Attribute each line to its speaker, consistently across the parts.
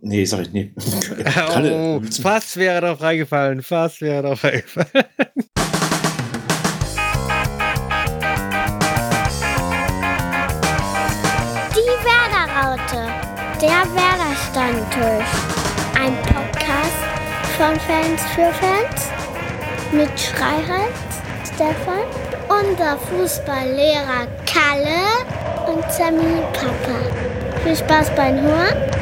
Speaker 1: Nee, sag ich nicht.
Speaker 2: oh, fast wäre doch reingefallen. Fast wäre doch reingefallen.
Speaker 3: Die Werderaute. Der Werder-Stammtisch. Ein Podcast von Fans für Fans. Mit Schreihals, Stefan, unser Fußballlehrer Kalle und Sammy Papa. Viel Spaß beim Hören.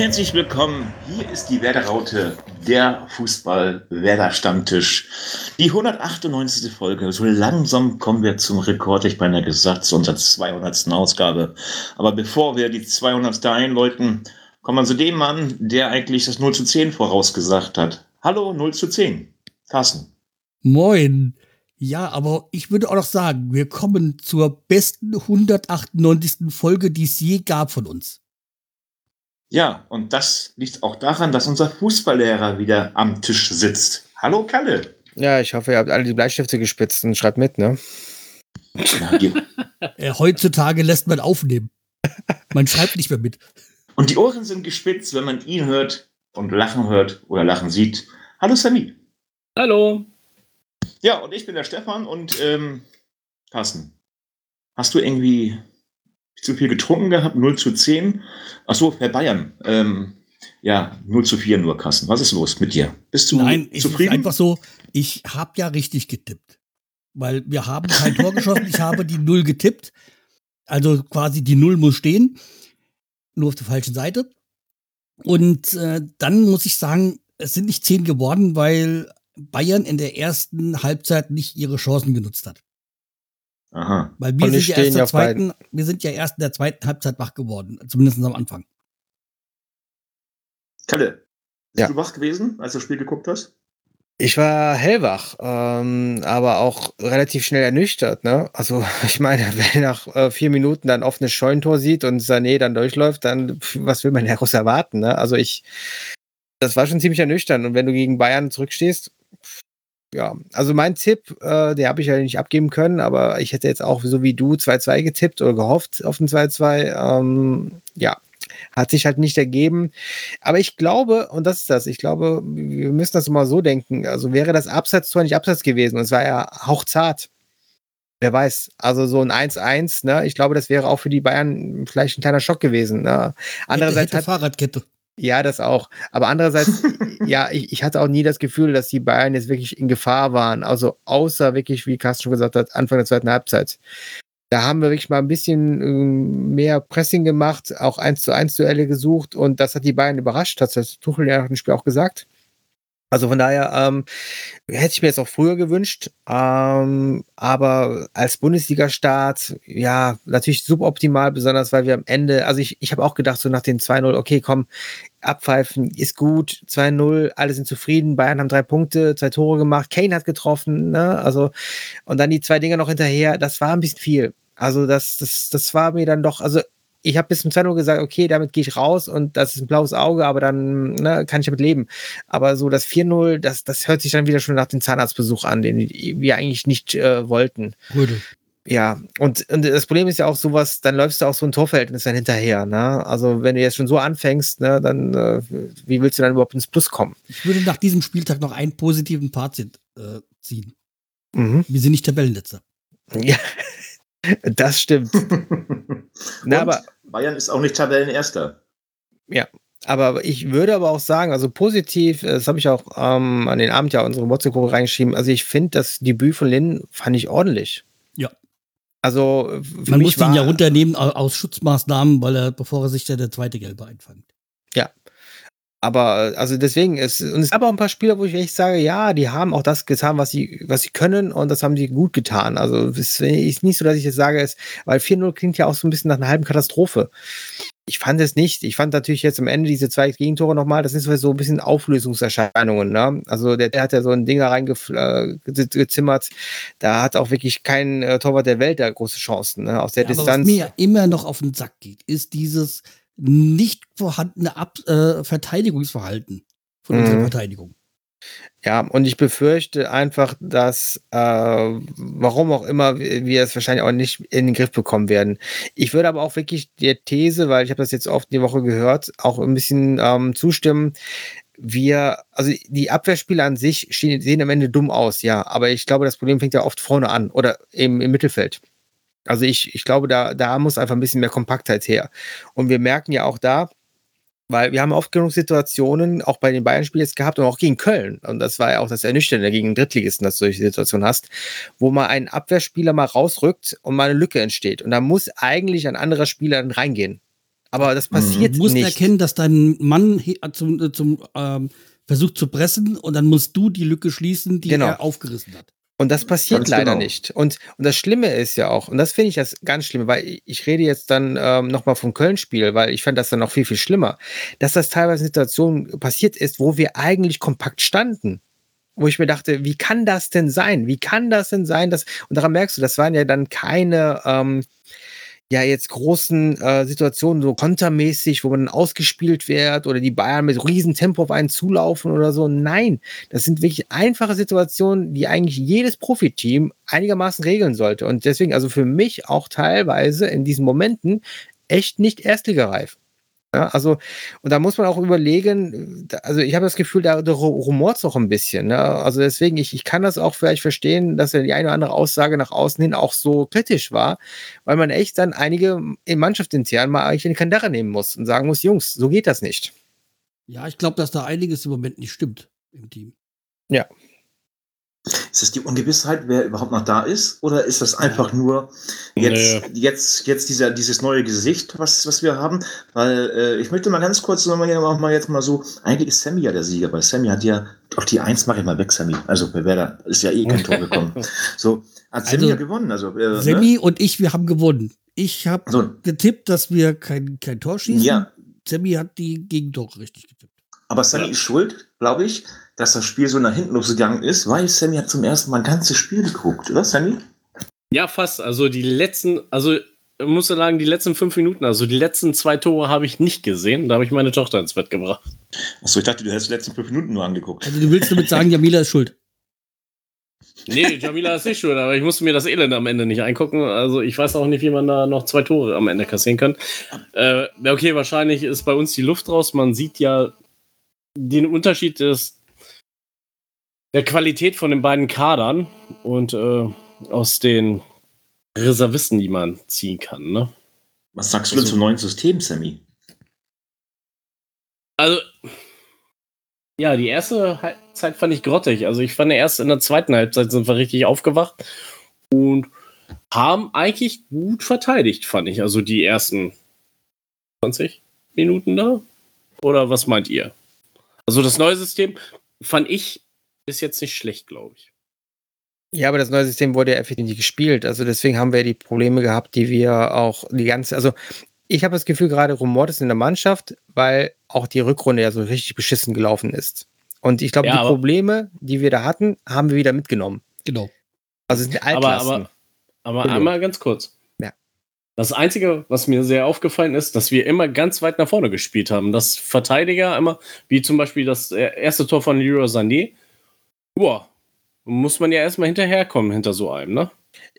Speaker 1: Herzlich willkommen. Hier ist die Werderaute, der Fußball-Werder-Stammtisch. Die 198. Folge. So langsam kommen wir zum Rekord. Ich meine gesagt, zu unserer 200. Ausgabe. Aber bevor wir die 200. einläuten, kommen wir zu dem Mann, der eigentlich das 0 zu 10 vorausgesagt hat. Hallo, 0 zu 10. Carsten.
Speaker 4: Moin. Ja, aber ich würde auch noch sagen, wir kommen zur besten 198. Folge, die es je gab von uns.
Speaker 1: Ja, und das liegt auch daran, dass unser Fußballlehrer wieder am Tisch sitzt. Hallo Kalle.
Speaker 2: Ja, ich hoffe, ihr habt alle die Bleistifte gespitzt und schreibt mit, ne?
Speaker 4: Ja, äh, heutzutage lässt man aufnehmen. Man schreibt nicht mehr mit.
Speaker 1: Und die Ohren sind gespitzt, wenn man ihn hört und Lachen hört oder Lachen sieht. Hallo Sami.
Speaker 5: Hallo.
Speaker 1: Ja, und ich bin der Stefan und ähm, Carsten, hast du irgendwie zu viel getrunken gehabt? 0 zu 10? Achso, Herr Bayern. Ähm, ja, 0 zu 4 nur Kassen. Was ist los mit dir? Bist du
Speaker 4: Nein,
Speaker 1: zufrieden?
Speaker 4: Nein, einfach so, ich habe ja richtig getippt. Weil wir haben kein Tor geschossen, ich habe die Null getippt. Also quasi die Null muss stehen. Nur auf der falschen Seite. Und äh, dann muss ich sagen, es sind nicht 10 geworden, weil Bayern in der ersten Halbzeit nicht ihre Chancen genutzt hat.
Speaker 1: Aha.
Speaker 4: Weil wir sind, ja erst der zweiten, wir sind ja erst in der zweiten Halbzeit wach geworden, zumindest am Anfang.
Speaker 1: Kalle, bist ja. du wach gewesen, als du das Spiel geguckt hast?
Speaker 2: Ich war hellwach, ähm, aber auch relativ schnell ernüchtert. Ne? Also ich meine, wenn nach äh, vier Minuten dann offenes Scheunentor sieht und Sané dann durchläuft, dann was will man daraus erwarten? Ne? Also ich, das war schon ziemlich ernüchternd. Und wenn du gegen Bayern zurückstehst, ja, also mein Tipp, äh, den habe ich ja nicht abgeben können, aber ich hätte jetzt auch so wie du 2-2 getippt oder gehofft auf ein 2-2. Ähm, ja, hat sich halt nicht ergeben. Aber ich glaube, und das ist das, ich glaube, wir müssen das mal so denken. Also wäre das Abseits-Tor nicht Abseits gewesen und es war ja hauchzart. Wer weiß, also so ein 1-1, ne? Ich glaube, das wäre auch für die Bayern vielleicht ein kleiner Schock gewesen. Ne?
Speaker 4: Andererseits hätte, hätte hat, Fahrradkette.
Speaker 2: Ja, das auch. Aber andererseits, ja, ich, ich, hatte auch nie das Gefühl, dass die Bayern jetzt wirklich in Gefahr waren. Also außer wirklich, wie Carsten schon gesagt hat, Anfang der zweiten Halbzeit. Da haben wir wirklich mal ein bisschen ähm, mehr Pressing gemacht, auch eins zu eins Duelle gesucht und das hat die Bayern überrascht, hat das Tuchel ja nach dem Spiel auch gesagt. Also von daher ähm, hätte ich mir jetzt auch früher gewünscht, ähm, aber als Bundesliga-Start, ja, natürlich suboptimal, besonders weil wir am Ende, also ich, ich habe auch gedacht, so nach den 2-0, okay, komm, abpfeifen ist gut, 2-0, alle sind zufrieden, Bayern haben drei Punkte, zwei Tore gemacht, Kane hat getroffen, ne, also, und dann die zwei Dinger noch hinterher, das war ein bisschen viel. Also das, das, das war mir dann doch, also ich habe bis zum 2 gesagt, okay, damit gehe ich raus und das ist ein blaues Auge, aber dann ne, kann ich damit leben. Aber so das 4-0, das, das hört sich dann wieder schon nach dem Zahnarztbesuch an, den wir eigentlich nicht äh, wollten.
Speaker 4: Rödel.
Speaker 2: Ja, und, und das Problem ist ja auch sowas, dann läufst du auch so ein Torverhältnis dann hinterher. Ne? Also wenn du jetzt schon so anfängst, ne, dann äh, wie willst du dann überhaupt ins Plus kommen?
Speaker 4: Ich würde nach diesem Spieltag noch einen positiven Fazit äh, ziehen. Mhm. Wir sind nicht Tabellenletzter.
Speaker 2: Ja, das stimmt.
Speaker 1: Na, aber Bayern ist auch nicht Tabellenerster.
Speaker 2: Ja, aber ich würde aber auch sagen, also positiv, das habe ich auch ähm, an den Abend ja unsere WhatsApp-Gruppe reingeschrieben. Also ich finde, das Debüt von Lin fand ich ordentlich.
Speaker 4: Ja.
Speaker 2: Also
Speaker 4: man musste ihn ja runternehmen aus Schutzmaßnahmen, weil er, bevor er sich ja der zweite Gelbe einfängt.
Speaker 2: Ja, aber also deswegen ist und es gab auch ein paar Spieler, wo ich echt sage, ja, die haben auch das getan, was sie was sie können und das haben sie gut getan. Also es ist nicht so, dass ich jetzt sage, es weil 4-0 klingt ja auch so ein bisschen nach einer halben Katastrophe. Ich fand es nicht. Ich fand natürlich jetzt am Ende diese zwei Gegentore nochmal, das sind so ein bisschen Auflösungserscheinungen. Ne? Also der, der hat ja so ein Ding da reingezimmert. Äh, da hat auch wirklich kein äh, Torwart der Welt da große Chancen. Ne? Aus der ja, Distanz.
Speaker 4: was mir ja immer noch auf den Sack geht, ist dieses nicht vorhandene Ab äh, Verteidigungsverhalten von mhm. unserer Verteidigung.
Speaker 2: Ja, und ich befürchte einfach, dass, äh, warum auch immer, wir es wahrscheinlich auch nicht in den Griff bekommen werden. Ich würde aber auch wirklich der These, weil ich habe das jetzt oft die Woche gehört, auch ein bisschen ähm, zustimmen. Wir, also die Abwehrspieler an sich sehen am Ende dumm aus, ja, aber ich glaube, das Problem fängt ja oft vorne an oder eben im Mittelfeld. Also ich, ich glaube, da, da muss einfach ein bisschen mehr Kompaktheit her. Und wir merken ja auch da, weil wir haben oft genug Situationen, auch bei den Bayern-Spielen jetzt gehabt und auch gegen Köln. Und das war ja auch das Ernüchternde gegen den Drittligisten, dass du solche Situationen hast, wo mal ein Abwehrspieler mal rausrückt und mal eine Lücke entsteht. Und da muss eigentlich ein anderer Spieler dann reingehen. Aber das passiert
Speaker 4: Du musst
Speaker 2: nicht.
Speaker 4: erkennen, dass dein Mann he- zum, äh, zum ähm, versucht zu pressen und dann musst du die Lücke schließen, die
Speaker 2: Genau.
Speaker 4: er aufgerissen hat.
Speaker 2: Und das passiert
Speaker 1: Ganz
Speaker 2: leider
Speaker 1: genau.
Speaker 2: nicht. Und, und das Schlimme ist ja auch, und das finde ich das ganz schlimm, weil ich, ich rede jetzt dann ähm, nochmal vom Köln-Spiel, weil ich fand das dann noch viel, viel schlimmer, dass das teilweise in Situationen passiert ist, wo wir eigentlich kompakt standen. Wo ich mir dachte, wie kann das denn sein? Wie kann das denn sein? Dass, und daran merkst du, das waren ja dann keine, ähm, ja, jetzt großen äh, Situationen, so kontermäßig, wo man ausgespielt wird oder die Bayern mit riesen Tempo auf einen zulaufen oder so. Nein, das sind wirklich einfache Situationen, die eigentlich jedes Profiteam einigermaßen regeln sollte. Und deswegen, also für mich auch teilweise in diesen Momenten echt nicht erstligareif. Ja, also, und da muss man auch überlegen, also ich habe das Gefühl, da, da rumort es auch ein bisschen. Ne? Also deswegen, ich, ich kann das auch vielleicht verstehen, dass ja die eine oder andere Aussage nach außen hin auch so kritisch war, weil man echt dann einige in Mannschaft intern mal eigentlich in die Kandare nehmen muss und sagen muss, Jungs, so geht das nicht.
Speaker 4: Ja, ich glaube, dass da einiges im Moment nicht stimmt im Team.
Speaker 1: Ist das die Ungewissheit, wer überhaupt noch da ist? Oder ist das einfach nur jetzt, jetzt, jetzt dieser, dieses neue Gesicht, was, was wir haben? Weil äh, ich möchte mal ganz kurz nochmal auch mal jetzt mal so, eigentlich ist Sammy ja der Sieger, weil Sammy hat ja, doch die Eins mache ich mal weg, Sammy. Also bei Werder ist ja eh kein Tor gekommen. So, hat Sammy
Speaker 4: Also,
Speaker 1: ja gewonnen. Also, äh, ne?
Speaker 4: Sammy und ich, wir haben gewonnen. Ich habe
Speaker 1: So,
Speaker 4: getippt, dass wir kein, kein Tor schießen.
Speaker 1: Ja.
Speaker 4: Sammy hat die Gegentore richtig getippt.
Speaker 1: aber Sammy
Speaker 5: Ja.
Speaker 1: ist schuld, glaube ich, dass das Spiel so nach hinten losgegangen ist, weil Sammy hat zum ersten Mal ein ganzes Spiel geguckt, oder Sammy?
Speaker 5: Ja, fast. Also die letzten, also ich muss sagen, die letzten fünf Minuten, also die letzten zwei Tore habe ich nicht gesehen. Da habe ich meine Tochter ins Bett gebracht.
Speaker 1: Achso, ich dachte, du hättest die letzten fünf Minuten nur angeguckt.
Speaker 4: Also du willst damit sagen, Jamila ist schuld.
Speaker 5: Nee, Jamila ist nicht schuld, aber ich musste mir das Elend am Ende nicht eingucken. Also ich weiß auch nicht, wie man da noch zwei Tore am Ende kassieren kann. Äh, ja, okay, wahrscheinlich ist bei uns die Luft raus. Man sieht ja den Unterschied des, der Qualität von den beiden Kadern und äh, aus den Reservisten, die man ziehen kann. Ne?
Speaker 1: Was sagst du denn zum neuen System, Sammy?
Speaker 5: Also, ja, die erste Halbzeit fand ich grottig. Also, ich fand erst in der zweiten Halbzeit sind wir richtig aufgewacht und haben eigentlich gut verteidigt, fand ich. Also, die ersten 20 Minuten da. Oder was meint ihr? Also, das neue System fand ich ist jetzt nicht schlecht, glaube ich.
Speaker 2: Ja, aber das neue System wurde ja effektiv nicht gespielt. Also deswegen haben wir die Probleme gehabt, die wir auch die ganze, also ich habe das Gefühl, gerade rumort ist in der Mannschaft, weil auch die Rückrunde ja so richtig beschissen gelaufen ist. Und ich glaube,
Speaker 5: Ja,
Speaker 2: die
Speaker 5: aber-
Speaker 2: Probleme, die wir da hatten, haben wir wieder mitgenommen.
Speaker 4: Genau.
Speaker 2: Also es sind
Speaker 5: Aber,
Speaker 2: Altlasten.
Speaker 5: aber, aber
Speaker 2: Entschuldigung.
Speaker 5: einmal ganz kurz.
Speaker 2: Ja.
Speaker 5: Das Einzige, was mir sehr aufgefallen ist, dass wir immer ganz weit nach vorne gespielt haben. Dass Verteidiger immer, wie zum Beispiel das äh, erste Tor von Leroy Sané, boah, muss man ja erstmal hinterherkommen hinter so einem, ne?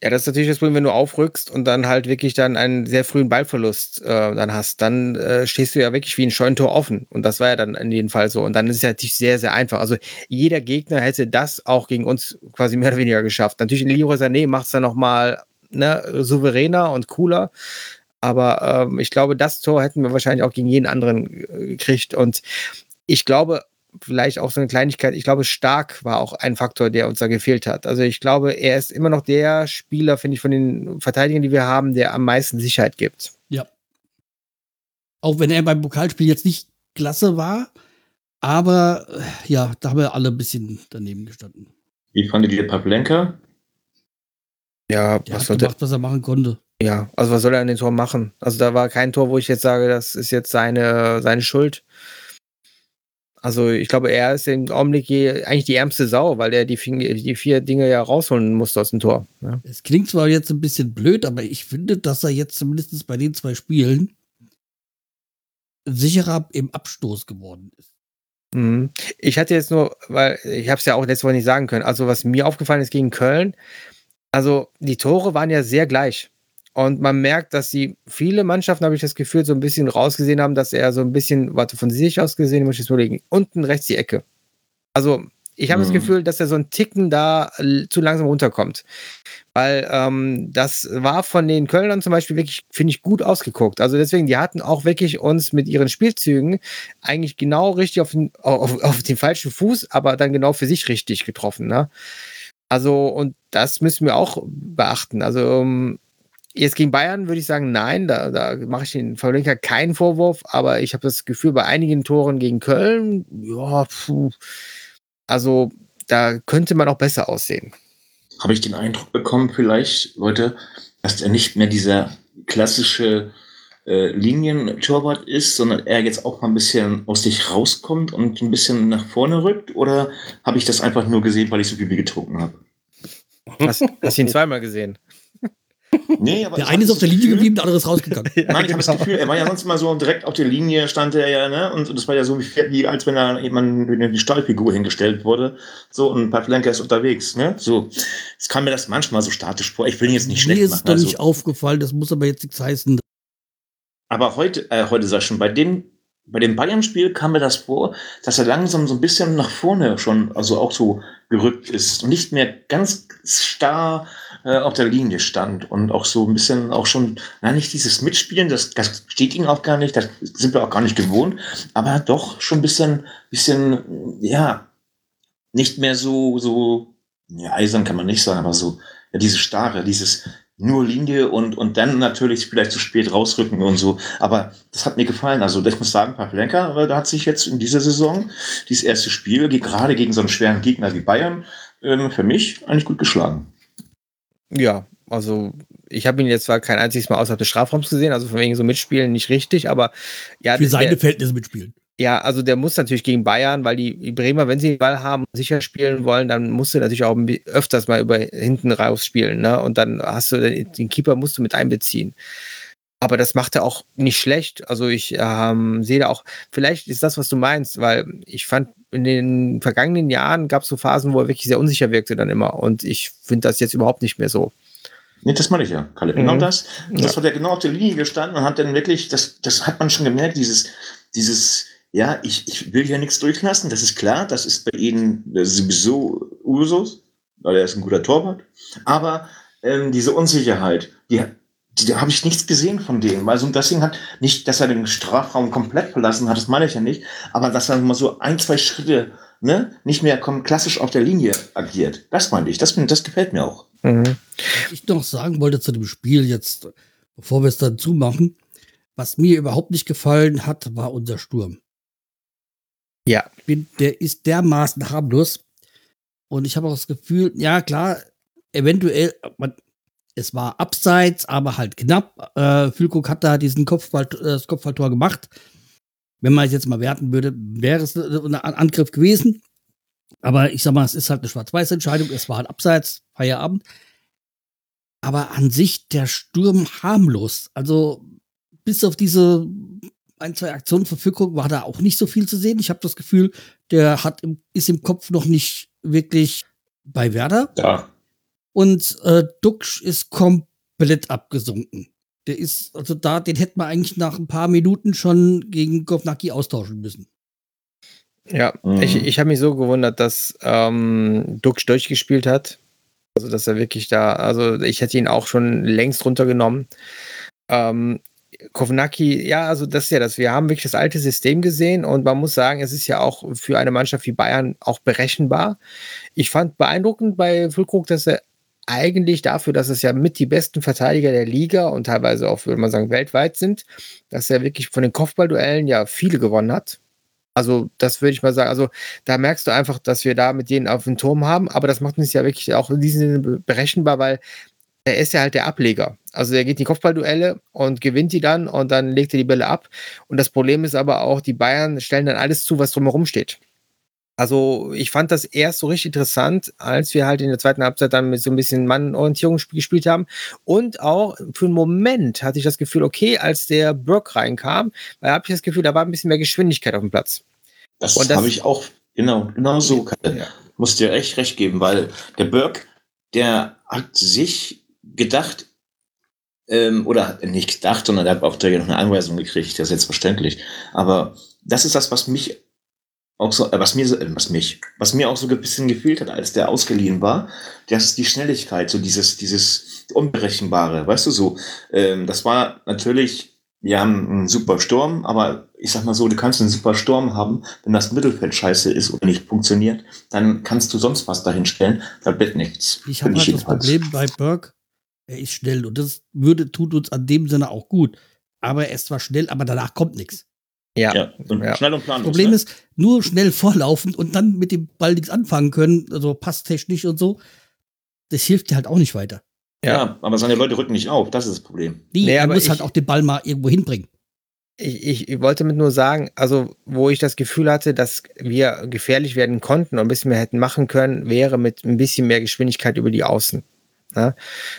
Speaker 2: Ja, das ist natürlich das Problem, wenn du aufrückst und dann halt wirklich dann einen sehr frühen Ballverlust äh, dann hast, dann äh, stehst du ja wirklich wie ein Scheunentor offen. Und das war ja dann in jedem Fall so. Und dann ist es natürlich sehr, sehr einfach. Also jeder Gegner hätte das auch gegen uns quasi mehr oder weniger geschafft. Natürlich, Leroy Sané macht es dann nochmal ne, souveräner und cooler. Aber ähm, ich glaube, das Tor hätten wir wahrscheinlich auch gegen jeden anderen äh, gekriegt. Und ich glaube, vielleicht auch so eine Kleinigkeit. Ich glaube, Stark war auch ein Faktor, der uns da gefehlt hat. Also ich glaube, er ist immer noch der Spieler, finde ich, von den Verteidigern, die wir haben, der am meisten Sicherheit gibt.
Speaker 4: Auch wenn er beim Pokalspiel jetzt nicht klasse war, aber äh, ja, da haben wir alle ein bisschen daneben gestanden.
Speaker 1: Wie fandet ihr Pavlenka?
Speaker 2: Ja,
Speaker 4: Der
Speaker 2: was
Speaker 4: hat
Speaker 2: sollte,
Speaker 4: gemacht, was er machen konnte.
Speaker 2: ja, also was soll er an den Tor machen? Also da war kein Tor, wo ich jetzt sage, das ist jetzt seine, seine Schuld. Also ich glaube, er ist im Augenblick eigentlich die ärmste Sau, weil er die, die vier Dinge ja rausholen musste aus dem Tor. Ja.
Speaker 4: Es klingt zwar jetzt ein bisschen blöd, aber ich finde, dass er jetzt zumindest bei den zwei Spielen sicherer im Abstoß geworden ist.
Speaker 2: Mhm. Ich hatte jetzt nur, weil ich habe es ja auch letzte Woche nicht sagen können, also was mir aufgefallen ist gegen Köln, also die Tore waren ja sehr gleich. Und man merkt, dass sie viele Mannschaften, habe ich das Gefühl, so ein bisschen rausgesehen haben, dass er so ein bisschen, warte, von sich aus gesehen, muss ich jetzt überlegen, unten rechts die Ecke. Also ich habe mhm. das Gefühl, dass er so ein Ticken da zu langsam runterkommt. Weil ähm, das war von den Kölnern zum Beispiel wirklich, finde ich, gut ausgeguckt. Also deswegen, die hatten auch wirklich uns mit ihren Spielzügen eigentlich genau richtig auf den, auf, auf den falschen Fuß, aber dann genau für sich richtig getroffen. Ne? Also, und das müssen wir auch beachten. Also, um, ähm, Jetzt gegen Bayern würde ich sagen, nein, da, da mache ich den Verlinker keinen Vorwurf, aber ich habe das Gefühl, bei einigen Toren gegen Köln, ja, puh, also da könnte man auch besser aussehen.
Speaker 1: Habe ich den Eindruck bekommen, vielleicht, Leute, dass er nicht mehr dieser klassische äh, Linientorwart ist, sondern er jetzt auch mal ein bisschen aus sich rauskommt und ein bisschen nach vorne rückt? Oder habe ich das einfach nur gesehen, weil ich so viel getrunken habe?
Speaker 2: Hast, hast du ihn zweimal gesehen?
Speaker 4: Nee, aber der eine ist auf der Linie Gefühl, geblieben, der andere ist rausgegangen.
Speaker 1: Nein, ich habe das genau. Gefühl, er war ja sonst immer so direkt auf der Linie, stand er ja, ne? Und das war ja so wie, als wenn da jemand die Stahlfigur hingestellt wurde. So, und Pavlenka ist unterwegs, ne? So. Es kam mir das manchmal so statisch vor. Ich will ihn jetzt nicht schlecht
Speaker 4: Mir ist machen, doch also. nicht aufgefallen, das muss aber jetzt nichts heißen.
Speaker 1: Aber heute, äh, heute sag ich schon, bei dem, bei dem Bayern-Spiel kam mir das vor, dass er langsam so ein bisschen nach vorne schon, also auch so gerückt ist und nicht mehr ganz starr äh, auf der Linie stand und auch so ein bisschen auch schon, na nicht dieses Mitspielen, das, das steht ihm auch gar nicht, das sind wir auch gar nicht gewohnt, aber doch schon ein bisschen, bisschen, ja, nicht mehr so, so, ja, eisern kann man nicht sagen, aber so, ja, diese Starre, dieses nur Linie und, und dann natürlich vielleicht zu spät rausrücken und so. Aber das hat mir gefallen. Also ich muss sagen, Pavlenka, da hat sich jetzt in dieser Saison dieses erste Spiel, gerade gegen so einen schweren Gegner wie Bayern, ähm, für mich eigentlich gut geschlagen.
Speaker 2: Ja, also ich habe ihn jetzt zwar kein einziges Mal außerhalb des Strafraums gesehen, also von wegen so mitspielen nicht richtig, aber ja.
Speaker 4: Für seine Verhältnisse mitspielen.
Speaker 2: Ja, also der muss natürlich gegen Bayern, weil die Bremer, wenn sie den Ball haben, sicher spielen wollen, dann musst du natürlich auch öfters mal über hinten raus spielen, ne? Und dann hast du den, den Keeper musst du mit einbeziehen. Aber das macht er auch nicht schlecht. Also ich ähm, sehe da auch, vielleicht ist das, was du meinst, weil ich fand, in den vergangenen Jahren gab es so Phasen, wo er wirklich sehr unsicher wirkte dann immer. Und ich finde das jetzt überhaupt nicht mehr so.
Speaker 1: Nee, das meine ich ja, Kalle. Genau mhm. das. Das ja. hat er genau auf der Linie gestanden und hat dann wirklich, das, das hat man schon gemerkt, dieses, dieses, ja, ich, ich will hier nichts durchlassen, das ist klar, das ist bei Ihnen sowieso Usus, weil er ist ein guter Torwart. Aber ähm, diese Unsicherheit, die da habe ich nichts gesehen von dem. Also deswegen hat nicht, dass er den Strafraum komplett verlassen hat, das meine ich ja nicht, aber dass er mal so ein, zwei Schritte ne, nicht mehr klassisch auf der Linie agiert. Das meine ich. Das, das gefällt mir auch. Mhm.
Speaker 4: Was ich noch sagen wollte zu dem Spiel jetzt, bevor wir es dann zumachen, was mir überhaupt nicht gefallen hat, war unser Sturm. Ja. Der ist dermaßen harmlos. Und ich habe auch das Gefühl, ja klar, eventuell, man, es war abseits, aber halt knapp. Äh, Füllkrug hat da diesen Kopfball, äh, das Kopfballtor gemacht. Wenn man es jetzt mal werten würde, wäre es ein Angriff gewesen. Aber ich sag mal, es ist halt eine Schwarz-Weiß-Entscheidung. Es war halt abseits, Feierabend. Aber an sich der Sturm harmlos. Also bis auf diese ein, zwei Aktionen Füllkrug war da auch nicht so viel zu sehen. Ich habe das Gefühl, der hat im, ist im Kopf noch nicht wirklich bei Werder.
Speaker 1: Ja.
Speaker 4: Und äh, Duxch ist komplett abgesunken. Der ist, also da, den hätte man eigentlich nach ein paar Minuten schon gegen Govnacki austauschen müssen.
Speaker 2: Ja, mhm. ich, ich habe mich so gewundert, dass ähm, Duxch durchgespielt hat. Also, dass er wirklich da, also ich hätte ihn auch schon längst runtergenommen. Ähm, Kovnacki, ja, also das ist ja das. Wir haben wirklich das alte System gesehen und man muss sagen, es ist ja auch für eine Mannschaft wie Bayern auch berechenbar. Ich fand beeindruckend bei Füllkrug, dass er eigentlich dafür, dass es ja mit die besten Verteidiger der Liga und teilweise auch, würde man sagen, weltweit sind, dass er wirklich von den Kopfballduellen ja viele gewonnen hat. Also, das würde ich mal sagen. Also, da merkst du einfach, dass wir da mit denen auf dem Turm haben, aber das macht uns ja wirklich auch in diesem Sinne berechenbar, weil er ist ja halt der Ableger. Also, er geht in die Kopfballduelle und gewinnt die dann und dann legt er die Bälle ab. Und das Problem ist aber auch, die Bayern stellen dann alles zu, was drumherum steht. Also ich fand das erst so richtig interessant, als wir halt in der zweiten Halbzeit dann mit so ein bisschen Mannorientierung gespielt haben. Und auch für einen Moment hatte ich das Gefühl, okay, als der Brock reinkam, da habe ich das Gefühl, da war ein bisschen mehr Geschwindigkeit auf dem Platz.
Speaker 1: Das,
Speaker 2: das-
Speaker 1: habe ich auch, genau, genau so.
Speaker 2: Ja.
Speaker 1: Muss dir echt recht geben, weil der Burke, der hat sich gedacht, ähm, oder nicht gedacht, sondern er hat auch da noch eine Anweisung gekriegt, ja selbstverständlich. Aber das ist das, was mich auch so, äh, was mir, so- äh, was mich, was mir auch so ein bisschen gefehlt hat, als der ausgeliehen war, das ist die Schnelligkeit, so dieses, dieses Unberechenbare, weißt du so. Ähm, das war natürlich, wir haben einen super Sturm, aber ich sag mal so, du kannst einen super Sturm haben, wenn das Mittelfeld scheiße ist oder nicht funktioniert, dann kannst du sonst was dahin stellen, da wird nichts.
Speaker 4: Ich habe halt das. Problem bei Burke, er ist schnell und das würde, tut uns an dem Sinne auch gut. Aber er ist zwar schnell, aber danach kommt nichts.
Speaker 2: Ja.
Speaker 1: Ja, und
Speaker 2: Ja.
Speaker 1: schnell und planlos.
Speaker 4: Problem
Speaker 1: ne?
Speaker 4: ist, nur schnell vorlaufen und dann mit dem Ball nichts anfangen können, also passtechnisch und so, das hilft dir halt auch nicht weiter.
Speaker 1: ja. aber seine Leute rücken nicht auf, das ist das Problem.
Speaker 4: Nee,
Speaker 2: Nee,
Speaker 4: er muss halt auch den Ball mal irgendwo hinbringen.
Speaker 2: Ich, ich, ich wollte mit nur sagen, also wo ich das Gefühl hatte, dass wir gefährlich werden konnten und ein bisschen mehr hätten machen können, wäre mit ein bisschen mehr Geschwindigkeit über die Außen. Ja?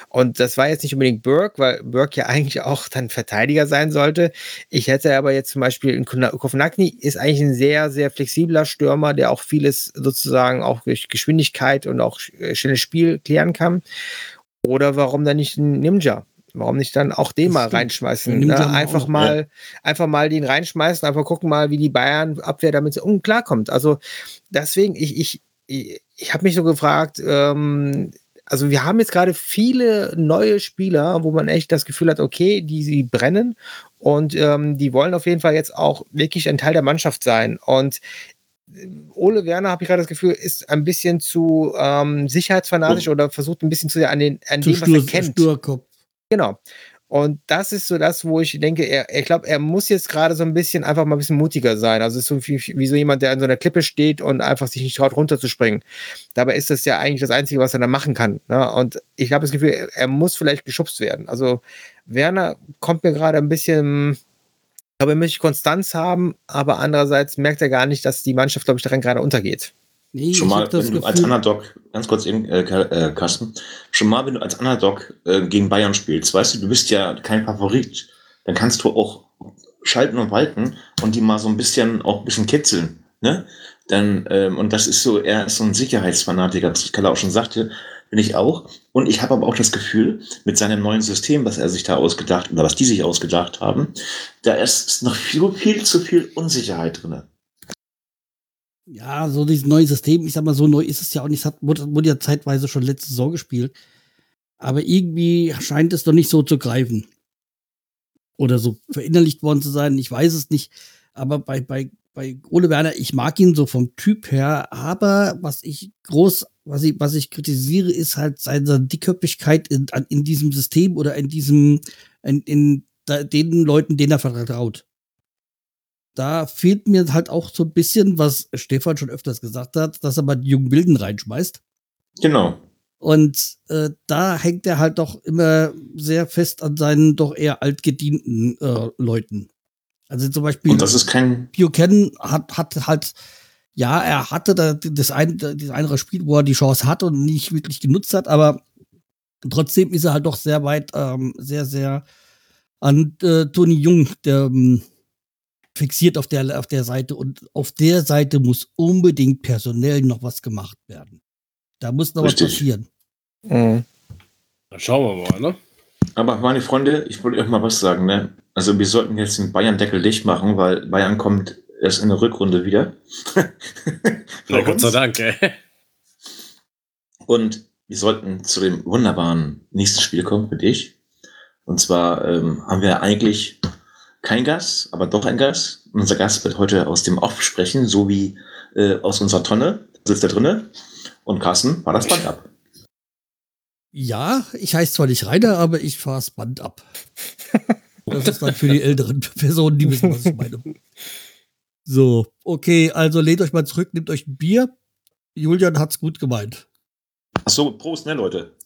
Speaker 2: Und das war jetzt nicht unbedingt Burke, weil Burke ja eigentlich auch dann Verteidiger sein sollte. Ich hätte aber jetzt zum Beispiel in Kovnakni ist eigentlich ein sehr, sehr flexibler Stürmer, der auch vieles sozusagen auch durch Geschwindigkeit und auch äh, schnelles Spiel klären kann. Oder warum dann nicht ein Ninja? Warum nicht dann auch den
Speaker 4: Das
Speaker 2: mal
Speaker 4: stimmt.
Speaker 2: reinschmeißen?
Speaker 4: Ja,
Speaker 2: Ne?
Speaker 4: auch
Speaker 2: Einfach
Speaker 4: noch,
Speaker 2: mal, einfach mal den reinschmeißen, einfach gucken mal, wie die Bayern Abwehr damit so klarkommt. Also deswegen, ich, ich, ich, ich habe mich so gefragt, ähm, also wir haben jetzt gerade viele neue Spieler, wo man echt das Gefühl hat, okay, die sie brennen und ähm, die wollen auf jeden Fall jetzt auch wirklich ein Teil der Mannschaft sein. Und äh, Ole Werner, habe ich gerade das Gefühl, ist ein bisschen zu ähm, sicherheitsfanatisch oder versucht ein bisschen zu sehr an, den, an
Speaker 4: Zu
Speaker 2: dem, was er
Speaker 4: Stur,
Speaker 2: kennt.
Speaker 4: Sturkopf.
Speaker 2: Genau. Und das ist so das, wo ich denke, er, ich glaube, er muss jetzt gerade so ein bisschen einfach mal ein bisschen mutiger sein. Also es ist so wie, wie so jemand, der an so einer Klippe steht und einfach sich nicht traut, runterzuspringen. Dabei ist das ja eigentlich das Einzige, was er da machen kann. Ne? Und ich habe das Gefühl, er, muss vielleicht geschubst werden. Also Werner kommt mir gerade ein bisschen, ich glaube, er möchte Konstanz haben, aber andererseits merkt er gar nicht, dass die Mannschaft, glaube ich, daran gerade untergeht.
Speaker 4: Nee,
Speaker 1: Schon mal, wenn du als Underdog, ganz kurz eben, äh, äh, Carsten, schon mal, wenn du als Underdog äh, gegen Bayern spielst, weißt du, du bist ja kein Favorit, dann kannst du auch schalten und walten und die mal so ein bisschen, auch ein bisschen kitzeln, ne? Dann, ähm, und das ist so, er ist so ein Sicherheitsfanatiker, das Kalle auch schon sagte, bin ich auch. Und ich habe aber auch das Gefühl, mit seinem neuen System, was er sich da ausgedacht, oder was die sich ausgedacht haben, da ist noch viel, viel zu viel Unsicherheit drin.
Speaker 4: Ja, so dieses neue System, ich sag mal, so neu ist es ja auch nicht, es hat, wurde, ja zeitweise schon letzte Saison gespielt. Aber irgendwie scheint es doch nicht so zu greifen. Oder so verinnerlicht worden zu sein, ich weiß es nicht. Aber bei, bei, bei Ole Werner, ich mag ihn so vom Typ her, aber was ich groß, was ich, was ich kritisiere, ist halt seine Dickköpfigkeit in, in diesem System oder in diesem, in, in den Leuten, denen er vertraut da fehlt mir halt auch so ein bisschen, was Stefan schon öfters gesagt hat, dass er mal die jungen Wilden reinschmeißt.
Speaker 1: Genau.
Speaker 4: Und äh, da hängt er halt doch immer sehr fest an seinen doch eher altgedienten äh, Leuten. Also zum Beispiel
Speaker 1: Und das ist kein,
Speaker 4: Buchanan hat, hat halt, ja, er hatte da das ein, das andere Spiel, wo er die Chance hatte und nicht wirklich genutzt hat, aber trotzdem ist er halt doch sehr weit, ähm, sehr, sehr an äh, Toni Jung, der ähm, fixiert auf der, auf der Seite und auf der Seite muss unbedingt personell noch was gemacht werden. Da muss noch
Speaker 1: Richtig.
Speaker 4: was passieren.
Speaker 2: Mhm.
Speaker 5: Dann schauen wir mal, ne?
Speaker 1: Aber meine Freunde, ich wollte euch mal was sagen, ne? Also wir sollten jetzt den Bayern-Deckel dicht machen, weil Bayern kommt erst in der Rückrunde wieder.
Speaker 5: Na, Gott sei Dank, ey.
Speaker 1: Und wir sollten zu dem wunderbaren nächsten Spiel kommen mit ich. Und zwar ähm, haben wir eigentlich kein Gast, aber doch ein Gast. Unser Gast wird heute aus dem Off sprechen, so wie äh, aus unserer Tonne. Sitzt da drinne. Und Carsten, war das Band ab.
Speaker 4: Ja, ich heiße zwar nicht Rainer, aber ich fahre das Band ab. Das ist dann für die älteren Personen, die wissen, was ich meine. So, okay, also lehnt euch mal zurück, nehmt euch ein Bier. Julian hat's gut gemeint.
Speaker 1: Ach so, Prost, ne, Leute?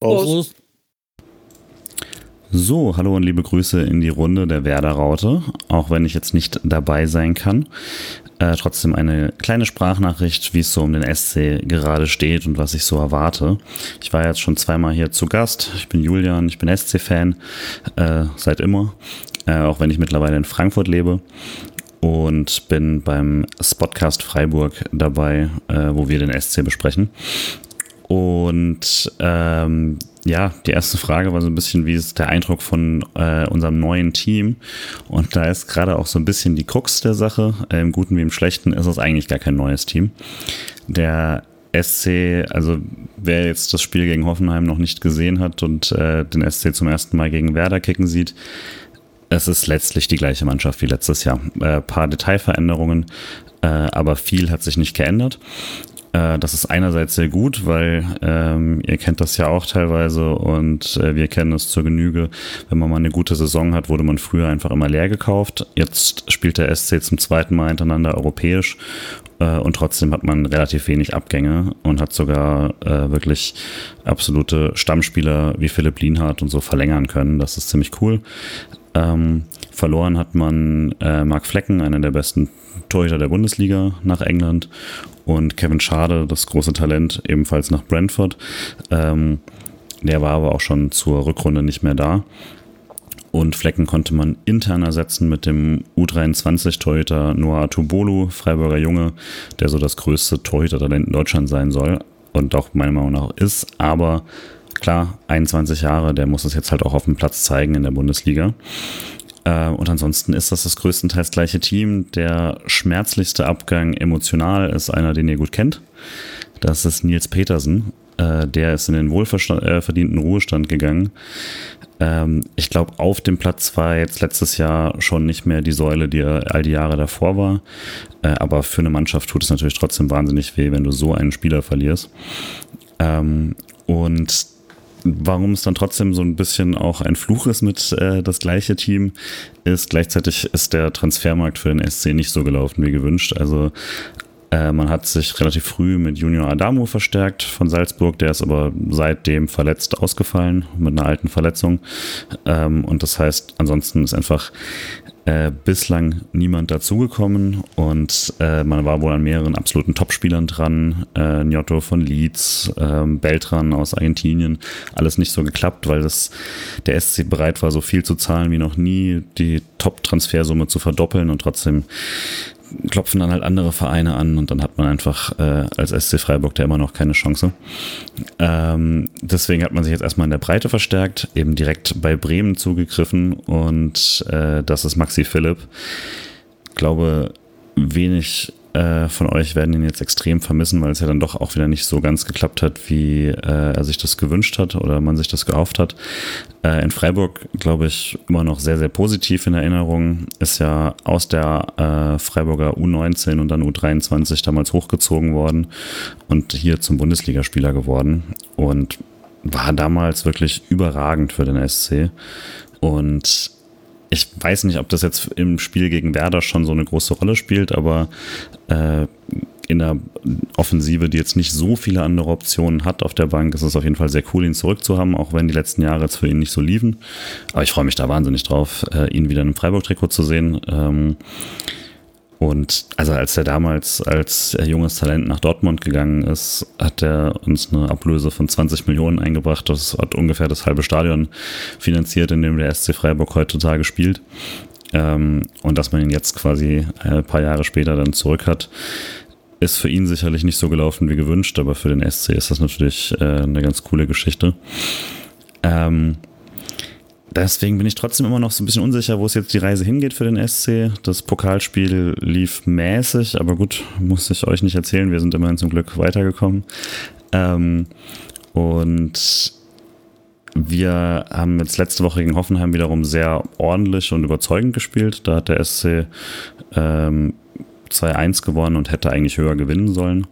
Speaker 4: Prost.
Speaker 6: So, hallo und liebe Grüße in die Runde der Werder-Raute, auch wenn ich jetzt nicht dabei sein kann. Äh, trotzdem eine kleine Sprachnachricht, wie es so um den SC gerade steht und was ich so erwarte. Ich war jetzt schon zweimal hier zu Gast. Ich bin Julian, ich bin SC-Fan, äh, seit immer, äh, auch wenn ich mittlerweile in Frankfurt lebe. und bin beim Spotcast Freiburg dabei, äh, wo wir den SC besprechen. Und ähm, ja, die erste Frage war so ein bisschen, wie ist der Eindruck von äh, unserem neuen Team? Und da ist gerade auch so ein bisschen die Krux der Sache. Im Guten wie im Schlechten ist es eigentlich gar kein neues Team. Der SC, also wer jetzt das Spiel gegen Hoffenheim noch nicht gesehen hat und äh, den SC zum ersten Mal gegen Werder kicken sieht, es ist letztlich die gleiche Mannschaft wie letztes Jahr. Äh, paar Detailveränderungen, äh, aber viel hat sich nicht geändert. Äh, das ist einerseits sehr gut, weil ähm, ihr kennt das ja auch teilweise und äh, wir kennen es zur Genüge. Wenn man mal eine gute Saison hat, wurde man früher einfach immer leer gekauft. Jetzt spielt der SC zum zweiten Mal hintereinander europäisch äh, und trotzdem hat man relativ wenig Abgänge und hat sogar äh, wirklich absolute Stammspieler wie Philipp Lienhardt und so verlängern können. Das ist ziemlich cool. Ähm, verloren hat man äh, Marc Flecken, einer der besten Torhüter der Bundesliga, nach England und Kevin Schade, das große Talent, ebenfalls nach Brentford. Ähm, der war aber auch schon zur Rückrunde nicht mehr da. Und Flecken konnte man intern ersetzen mit dem U23-Torhüter Noah Tubolu, Freiburger Junge, der so das größte Torhüter-Talent in Deutschland sein soll und auch meiner Meinung nach ist. Aber klar, 21 Jahre, der muss es jetzt halt auch auf dem Platz zeigen in der Bundesliga. Äh, und ansonsten ist das das größtenteils gleiche Team. Der schmerzlichste Abgang emotional ist einer, den ihr gut kennt. Das ist Nils Petersen. Äh, der ist in den wohlverdienten äh, Ruhestand gegangen. Ähm, ich glaube, auf dem Platz war jetzt letztes Jahr schon nicht mehr die Säule, die er all die Jahre davor war. Aber für eine Mannschaft tut es natürlich trotzdem wahnsinnig weh, wenn du so einen Spieler verlierst. Ähm, und warum es dann trotzdem so ein bisschen auch ein Fluch ist mit äh, das gleiche Team, ist gleichzeitig ist der Transfermarkt für den SC nicht so gelaufen wie gewünscht. Also äh, man hat sich relativ früh mit Junior Adamo verstärkt von Salzburg, der ist aber seitdem verletzt ausgefallen mit einer alten Verletzung. Ähm, und das heißt, ansonsten ist einfach äh, bislang niemand dazugekommen und äh, man war wohl an mehreren absoluten Topspielern dran. Äh, Njotto von Leeds, äh, Beltran aus Argentinien. Alles nicht so geklappt, weil das, der SC bereit war, so viel zu zahlen wie noch nie, die Top-Transfersumme zu verdoppeln und trotzdem klopfen dann halt andere Vereine an und dann hat man einfach äh, als SC Freiburg da immer noch keine Chance. Ähm, deswegen hat man sich jetzt erstmal in der Breite verstärkt, eben direkt bei Bremen zugegriffen und äh, das ist Maxi Philipp. Ich glaube, wenig äh, von euch werden ihn jetzt extrem vermissen, weil es ja dann doch auch wieder nicht so ganz geklappt hat, wie äh, er sich das gewünscht hat oder man sich das gehofft hat. Äh, in Freiburg, glaube ich, immer noch sehr, sehr positiv in Erinnerung. Ist ja aus der äh, Freiburger U19 und dann U23 damals hochgezogen worden und hier zum Bundesligaspieler geworden und war damals wirklich überragend für den SC. Und ich weiß nicht, ob das jetzt im Spiel gegen Werder schon so eine große Rolle spielt, aber äh, in der Offensive, die jetzt nicht so viele andere Optionen hat auf der Bank, ist es auf jeden Fall sehr cool, ihn zurückzuhaben, auch wenn die letzten Jahre jetzt für ihn nicht so liefen. Aber ich freue mich da wahnsinnig drauf, äh, ihn wieder in einem Freiburg-Trikot zu sehen. Ähm, und also als er damals als junges Talent nach Dortmund gegangen ist, hat er uns eine Ablöse von 20 Millionen eingebracht. Das hat ungefähr das halbe Stadion finanziert, in dem der SC Freiburg heutzutage spielt. Ähm, und dass man ihn jetzt quasi ein paar Jahre später dann zurück hat, ist für ihn sicherlich nicht so gelaufen wie gewünscht, aber für den SC ist das natürlich äh, eine ganz coole Geschichte. Ähm, Deswegen bin ich trotzdem immer noch so ein bisschen unsicher, wo es jetzt die Reise hingeht für den SC. Das Pokalspiel lief mäßig, aber gut, muss ich euch nicht erzählen. Wir sind immerhin zum Glück weitergekommen. Ähm, und wir haben jetzt letzte Woche gegen Hoffenheim wiederum sehr ordentlich und überzeugend gespielt. Da hat der SC ähm, 2-1 gewonnen und hätte eigentlich höher gewinnen sollen.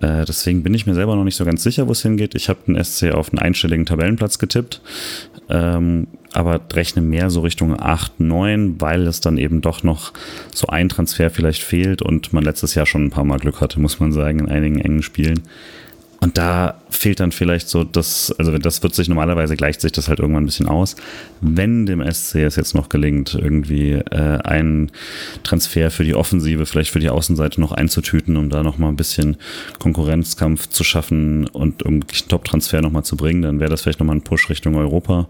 Speaker 6: Äh, deswegen bin ich mir selber noch nicht so ganz sicher, wo es hingeht. Ich habe den SC auf einen einstelligen Tabellenplatz getippt ähm, aber rechne mehr so Richtung 8, 9, weil es dann eben doch noch so ein Transfer vielleicht fehlt und man letztes Jahr schon ein paar Mal Glück hatte, muss man sagen, in einigen engen Spielen. Und da fehlt dann vielleicht so das, also das wird sich normalerweise gleicht sich das halt irgendwann ein bisschen aus. Wenn dem SC es jetzt noch gelingt, irgendwie äh, einen Transfer für die Offensive, vielleicht für die Außenseite noch einzutüten, um da nochmal ein bisschen Konkurrenzkampf zu schaffen und einen Top-Transfer nochmal zu bringen, dann wäre das vielleicht nochmal ein Push Richtung Europa.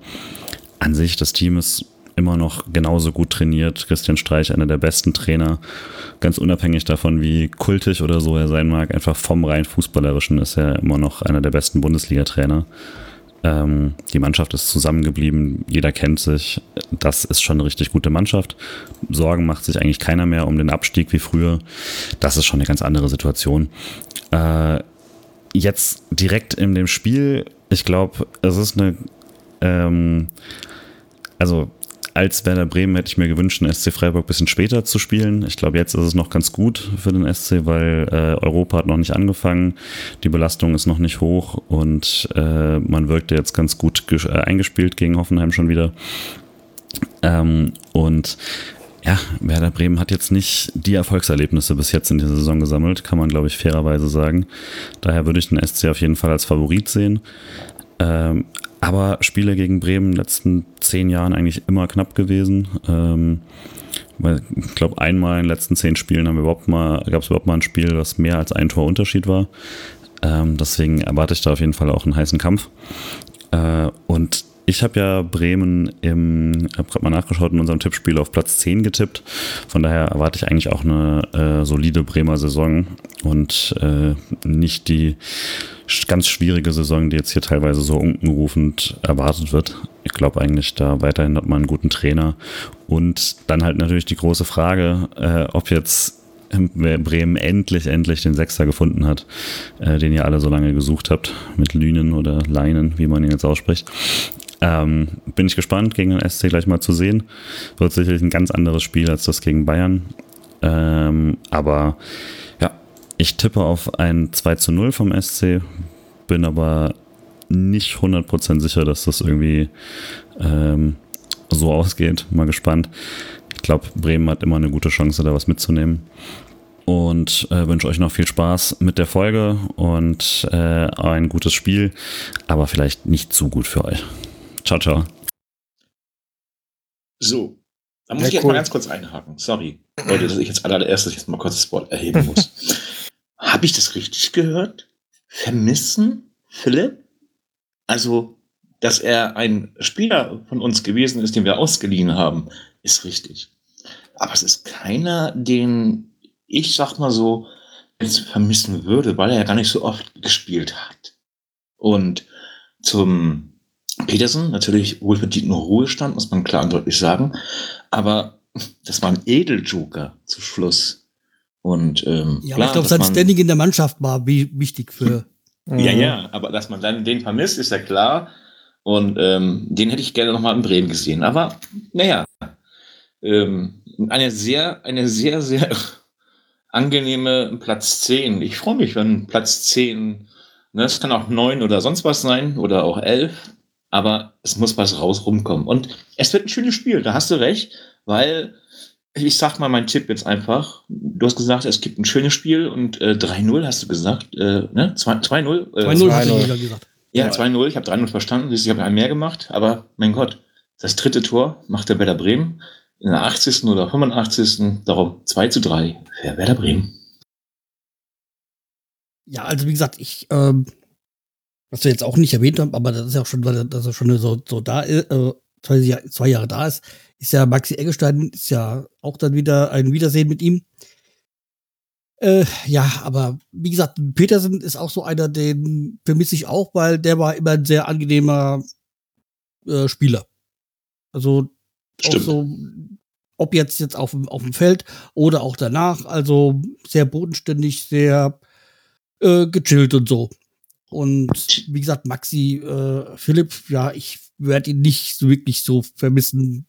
Speaker 6: An sich, das Team ist immer noch genauso gut trainiert. Christian Streich, einer der besten Trainer, ganz unabhängig davon, wie kultig oder so er sein mag, einfach vom rein Fußballerischen ist er immer noch einer der besten Bundesliga-Trainer. Ähm, die Mannschaft ist zusammengeblieben, jeder kennt sich. Das ist schon eine richtig gute Mannschaft. Sorgen macht sich eigentlich keiner mehr um den Abstieg wie früher. Das ist schon eine ganz andere Situation. Äh, jetzt direkt in dem Spiel, ich glaube, es ist eine. Ähm, also als Werder Bremen hätte ich mir gewünscht, den SC Freiburg ein bisschen später zu spielen. Ich glaube, jetzt ist es noch ganz gut für den SC, weil äh, Europa hat noch nicht angefangen, die Belastung ist noch nicht hoch und äh, man wirkte jetzt ganz gut äh, eingespielt gegen Hoffenheim schon wieder. Ähm, und ja, Werder Bremen hat jetzt nicht die Erfolgserlebnisse bis jetzt in dieser Saison gesammelt, kann man, glaube ich, fairerweise sagen. Daher würde ich den SC auf jeden Fall als Favorit sehen. Ähm, aber Spiele gegen Bremen in den letzten zehn Jahren eigentlich immer knapp gewesen. Ähm, ich glaube, einmal in den letzten zehn Spielen haben wir überhaupt mal, gab es überhaupt mal ein Spiel, das mehr als ein Tor Unterschied war. Ähm, deswegen erwarte ich da auf jeden Fall auch einen heißen Kampf. Äh, und ich habe ja Bremen im, habe gerade mal nachgeschaut, in unserem Tippspiel auf Platz 10 getippt. Von daher erwarte ich eigentlich auch eine äh, solide Bremer Saison und äh, nicht die ganz schwierige Saison, die jetzt hier teilweise so unkenrufend erwartet wird. Ich glaube eigentlich, da weiterhin hat man einen guten Trainer. Und dann halt natürlich die große Frage, äh, ob jetzt Bremen endlich, endlich den Sechser gefunden hat, äh, den ihr alle so lange gesucht habt, mit Lünen oder Leinen, wie man ihn jetzt ausspricht. Ähm, bin ich gespannt, gegen den SC gleich mal zu sehen. Wird sicherlich ein ganz anderes Spiel als das gegen Bayern. Ähm, aber ja, ich tippe auf ein 2 zu 0 vom SC, bin aber nicht 100% sicher, dass das irgendwie ähm, so ausgeht. Mal gespannt. Ich glaube, Bremen hat immer eine gute Chance, da was mitzunehmen. Und äh, wünsche euch noch viel Spaß mit der Folge und äh, ein gutes Spiel, aber vielleicht nicht zu gut für euch. Ciao, ciao.
Speaker 1: So, da muss
Speaker 2: Ja,
Speaker 1: ich jetzt
Speaker 2: cool.
Speaker 1: mal ganz kurz einhaken. Sorry, Leute, dass ich jetzt allererstes jetzt mal kurz das Wort erheben muss. Habe ich das richtig gehört? Vermissen Philipp? Also, dass er ein Spieler von uns gewesen ist, den wir ausgeliehen haben, ist richtig. Aber es ist keiner, den ich sag mal so jetzt vermissen würde, weil er ja gar nicht so oft gespielt hat. Und zum Petersen, natürlich wohlverdienten Ruhestand, muss man klar und deutlich sagen. Aber das war ein Edeljoker zu Schluss. Und ähm,
Speaker 4: Ja, aber
Speaker 1: klar,
Speaker 4: ich glaube,
Speaker 1: dass
Speaker 4: sein Standing in der Mannschaft war wi- wichtig für.
Speaker 1: Ja,
Speaker 2: Mhm.
Speaker 1: ja, aber dass man dann den vermisst, ist ja klar. Und ähm, den hätte ich gerne nochmal in Bremen gesehen. Aber naja, ähm, eine sehr, eine sehr, sehr angenehme Platz 10. Ich freue mich, wenn Platz 10, ne, es kann auch 9 oder sonst was sein oder auch 11, aber es muss was raus rumkommen. Und es wird ein schönes Spiel, da hast du recht, weil ich sag mal meinen Tipp jetzt einfach. Du hast gesagt, es gibt ein schönes Spiel und äh, 3-0 hast du gesagt, äh, ne? 2- 2-0. Äh,
Speaker 4: 2-0 hat
Speaker 2: 2-0.
Speaker 4: er wieder gesagt.
Speaker 1: ja, 2-0, ich habe 3-0 verstanden, ich habe einen mehr gemacht, aber mein Gott, das dritte Tor macht der Werder Bremen in der 80. oder 85. Darum 2 zu 3 für Werder Bremen.
Speaker 4: Ja, also wie gesagt, ich, ähm, was wir jetzt auch nicht erwähnt haben, aber das ist ja auch schon, weil er- dass er schon so, so da ist, äh, zwei, zwei Jahre da ist, ist ja Maxi Eggestein, ist ja auch dann wieder ein Wiedersehen mit ihm. Äh, ja, aber wie gesagt, Petersen ist auch so einer, den vermisse ich auch, weil der war immer ein sehr angenehmer äh, Spieler. Also auch
Speaker 1: Stimmt.
Speaker 4: so, ob jetzt jetzt auf, dem- auf dem Feld oder auch danach, also sehr bodenständig, sehr äh, gechillt und so. Und wie gesagt, Maxi, äh, Philipp, ja, ich werde ihn nicht so wirklich so vermissen.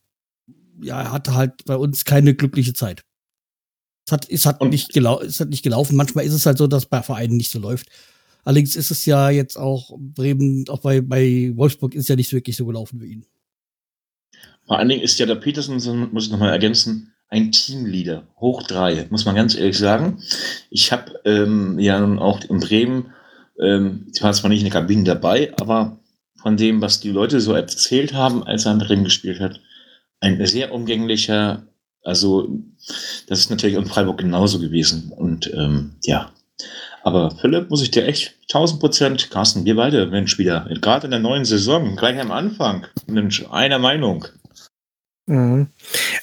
Speaker 4: Ja, er hatte halt bei uns keine glückliche Zeit. Es hat, es hat,
Speaker 1: Und-
Speaker 4: nicht, gelau es hat nicht gelaufen. Manchmal ist es halt so, dass bei Vereinen nicht so läuft. Allerdings ist es ja jetzt auch Bremen, auch bei, bei Wolfsburg ist ja nicht wirklich so gelaufen wie ihn.
Speaker 1: Vor allen Dingen ist ja der Petersen, muss ich nochmal ergänzen, ein Teamleader, hoch drei, muss man ganz ehrlich sagen. Ich habe ähm, ja nun auch in Bremen, ähm, ich war zwar nicht in der Kabine dabei, aber von dem, was die Leute so erzählt haben, als er in Bremen gespielt hat, ein sehr umgänglicher, also das ist natürlich in Freiburg genauso gewesen. Und ähm, ja, aber Philipp, muss ich dir echt 1000 Prozent, Carsten, wir beide, Mensch, wieder, gerade in der neuen Saison, gleich am Anfang, Mensch, einer Meinung.
Speaker 2: Mhm.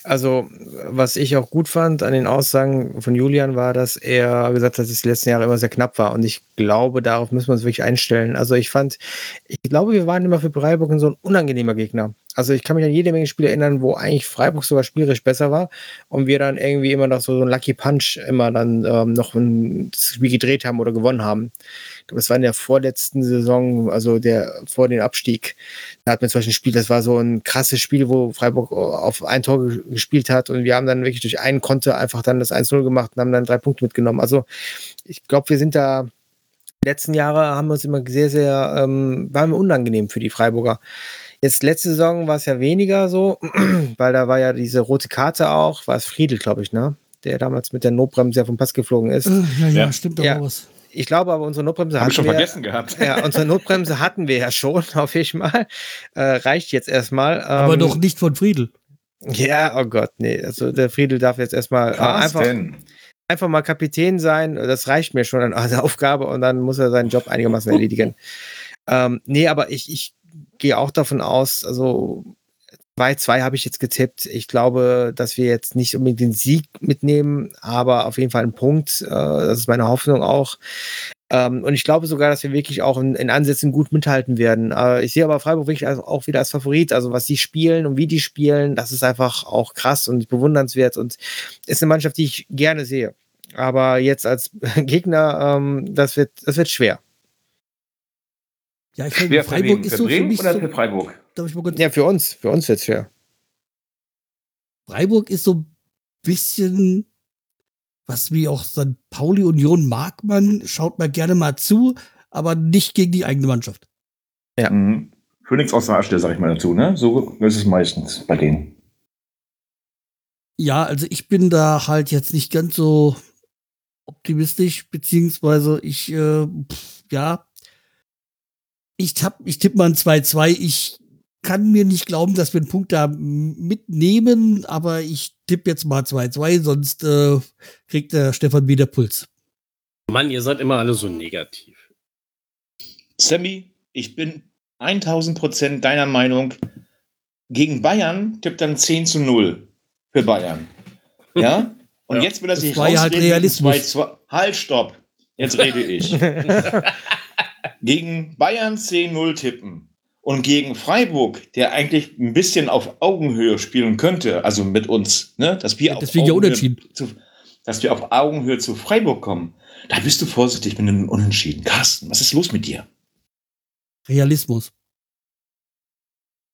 Speaker 2: Also, was ich auch gut fand an den Aussagen von Julian war, dass er gesagt hat, dass es die letzten Jahre immer sehr knapp war. Und ich glaube, darauf müssen wir uns wirklich einstellen. Also, ich fand, ich glaube, wir waren immer für Freiburg so ein unangenehmer Gegner. Also, ich kann mich an jede Menge Spiele erinnern, wo eigentlich Freiburg sogar spielerisch besser war und wir dann irgendwie immer noch so, so ein Lucky Punch immer dann ähm, noch ein Spiel gedreht haben oder gewonnen haben das war in der vorletzten Saison, also der vor dem Abstieg. Da hat man zum Beispiel ein Spiel, das war so ein krasses Spiel, wo Freiburg auf ein Tor gespielt hat und wir haben dann wirklich durch einen Konto einfach dann das 1-0 gemacht und haben dann drei Punkte mitgenommen. Also ich glaube, wir sind da die letzten Jahre haben wir uns immer sehr, sehr, ähm, waren wir unangenehm für die Freiburger. Jetzt letzte Saison war es ja weniger so, weil da war ja diese rote Karte auch, war es Friedel, glaube ich, ne? Der damals mit der Notbremse ja vom Pass geflogen ist.
Speaker 4: Äh, ja, ja, stimmt doch
Speaker 2: ja.
Speaker 4: was.
Speaker 2: Ich glaube aber, unsere Notbremse
Speaker 1: Hab
Speaker 2: hatten
Speaker 1: ich schon
Speaker 2: wir.
Speaker 1: vergessen gehabt.
Speaker 2: Ja, unsere Notbremse hatten wir ja schon, auf jeden Fall. Äh, reicht jetzt erstmal.
Speaker 4: Aber
Speaker 2: Ähm,
Speaker 4: doch nicht von Friedel.
Speaker 2: Ja, oh Gott, nee. Also der Friedel darf jetzt erstmal äh, einfach, einfach mal Kapitän sein. Das reicht mir schon an der Aufgabe und dann muss er seinen Job einigermaßen erledigen. ähm, nee, aber ich, ich gehe auch davon aus, also 2-2 habe ich jetzt getippt. Ich glaube, dass wir jetzt nicht unbedingt den Sieg mitnehmen, aber auf jeden Fall einen Punkt. Äh, das ist meine Hoffnung auch. Ähm, und ich glaube sogar, dass wir wirklich auch in, Ansätzen gut mithalten werden. Äh, ich sehe aber Freiburg wirklich auch wieder als Favorit. Also was die spielen und wie die spielen, das ist einfach auch krass und bewundernswert und ist eine Mannschaft, die ich gerne sehe. Aber jetzt als Gegner, ähm, das, wird, das wird schwer.
Speaker 4: Ja, ich finde, Freiburg ist
Speaker 1: Für
Speaker 4: so für mich
Speaker 1: oder
Speaker 4: so,
Speaker 1: für Freiburg?
Speaker 4: darf ich mal kurz,
Speaker 2: Ja, für uns. Für uns es schwer.
Speaker 4: Freiburg ist so ein bisschen, was wie auch St. Pauli Union mag man, schaut man gerne mal zu, aber nicht gegen die eigene Mannschaft.
Speaker 2: Ja.
Speaker 1: Mhm. Phoenix aus der Asche, sag ich mal dazu, ne? So ist es meistens bei denen.
Speaker 4: Ja, also ich bin da halt jetzt nicht ganz so optimistisch, beziehungsweise ich, äh, pff, ja, ich, tapp, ich tippe mal ein 2-2. Ich kann mir nicht glauben, dass wir einen Punkt da mitnehmen, aber ich tippe jetzt mal 2-2, sonst äh, kriegt der Stefan wieder Puls.
Speaker 5: Mann, ihr seid immer alle so negativ.
Speaker 1: Sammy, ich bin 1000 Prozent deiner Meinung. Gegen Bayern tippt dann 10 zu 0 für Bayern. Ja? Und
Speaker 5: Ja.
Speaker 1: jetzt will er
Speaker 4: Das
Speaker 1: sich
Speaker 4: war ja halt
Speaker 1: rausreden gegen
Speaker 4: Realismus.
Speaker 1: 2-2. Halt, stopp. Jetzt rede ich. gegen Bayern 10-0 tippen und gegen Freiburg, der eigentlich ein bisschen auf Augenhöhe spielen könnte, also mit uns, ne, dass wir auf Augenhöhe zu, dass wir auf Augenhöhe zu Freiburg kommen, da bist du vorsichtig mit einem Unentschieden. Carsten, was ist los mit dir?
Speaker 4: Realismus.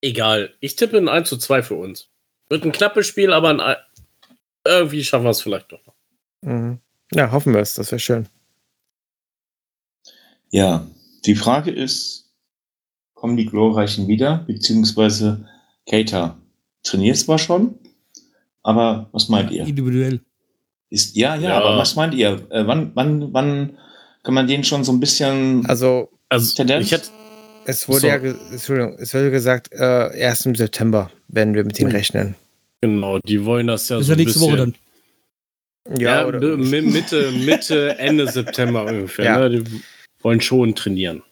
Speaker 5: Egal. Ich tippe ein 1 zu 2 für uns. Wird ein knappes Spiel, aber ein, Ein- irgendwie schaffen wir es vielleicht doch noch.
Speaker 2: Mhm. Ja, hoffen wir es. Das wäre schön.
Speaker 1: Ja, die Frage ist, kommen die Glorreichen wieder, beziehungsweise Keita trainiert zwar schon, aber was meint ihr?
Speaker 4: Individuell.
Speaker 1: Ist, ja, ja,
Speaker 5: Ja.
Speaker 1: aber was meint ihr? Äh, wann, wann, wann kann man den schon so ein bisschen
Speaker 2: Also,
Speaker 5: Also,
Speaker 1: Tendenz?
Speaker 5: ich hätte,
Speaker 2: es wurde
Speaker 5: So.
Speaker 2: ja, Entschuldigung, es wurde gesagt, äh, erst im September werden wir mit ihm rechnen.
Speaker 5: genau, die wollen das ja
Speaker 4: Das ist
Speaker 5: so
Speaker 4: ja
Speaker 5: ein
Speaker 4: nächste Woche dann.
Speaker 5: Ja, mi- Mitte, Mitte, Ende September ungefähr.
Speaker 2: Ja.
Speaker 5: Ne? Die wollen schon trainieren.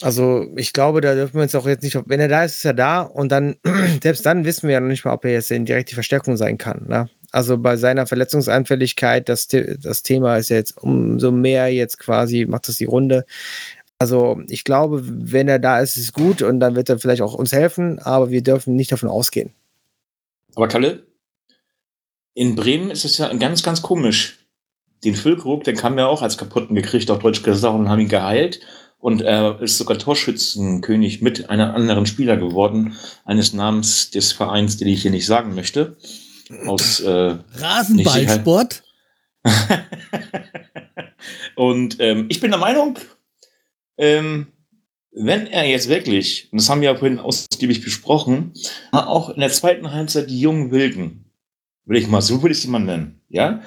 Speaker 2: Also ich glaube, da dürfen wir uns auch jetzt nicht, wenn er da ist, ist er da und dann, selbst dann wissen wir ja noch nicht mal, ob er jetzt in direkt die Verstärkung sein kann. Ne? Also bei seiner Verletzungsanfälligkeit, das, das Thema ist ja jetzt umso mehr jetzt quasi, macht das die Runde. Also ich glaube, wenn er da ist, ist es gut und dann wird er vielleicht auch uns helfen, aber wir dürfen nicht davon ausgehen.
Speaker 1: Aber Kalle, in Bremen ist es ja ganz, ganz komisch. Den Füllkrug, den haben wir auch als kaputten gekriegt, auf Deutsch gesagt, und haben ihn geheilt. Und er ist sogar Torschützenkönig mit einem anderen Spieler geworden, eines Namens des Vereins, den ich hier nicht sagen möchte. Aus äh,
Speaker 4: Rasenballsport.
Speaker 1: und ähm, ich bin der Meinung, ähm, wenn er jetzt wirklich, und das haben wir ja vorhin ausgiebig besprochen, auch in der zweiten Halbzeit die jungen Wilden, will ich mal, so würde ich sie mal nennen, ja,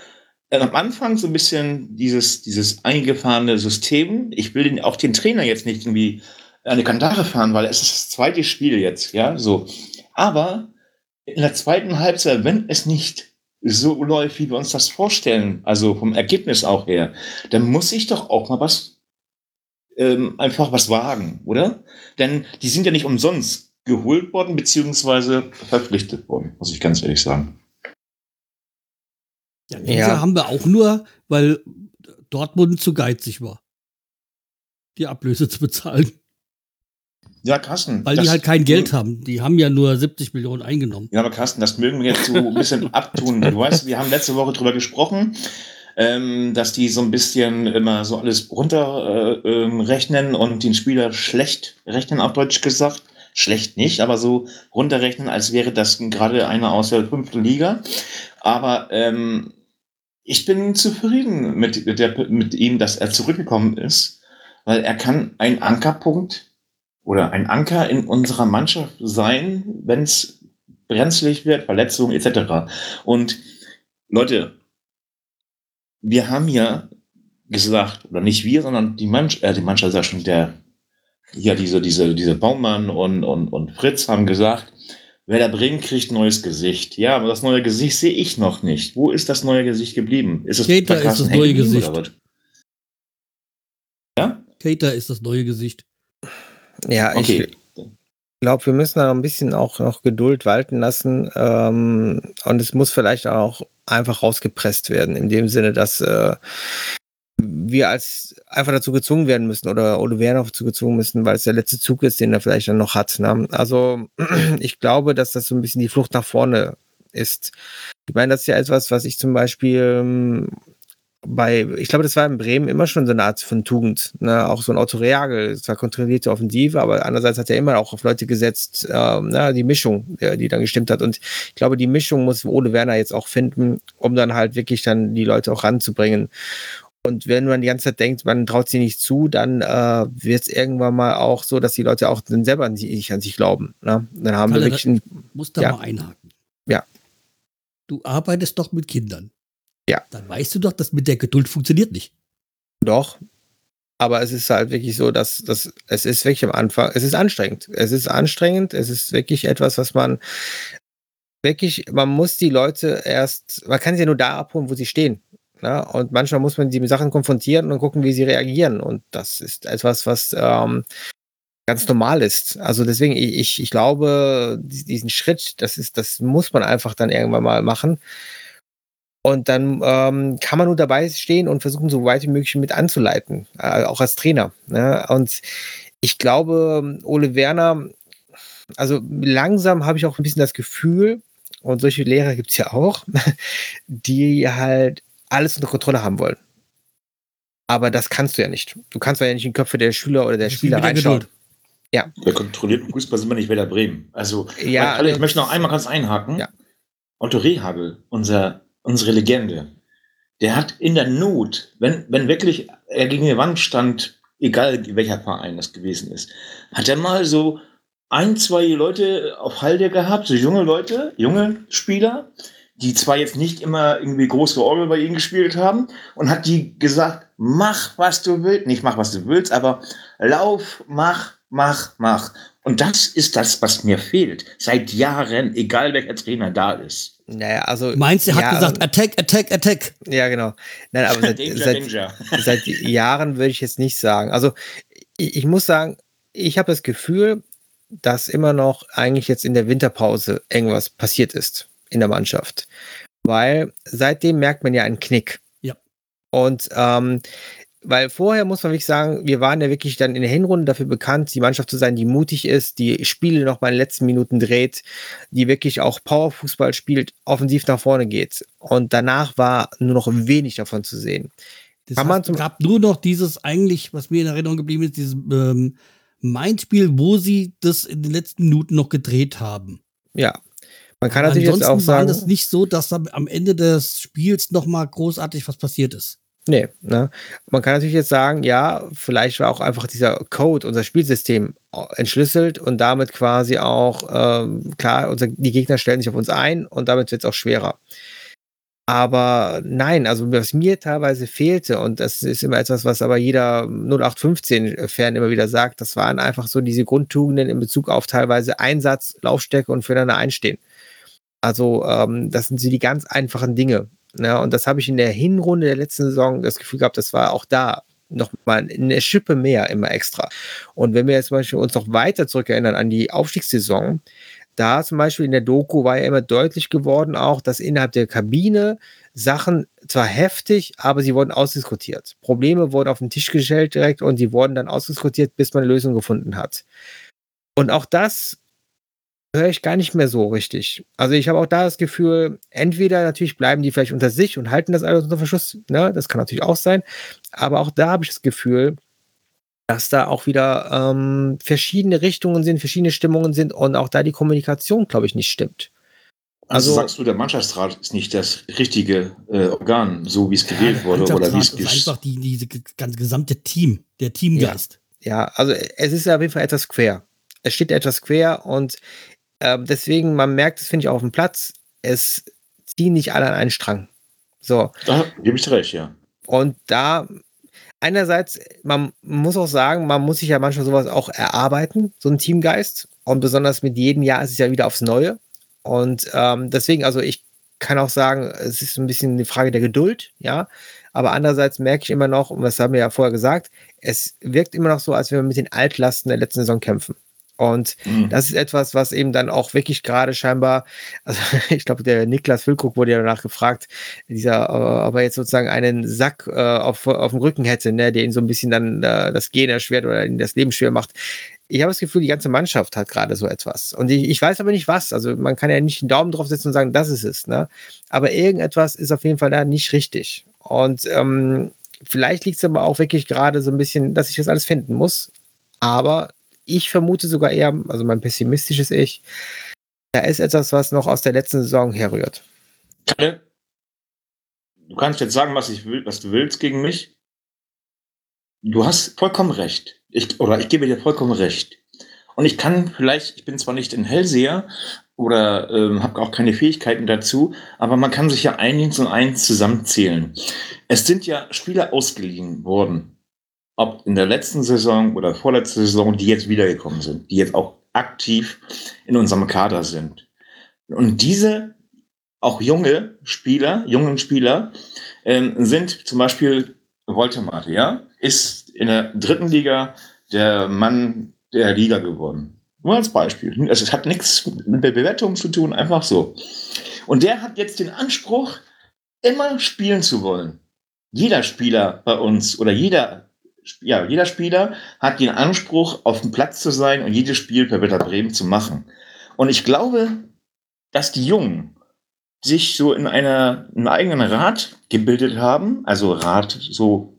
Speaker 1: am Anfang so ein bisschen dieses, dieses eingefahrene System. Ich will den, auch den Trainer jetzt nicht irgendwie eine Kandare fahren, weil es ist das zweite Spiel jetzt, ja, so. Aber in der zweiten Halbzeit, wenn es nicht so läuft, wie wir uns das vorstellen, also vom Ergebnis auch her, dann muss ich doch auch mal was, ähm, einfach was wagen, oder? Denn die sind ja nicht umsonst geholt worden, beziehungsweise verpflichtet worden, muss ich ganz ehrlich sagen.
Speaker 4: Ja, diese ja. haben wir auch nur, weil Dortmund zu geizig war, die Ablöse zu bezahlen.
Speaker 1: Ja, Carsten.
Speaker 4: Weil die halt kein Geld haben. Die haben ja nur 70 Millionen eingenommen.
Speaker 1: Ja, aber Carsten, das mögen wir jetzt so ein bisschen abtun. Du weißt, wir haben letzte Woche drüber gesprochen, ähm, dass die so ein bisschen immer so alles runterrechnen äh, ähm, und den Spieler schlecht rechnen, auf Deutsch gesagt. Schlecht nicht, aber so runterrechnen, als wäre das gerade einer aus der fünften Liga. Aber ähm, ich bin zufrieden mit, der, mit ihm, dass er zurückgekommen ist, weil er kann ein Ankerpunkt oder ein Anker in unserer Mannschaft sein, wenn es brenzlig wird, Verletzungen etc. Und Leute, wir haben ja gesagt, oder nicht wir, sondern die, Mannschaft, äh, die Mannschaft ist ja schon der, ja, diese, diese, diese Baumann und, und, und Fritz haben gesagt, Werder Bremen kriegt neues Gesicht. Ja, aber das neue Gesicht sehe ich noch nicht. Wo ist das neue Gesicht geblieben?
Speaker 4: Ist es Kater ist das neue Gesicht.
Speaker 1: Ja?
Speaker 4: Kater ist das neue Gesicht.
Speaker 2: Ja, okay. ich glaube, wir müssen da noch ein bisschen auch noch Geduld walten lassen. Ähm, und es muss vielleicht auch einfach rausgepresst werden, in dem Sinne, dass äh, wir als einfach dazu gezwungen werden müssen oder Ole Werner dazu gezwungen müssen, weil es der letzte Zug ist, den er vielleicht dann noch hat. Ne? Also ich glaube, dass das so ein bisschen die Flucht nach vorne ist. Ich meine, das ist ja etwas, was ich zum Beispiel ähm, bei, ich glaube, das war in Bremen immer schon so eine Art von Tugend. Ne? Auch so ein Otto Reagel, zwar kontrollierte Offensive, aber andererseits hat er immer auch auf Leute gesetzt, äh, na, die Mischung, die dann gestimmt hat. Und ich glaube, die Mischung muss Ole Werner jetzt auch finden, um dann halt wirklich dann die Leute auch ranzubringen. Und wenn man die ganze Zeit denkt, man traut sie nicht zu, dann äh, wird es irgendwann mal auch so, dass die Leute auch dann selber nicht an sich glauben. Ne? Dann haben Kalle, wir wirklich ein,
Speaker 4: muss da ja. mal einhaken.
Speaker 2: Ja.
Speaker 4: Du arbeitest doch mit Kindern.
Speaker 2: Ja.
Speaker 4: Dann weißt du doch, dass mit der Geduld funktioniert nicht.
Speaker 2: Doch. Aber es ist halt wirklich so, dass, dass es ist wirklich am Anfang, es ist anstrengend. Es ist anstrengend, es ist wirklich etwas, was man wirklich, man muss die Leute erst, man kann sie ja nur da abholen, wo sie stehen. Ne? und manchmal muss man die mit Sachen konfrontieren und gucken, wie sie reagieren. Und das ist etwas, was ähm, ganz normal ist. Also deswegen, ich, ich glaube, diesen Schritt, das ist, das muss man einfach dann irgendwann mal machen. Und dann ähm, kann man nur dabei stehen und versuchen, so weit wie möglich mit anzuleiten, äh, auch als Trainer. Ne? Und ich glaube, Ole Werner, also langsam habe ich auch ein bisschen das Gefühl, und solche Lehrer gibt es ja auch, die halt alles unter Kontrolle haben wollen. Aber das kannst du ja nicht. Du kannst ja nicht in die Köpfe der Schüler oder der Spieler reinschauen.
Speaker 1: Ja. Bei kontrollierten Fußball sind wir nicht Werder Bremen. Also, ja, alle, ich möchte noch einmal ganz einhaken. Ja. Otto Rehagel, unser, unsere Legende, der hat in der Not, wenn, wenn wirklich er gegen die Wand stand, egal welcher Verein das gewesen ist, hat er mal so ein, zwei Leute auf Halde gehabt, so junge Leute, junge Spieler, die zwar jetzt nicht immer irgendwie große Orgel bei ihnen gespielt haben und hat die gesagt, mach, was du willst, nicht mach, was du willst, aber lauf, mach, mach, mach. Und das ist das, was mir fehlt. Seit Jahren, egal welcher Trainer da ist.
Speaker 2: Naja, also.
Speaker 4: Meinst du, er ja, hat gesagt, attack, attack, attack.
Speaker 2: Ja, genau. Nein, aber seit, danger, seit, danger. seit Jahren würde ich jetzt nicht sagen. Also, ich, ich muss sagen, ich habe das Gefühl, dass immer noch eigentlich jetzt in der Winterpause irgendwas passiert ist in der Mannschaft. Weil seitdem merkt man ja einen Knick.
Speaker 4: Ja.
Speaker 2: Und ähm, weil vorher muss man wirklich sagen, wir waren ja wirklich dann in der Hinrunde dafür bekannt, die Mannschaft zu sein, die mutig ist, die Spiele noch mal in den letzten Minuten dreht, die wirklich auch Powerfußball spielt, offensiv nach vorne geht. Und danach war nur noch wenig davon zu sehen.
Speaker 4: Es gab nur noch dieses eigentlich, was mir in Erinnerung geblieben ist, dieses ähm, Mindspiel, wo sie das in den letzten Minuten noch gedreht haben.
Speaker 2: Ja, man kann natürlich jetzt auch sagen.
Speaker 4: es nicht so, dass am Ende des Spiels nochmal großartig was passiert ist.
Speaker 2: Nee, ne? Man kann natürlich jetzt sagen, ja, vielleicht war auch einfach dieser Code, unser Spielsystem entschlüsselt und damit quasi auch, ähm, klar, unser, die Gegner stellen sich auf uns ein und damit wird es auch schwerer. Aber nein, also was mir teilweise fehlte, und das ist immer etwas, was aber jeder 0815-Fan immer wieder sagt, das waren einfach so diese Grundtugenden in Bezug auf teilweise Einsatz, Laufstärke und füreinander einstehen. Also ähm, das sind so die ganz einfachen Dinge. Ja, ne? und das habe ich in der Hinrunde der letzten Saison das Gefühl gehabt, das war auch da noch mal eine Schippe mehr immer extra. Und wenn wir jetzt zum Beispiel uns noch weiter zurückerinnern an die Aufstiegssaison, da zum Beispiel in der Doku war ja immer deutlich geworden auch, dass innerhalb der Kabine Sachen zwar heftig, aber sie wurden ausdiskutiert. Probleme wurden auf den Tisch gestellt direkt und sie wurden dann ausdiskutiert, bis man eine Lösung gefunden hat. Und auch das höre ich gar nicht mehr so richtig. Also ich habe auch da das Gefühl, entweder natürlich bleiben die vielleicht unter sich und halten das alles unter Verschluss, ne? das kann natürlich auch sein, aber auch da habe ich das Gefühl, dass da auch wieder ähm, verschiedene Richtungen sind, verschiedene Stimmungen sind und auch da die Kommunikation, glaube ich, nicht stimmt.
Speaker 1: Also,
Speaker 2: Also-
Speaker 1: sagst du, der Mannschaftsrat ist nicht das richtige äh, Organ, so wie es gewählt
Speaker 4: der
Speaker 1: wurde oder wie es
Speaker 4: ist einfach die, diese g- ganz gesamte Team, der Teamgeist.
Speaker 2: Ja, also es ist ja auf jeden Fall etwas quer. Es steht etwas quer und ähm, deswegen, man merkt es, finde ich, auch auf dem Platz, es ziehen nicht alle an einen Strang. So,
Speaker 1: Da gebe ich recht, ja.
Speaker 2: und da einerseits, man muss auch sagen, man muss sich ja manchmal sowas auch erarbeiten, so ein Teamgeist. Und besonders mit jedem Jahr ist es ja wieder aufs Neue. Und ähm, deswegen, also ich kann auch sagen, es ist ein bisschen eine Frage der Geduld, ja. Aber andererseits merke ich immer noch, und das haben wir ja vorher gesagt, es wirkt immer noch so, als wenn wir mit den Altlasten der letzten Saison kämpfen. Und
Speaker 1: Mhm.
Speaker 2: das ist etwas, was eben dann auch wirklich gerade scheinbar, also ich glaube, der Niklas Füllkrug wurde ja danach gefragt, dieser, äh, ob er jetzt sozusagen einen Sack äh, auf, auf dem Rücken hätte, ne, der ihn so ein bisschen dann äh, das Gehen erschwert oder ihn das Leben schwer macht. Ich habe das Gefühl, die ganze Mannschaft hat gerade so etwas. Und ich, ich weiß aber nicht was. Also man kann ja nicht einen Daumen drauf setzen und sagen, das ist es. Ne? Aber irgendetwas ist auf jeden Fall da nicht richtig. Und ähm, vielleicht liegt es aber auch wirklich gerade so ein bisschen, dass ich das alles finden muss. Aber ich vermute sogar eher, also mein pessimistisches Ich, da ist etwas, was noch aus der letzten Saison herrührt.
Speaker 1: Du kannst jetzt sagen, was ich will, was du willst gegen mich. Du hast vollkommen recht. Ich, oder ich gebe dir vollkommen recht. Und ich kann vielleicht, ich bin zwar nicht ein Hellseher oder ähm, habe auch keine Fähigkeiten dazu, aber man kann sich ja eins und eins zusammenzählen. Es sind ja Spieler ausgeliehen worden, ob in der letzten Saison oder vorletzten Saison, die jetzt wiedergekommen sind, die jetzt auch aktiv in unserem Kader sind. Und diese auch junge Spieler, jungen Spieler, ähm, sind zum Beispiel Woltemate, ja, ist in der dritten Liga der Mann der Liga geworden. Nur als Beispiel. Es hat nichts mit der Bewertung zu tun, einfach so. Und der hat jetzt den Anspruch, immer spielen zu wollen. Jeder Spieler bei uns oder jeder, ja, jeder Spieler hat den Anspruch, auf dem Platz zu sein und jedes Spiel per Wetter Bremen zu machen. Und ich glaube, dass die Jungen sich so in einer, einem eigenen Rat gebildet haben, also Rat, so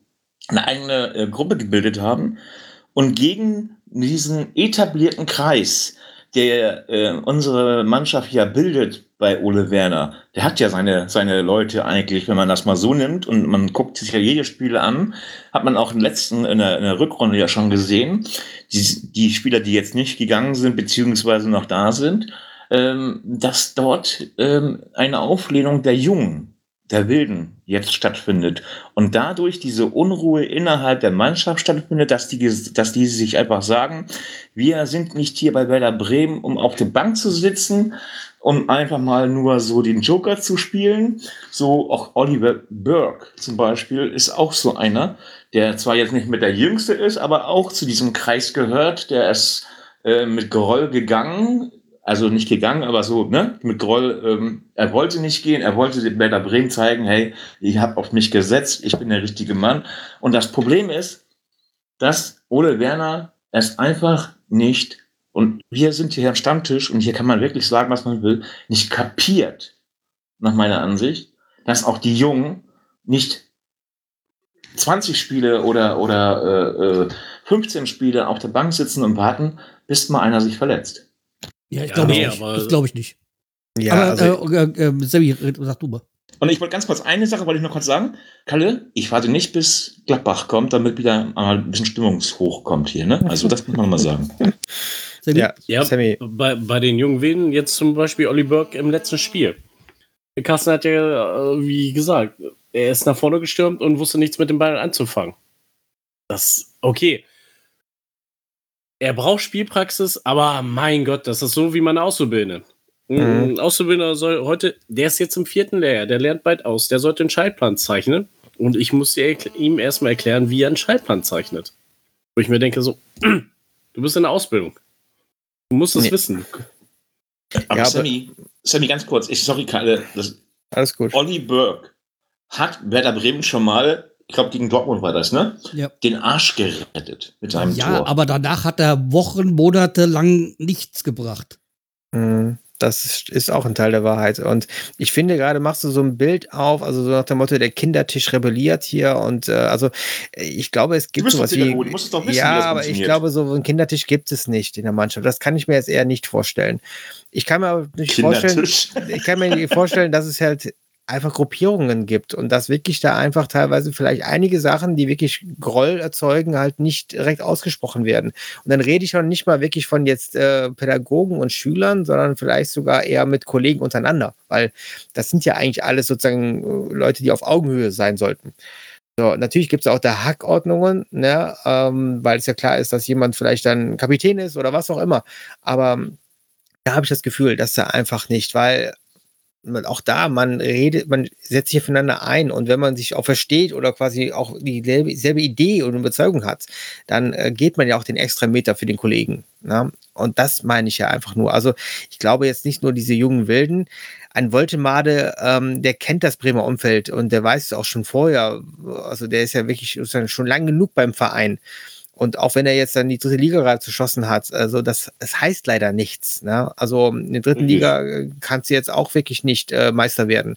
Speaker 1: eine eigene äh, Gruppe gebildet haben und gegen diesen etablierten Kreis, der äh, unsere Mannschaft ja bildet bei Ole Werner, der hat ja seine, seine Leute eigentlich, wenn man das mal so nimmt und man guckt sich ja jedes Spiel an, hat man auch im letzten, in der, in der Rückrunde ja schon gesehen, die, die Spieler, die jetzt nicht gegangen sind, beziehungsweise noch da sind, ähm, dass dort ähm, eine Auflehnung der Jungen, der Wilden jetzt stattfindet. Und dadurch diese Unruhe innerhalb der Mannschaft stattfindet, dass die, dass die sich einfach sagen, wir sind nicht hier bei Werder Bremen, um auf der Bank zu sitzen, um einfach mal nur so den Joker zu spielen. So auch Oliver Burke zum Beispiel ist auch so einer, der zwar jetzt nicht mit der Jüngste ist, aber auch zu diesem Kreis gehört, der ist äh, mit Groll gegangen, also nicht gegangen, aber so, ne, mit Groll, ähm, er wollte nicht gehen, er wollte dem Werder Bremen zeigen, hey, ich habe auf mich gesetzt, ich bin der richtige Mann. Und das Problem ist, dass Ole Werner es einfach nicht, und wir sind hier am Stammtisch, und hier kann man wirklich sagen, was man will, nicht kapiert, nach meiner Ansicht, dass auch die Jungen nicht 20 Spiele oder, oder äh, äh, 15 Spiele auf der Bank sitzen und warten, bis mal einer sich verletzt.
Speaker 4: Ja, ich
Speaker 5: Ja,
Speaker 4: glaube
Speaker 5: nee,
Speaker 4: nicht.
Speaker 5: aber-
Speaker 4: Das glaube ich nicht.
Speaker 2: Ja,
Speaker 4: aber
Speaker 2: also,
Speaker 4: äh, äh, äh, red- sag du mal.
Speaker 1: Und ich wollte ganz kurz eine Sache, wollte ich noch kurz sagen. Kalle, ich warte nicht, bis Gladbach kommt, damit wieder mal ein bisschen Stimmungshoch kommt hier. Ne? Also das muss man mal sagen.
Speaker 4: Sebi?
Speaker 2: ja,
Speaker 5: Ja,
Speaker 2: Sammy,
Speaker 5: bei, bei den jungen Wilden jetzt zum Beispiel Olli Burke im letzten Spiel. Der Carsten hat ja, äh, wie gesagt, er ist nach vorne gestürmt und wusste nichts mit dem Ball anzufangen. Das, okay. Er braucht Spielpraxis, aber mein Gott, das ist so wie man Auszubildende. Ein
Speaker 2: Mhm.
Speaker 5: Auszubildender soll heute, der ist jetzt im vierten Lehrjahr, der lernt bald aus, der sollte einen Schaltplan zeichnen Und ich erkl- ihm erstmal erklären, wie er einen Schaltplan zeichnet. Wo ich mir denke, so, du bist in der Ausbildung. Du musst es
Speaker 2: Nee.
Speaker 5: wissen.
Speaker 1: Aber,
Speaker 2: Ja, aber-
Speaker 1: Sammy, Sammy, ganz kurz, ich sorry, Kalle, das,
Speaker 2: Alles gut.
Speaker 1: Olli Burke hat Werder Bremen schon mal, ich glaube gegen Dortmund war das, ne?
Speaker 4: Ja.
Speaker 1: Den Arsch gerettet mit seinem
Speaker 4: Ja,
Speaker 1: Tor.
Speaker 4: aber danach hat er Wochen, Monate lang nichts gebracht.
Speaker 2: Mhm. Das ist, ist auch ein Teil der Wahrheit. Und ich finde, gerade machst du so ein Bild auf, also so nach dem Motto, der Kindertisch rebelliert hier. Und äh, also äh, ich glaube, es gibt sowas wie.
Speaker 1: Pädagoge, du musst es doch wissen,
Speaker 2: ja, aber ich glaube, so einen Kindertisch gibt es nicht in der Mannschaft. Das kann ich mir jetzt eher nicht vorstellen. Ich kann mir aber nicht vorstellen, ich kann mir nicht vorstellen, dass es halt einfach Gruppierungen gibt und dass wirklich da einfach teilweise vielleicht einige Sachen, die wirklich Groll erzeugen, halt nicht direkt ausgesprochen werden. Und dann rede ich auch nicht mal wirklich von jetzt äh, Pädagogen und Schülern, sondern vielleicht sogar eher mit Kollegen untereinander, weil das sind ja eigentlich alles sozusagen äh, Leute, die auf Augenhöhe sein sollten. So, natürlich gibt es auch da Hackordnungen, ne, ähm, weil es ja klar ist, dass jemand vielleicht dann Kapitän ist oder was auch immer. Aber ähm, da habe ich das Gefühl, dass da einfach nicht, weil auch da, man redet, man setzt sich aufeinander ein und wenn man sich auch versteht oder quasi auch dieselbe selbe Idee und Überzeugung hat, dann äh, geht man ja auch den extra Meter für den Kollegen. Ne? Und das meine ich ja einfach nur. Also ich glaube jetzt nicht nur diese jungen Wilden. Ein Woltemade, ähm, der kennt das Bremer Umfeld und der weiß es auch schon vorher. Also der ist ja wirklich schon lang genug beim Verein. Und auch wenn er jetzt dann die dritte Liga gerade geschossen hat, also das, das heißt leider nichts. Ne? Also in der dritten
Speaker 1: Richtig.
Speaker 2: Liga äh, kannst du jetzt auch wirklich nicht äh, Meister werden.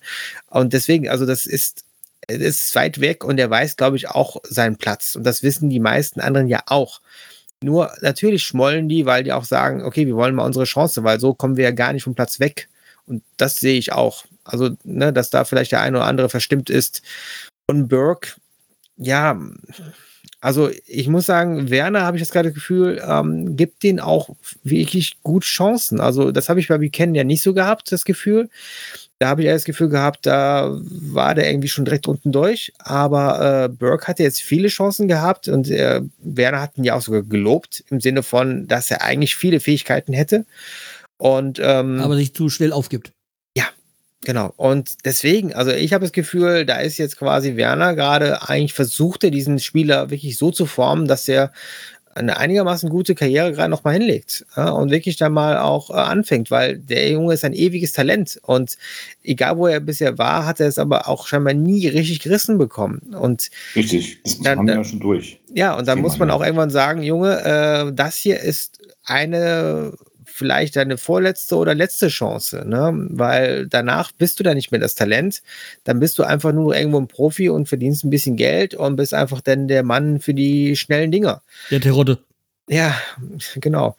Speaker 2: Und deswegen, also das ist, es ist weit weg und er weiß, glaube ich, auch seinen Platz. Und das wissen die meisten anderen ja auch. Nur natürlich schmollen die, weil die auch sagen, okay, wir wollen mal unsere Chance, weil so kommen wir ja gar nicht vom Platz weg. Und das sehe ich auch. Also, ne, dass da vielleicht der eine oder andere verstimmt ist. Und Burke, ja, also ich muss sagen, Werner, habe ich jetzt gerade das Gefühl, ähm, gibt den auch wirklich gut Chancen. Also das habe ich bei Weekend ja nicht so gehabt, das Gefühl. Da habe ich eher das Gefühl gehabt, da war der irgendwie schon direkt unten durch. Aber äh, Burke hatte jetzt viele Chancen gehabt und äh, Werner hat ihn ja auch sogar gelobt, im Sinne von, dass er eigentlich viele Fähigkeiten hätte. Und ähm,
Speaker 4: Aber sich zu schnell aufgibt.
Speaker 2: Genau. Und deswegen, also ich habe das Gefühl, da ist jetzt quasi Werner gerade eigentlich versucht, er diesen Spieler wirklich so zu formen, dass er eine einigermaßen gute Karriere gerade noch mal hinlegt ja, und wirklich dann mal auch äh, anfängt, weil der Junge ist ein ewiges Talent und egal wo er bisher war, hat er es aber auch scheinbar nie richtig gerissen bekommen und
Speaker 1: Richtig, das
Speaker 2: Dann-
Speaker 1: haben wir ja schon durch.
Speaker 2: ja, und dann
Speaker 1: Thema,
Speaker 2: muss man auch irgendwann sagen, Junge, äh, das hier ist eine vielleicht deine vorletzte oder letzte Chance, ne? Weil danach bist du da nicht mehr das Talent, dann bist du einfach nur irgendwo ein Profi und verdienst ein bisschen Geld und bist einfach dann der Mann für die schnellen Dinger.
Speaker 4: Der Terodde.
Speaker 2: Ja, genau.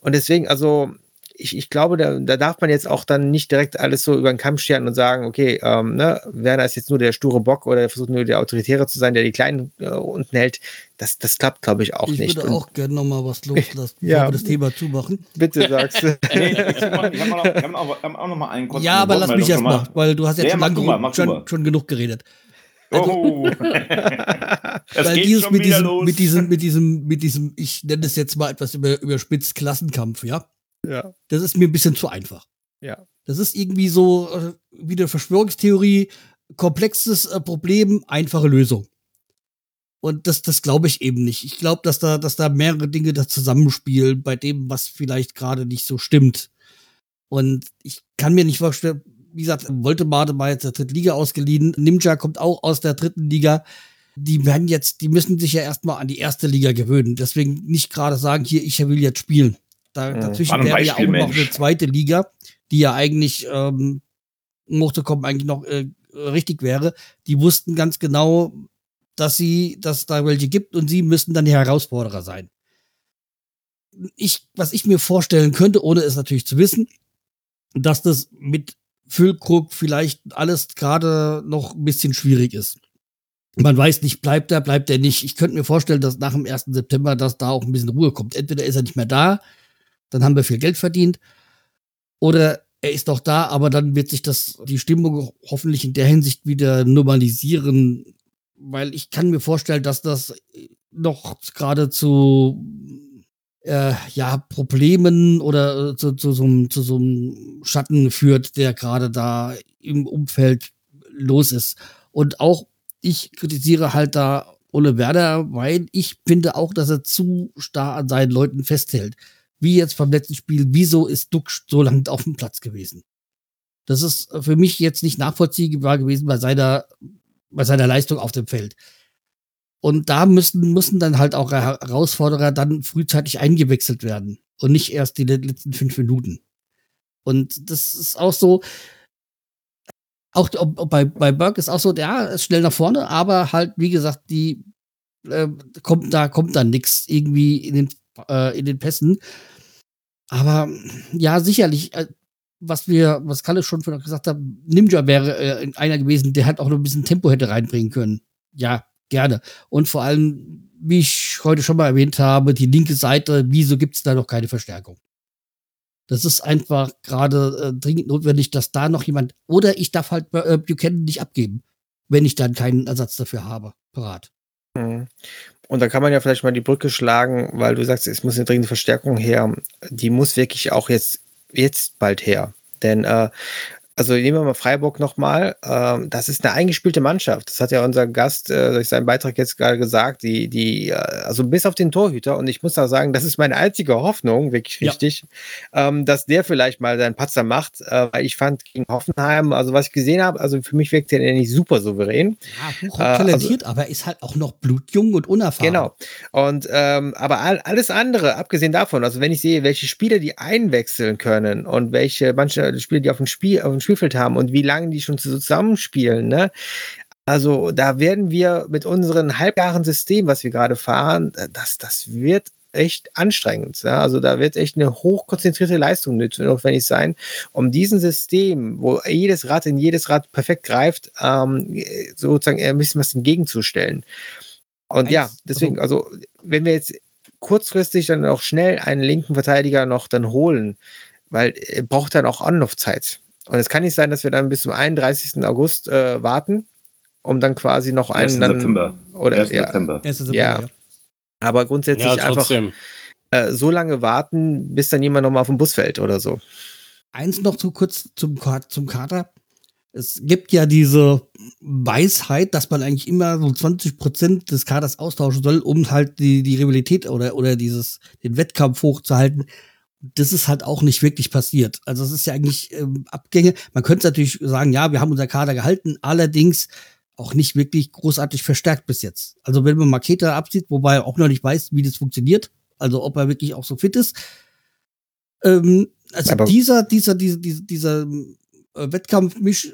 Speaker 2: Und deswegen, also ich, ich glaube, da, da darf man jetzt auch dann nicht direkt alles so über den Kamm scheren und sagen, okay, ähm, ne, Werner ist jetzt nur der sture Bock oder versucht nur der Autoritäre zu sein, der die Kleinen äh, unten hält. Das, das klappt, glaube ich, auch
Speaker 4: ich
Speaker 2: nicht.
Speaker 4: würde
Speaker 2: Und
Speaker 4: auch gerne noch mal was loslassen, bevor
Speaker 2: Ja.
Speaker 4: wir das Thema zumachen.
Speaker 2: bitte sagst du.
Speaker 1: Nee, ich hab- ich habe noch, ich hab ich auch noch mal einen kurzen
Speaker 4: Ja, aber lass mich erst mal, weil du hast jetzt
Speaker 1: Ja,
Speaker 4: schon,
Speaker 1: mach
Speaker 4: lang
Speaker 1: du mal, mach du
Speaker 4: schon, schon genug geredet.
Speaker 1: schon mal. Oh. Es
Speaker 4: weil
Speaker 1: geht
Speaker 4: dieses
Speaker 1: schon
Speaker 4: mit
Speaker 1: wieder
Speaker 4: diesem,
Speaker 1: los.
Speaker 4: mit diesem, mit diesem, mit diesem, ich nenne es jetzt mal etwas über, überspitzt Klassenkampf, ja.
Speaker 2: Ja,
Speaker 4: Das ist mir ein bisschen zu einfach.
Speaker 2: ja.
Speaker 4: Das ist irgendwie so äh, wie eine Verschwörungstheorie, komplexes äh, Problem, einfache Lösung. Und das, das glaube ich eben nicht. Ich glaube, dass da, dass da mehrere Dinge da zusammenspielen bei dem, was vielleicht gerade nicht so stimmt. Und ich kann mir nicht vorstellen, wie gesagt, Woltemade mal jetzt der dritten Liga ausgeliehen. Nimja kommt auch aus der dritten Liga. Die werden jetzt, die müssen sich ja erstmal an die erste Liga gewöhnen. Deswegen nicht gerade sagen, hier, ich will jetzt spielen. Da, dazwischen wäre ja auch noch
Speaker 1: Beispielmensch.
Speaker 4: eine zweite Liga, die ja eigentlich, ähm, um hochzukommen, eigentlich noch äh, richtig wäre. Die wussten ganz genau, dass sie, dass es da welche gibt und sie müssen dann die Herausforderer sein. Ich, was ich mir vorstellen könnte, ohne es natürlich zu wissen, dass das mit Füllkrug vielleicht alles gerade noch ein bisschen schwierig ist. Man weiß nicht, bleibt er, bleibt er nicht. Ich könnte mir vorstellen, dass nach dem 1. September, dass da auch ein bisschen Ruhe kommt. Entweder ist er nicht mehr da, dann haben wir viel Geld verdient, oder er ist doch da, aber dann wird sich das, die Stimmung hoffentlich in der Hinsicht wieder normalisieren, weil ich kann mir vorstellen, dass das noch gerade zu äh, ja, Problemen oder äh, zu, zu, so zu so einem Schatten führt, der gerade da im Umfeld los ist. Und auch ich kritisiere halt da Ole Werder, weil ich finde auch, dass er zu starr an seinen Leuten festhält. Wie jetzt beim letzten Spiel, wieso ist Duck so lange auf dem Platz gewesen? Das ist für mich jetzt nicht nachvollziehbar gewesen bei seiner, bei seiner Leistung auf dem Feld. Und da müssen, müssen dann halt auch Herausforderer dann frühzeitig eingewechselt werden und nicht erst die letzten fünf Minuten. Und das ist auch so, auch bei, bei Burke ist auch so, ja, ist schnell nach vorne, aber halt, wie gesagt, die äh, kommt, da kommt dann nichts irgendwie in den, äh, in den Pässen. Aber ja, sicherlich, äh, was wir, was Kalle schon vorhin gesagt hat, Ninja wäre äh, einer gewesen, der halt auch noch ein bisschen Tempo hätte reinbringen können. Ja, gerne. Und vor allem, wie ich heute schon mal erwähnt habe, die linke Seite, wieso gibt es da noch keine Verstärkung? Das ist einfach gerade äh, dringend notwendig, dass da noch jemand, oder ich darf halt äh, Buchanan nicht abgeben, wenn ich dann keinen Ersatz dafür habe, parat.
Speaker 2: Mhm. Und da kann man ja vielleicht mal die Brücke schlagen, weil du sagst, es muss eine dringende Verstärkung her. Die muss wirklich auch jetzt, jetzt bald her. Denn äh, also nehmen wir mal Freiburg nochmal. Ähm, das ist eine eingespielte Mannschaft. Das hat ja unser Gast äh, durch seinen Beitrag jetzt gerade gesagt. Die, die, äh, also bis auf den Torhüter. Und ich muss da sagen, das ist meine einzige Hoffnung, wirklich richtig, ähm, dass der vielleicht mal seinen Patzer macht. Äh, weil ich fand gegen Hoffenheim, also was ich gesehen habe, also für mich wirkt der nicht super souverän.
Speaker 4: Ja, hochtalentiert, also, aber ist halt auch noch blutjung und unerfahren.
Speaker 2: Genau. Und ähm, aber all, alles andere, abgesehen davon, also wenn ich sehe, welche Spieler die einwechseln können und welche manche Spieler, die auf dem Spiel, auf dem Spielfeld haben und wie lange die schon zusammenspielen, ne? Also da werden wir mit unserem halbgaren System, was wir gerade fahren, äh, das, das wird echt anstrengend. Ja? Also da wird echt eine hochkonzentrierte Leistung notwendig sein, um diesem System, wo jedes Rad in jedes Rad perfekt greift, ähm, sozusagen ein bisschen was entgegenzustellen. Und ja, deswegen, also wenn wir jetzt kurzfristig dann auch schnell einen linken Verteidiger noch dann holen, weil er braucht dann auch Anlaufzeit. Und es kann nicht sein, dass wir dann bis zum 31. August äh, warten, um dann quasi noch einen. 1. Dann,
Speaker 1: September.
Speaker 2: Oder, 1. Ja, September. 1. September. Ja. ja. Aber grundsätzlich ja, einfach äh, so lange warten, bis dann jemand nochmal auf den Bus fällt oder so.
Speaker 4: Eins noch zu kurz zum, zum Kater. Es gibt ja diese Weisheit, dass man eigentlich immer so 20 Prozent des Kaders austauschen soll, um halt die, die Rivalität oder, oder dieses, den Wettkampf hochzuhalten das ist halt auch nicht wirklich passiert. Also es ist ja eigentlich ähm, Abgänge. Man könnte natürlich sagen, ja, wir haben unser Kader gehalten, allerdings auch nicht wirklich großartig verstärkt bis jetzt. Also wenn man Maketa absieht, wobei er auch noch nicht weiß, wie das funktioniert, also ob er wirklich auch so fit ist. Ähm, also Aber dieser, dieser, dieser, dieser, dieser äh, Wettkampfmisch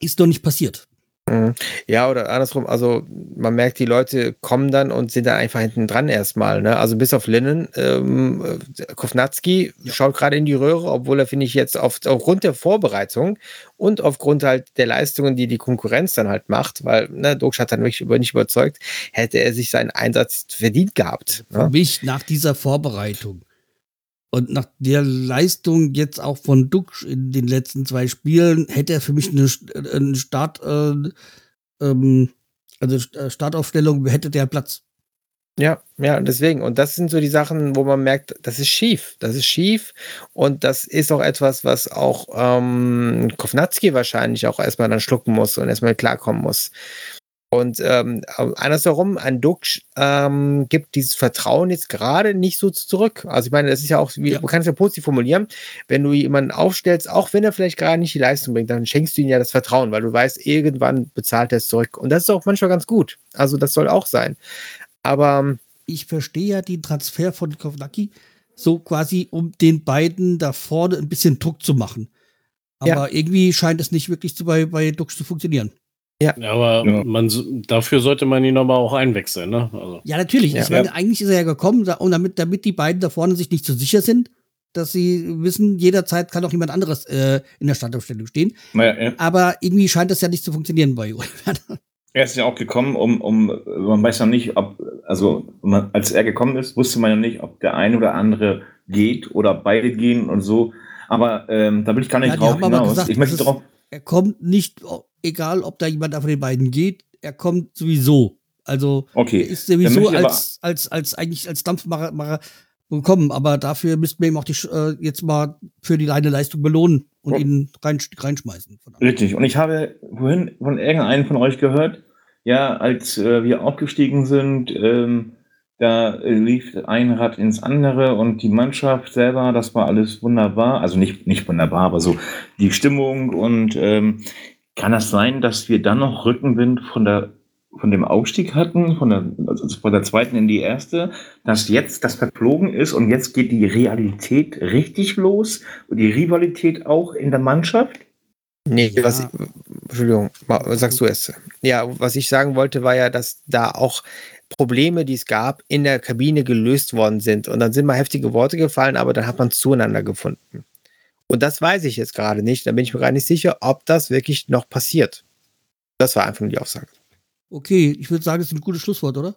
Speaker 4: ist noch nicht passiert.
Speaker 2: Mhm. Ja, oder andersrum, also man merkt, die Leute kommen dann und sind dann einfach hinten dran erstmal. Ne? Also bis auf Linnen, ähm, Kovnatski ja. schaut gerade in die Röhre, obwohl er, finde ich, jetzt auf, aufgrund der Vorbereitung und aufgrund halt der Leistungen, die die Konkurrenz dann halt macht, weil ne, Doksch hat dann wirklich über, nicht überzeugt, hätte er sich seinen Einsatz verdient gehabt.
Speaker 4: Ne? Für mich nach dieser Vorbereitung und nach der Leistung jetzt auch von Duck in den letzten zwei Spielen hätte er für mich eine, eine Start, äh, ähm, also äh, Startaufstellung, hätte der Platz.
Speaker 2: Ja, ja, deswegen. Und das sind so die Sachen, wo man merkt, das ist schief. Das ist schief. Und das ist auch etwas, was auch ähm, Kovnatski wahrscheinlich auch erstmal dann schlucken muss und erstmal klarkommen muss. Und ähm, andersherum, ein Duxch ähm, gibt dieses Vertrauen jetzt gerade nicht so zurück. Also ich meine, das ist ja auch, wie, man kann es ja positiv formulieren, wenn du jemanden aufstellst, auch wenn er vielleicht gerade nicht die Leistung bringt, dann schenkst du ihm ja das Vertrauen, weil du weißt, irgendwann bezahlt er es zurück. Und das ist auch manchmal ganz gut. Also das soll auch sein. Aber ähm,
Speaker 4: ich verstehe ja den Transfer von Kovnacki so quasi, um den beiden da vorne ein bisschen Druck zu machen. Aber ja. irgendwie scheint es nicht wirklich zu, bei, bei Dux zu funktionieren.
Speaker 5: Ja. ja aber ja. Man, dafür sollte man ihn aber auch einwechseln, ne?
Speaker 4: Also. Ja, natürlich. Ja. Meine, eigentlich ist er ja gekommen, und damit, damit die beiden da vorne sich nicht so sicher sind, dass sie wissen, jederzeit kann auch jemand anderes äh, in der Startaufstellung stehen. Ja, aber irgendwie scheint das ja nicht zu funktionieren bei
Speaker 1: Er ist ja auch gekommen, um, um, man weiß noch nicht, ob, also man, als er gekommen ist, wusste man ja nicht, ob der eine oder andere geht oder beide gehen und so. Aber ähm, da will ich gar nicht drauf hinaus.
Speaker 4: Gesagt,
Speaker 1: ich möchte darauf.
Speaker 4: Er kommt nicht egal ob da jemand von den beiden geht, er kommt sowieso. Also
Speaker 1: okay.
Speaker 4: er ist sowieso als, als, als eigentlich als Dampfmacher gekommen, aber dafür müssten wir ihm auch die, äh, jetzt mal für die kleine Leistung belohnen und oh. ihn rein, reinschmeißen.
Speaker 1: Richtig. Und ich habe vorhin von irgendeinem von euch gehört, ja, als äh, wir aufgestiegen sind, ähm, da äh, lief ein Rad ins andere und die Mannschaft selber, das war alles wunderbar. Also nicht, nicht wunderbar, aber so die Stimmung und ähm, kann das sein, dass wir dann noch Rückenwind von der von dem Aufstieg hatten, von der, also von der zweiten in die erste, dass jetzt das verflogen ist und jetzt geht die Realität richtig los und die Rivalität auch in der Mannschaft?
Speaker 2: Nee, was ich, Entschuldigung, sagst du es. Ja, was ich sagen wollte, war ja, dass da auch Probleme, die es gab, in der Kabine gelöst worden sind. Und dann sind mal heftige Worte gefallen, aber dann hat man zueinander gefunden. Und das weiß ich jetzt gerade nicht. Da bin ich mir gar nicht sicher, ob das wirklich noch passiert. Das war einfach nur die Aussage.
Speaker 4: Okay, ich würde sagen, das ist ein gutes Schlusswort, oder?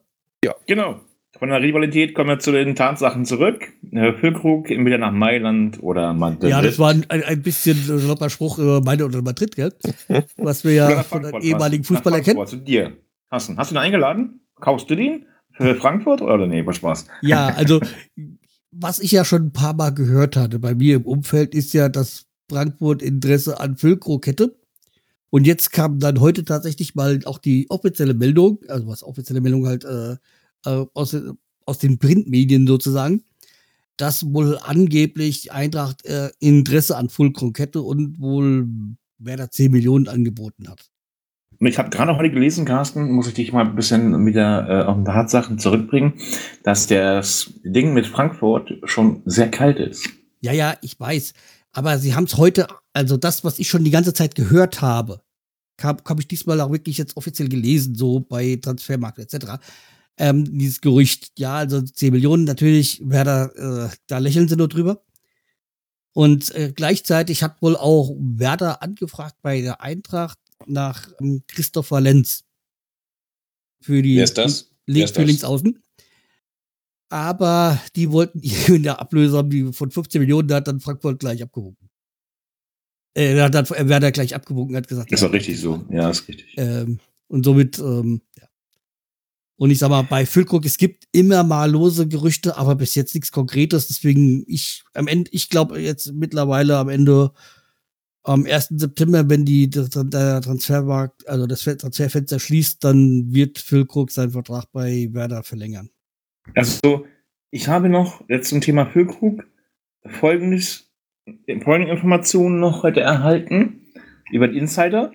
Speaker 1: Genau. Von der Rivalität kommen wir zu den Tatsachen zurück. Füllkrug entweder nach Mailand oder Madrid.
Speaker 4: Ja, das war ein, ein, ein bisschen salopper Spruch über meine oder Madrid, gell? Was wir ja von einem ehemaligen. Fußballer kennen.
Speaker 1: Zu dir. Hast, hast du ihn eingeladen? Kaufst du den? Für Frankfurt oder nee, was Spaß?
Speaker 4: Ja, also was ich ja schon ein paar Mal gehört hatte bei mir im Umfeld, ist ja, dass Frankfurt Interesse an Füllkrug hätte. Und jetzt kam dann heute tatsächlich mal auch die offizielle Meldung, also was offizielle Meldung halt äh, äh, aus, aus den Printmedien sozusagen, dass wohl angeblich Eintracht äh, Interesse an Füllkrug hätte und wohl wer da 10 Millionen angeboten hat.
Speaker 1: Und ich habe gerade heute gelesen, Carsten, muss ich dich mal ein bisschen wieder äh, auf die Tatsachen zurückbringen, dass das Ding mit Frankfurt schon sehr kalt ist.
Speaker 4: Ja, ja, ich weiß. Aber sie haben es heute, also das, was ich schon die ganze Zeit gehört habe, habe hab ich diesmal auch wirklich jetzt offiziell gelesen, so bei Transfermarkt etc. Ähm, dieses Gerücht, ja, also 10 Millionen, natürlich, Werder, äh, da lächeln sie nur drüber. Und äh, gleichzeitig hat wohl auch Werder angefragt bei der Eintracht nach ähm, Christopher Lenz. Für die
Speaker 1: Wer ist das? Wer
Speaker 4: Links
Speaker 1: ist
Speaker 4: für
Speaker 1: das?
Speaker 4: links außen. Aber die wollten in der Ablöse haben die von 15 Millionen, da hat dann Frankfurt gleich abgewunken. Äh, da hat dann äh, Werder gleich abgewunken, hat gesagt.
Speaker 1: Ist
Speaker 4: ja,
Speaker 1: doch richtig so. Ja, ist richtig.
Speaker 4: Ähm, und somit, ähm, ja. Und ich sag mal, bei Füllkrug, es gibt immer mal lose Gerüchte, aber bis jetzt nichts Konkretes. Deswegen, ich, am Ende, ich glaube jetzt mittlerweile am Ende, am 1. September, wenn die, der, Transfermarkt, also das Transferfenster schließt, dann wird Füllkrug seinen Vertrag bei Werder verlängern.
Speaker 1: Also, ich habe noch jetzt zum Thema Füllkrug folgendes, folgende Informationen noch heute erhalten über die Insider,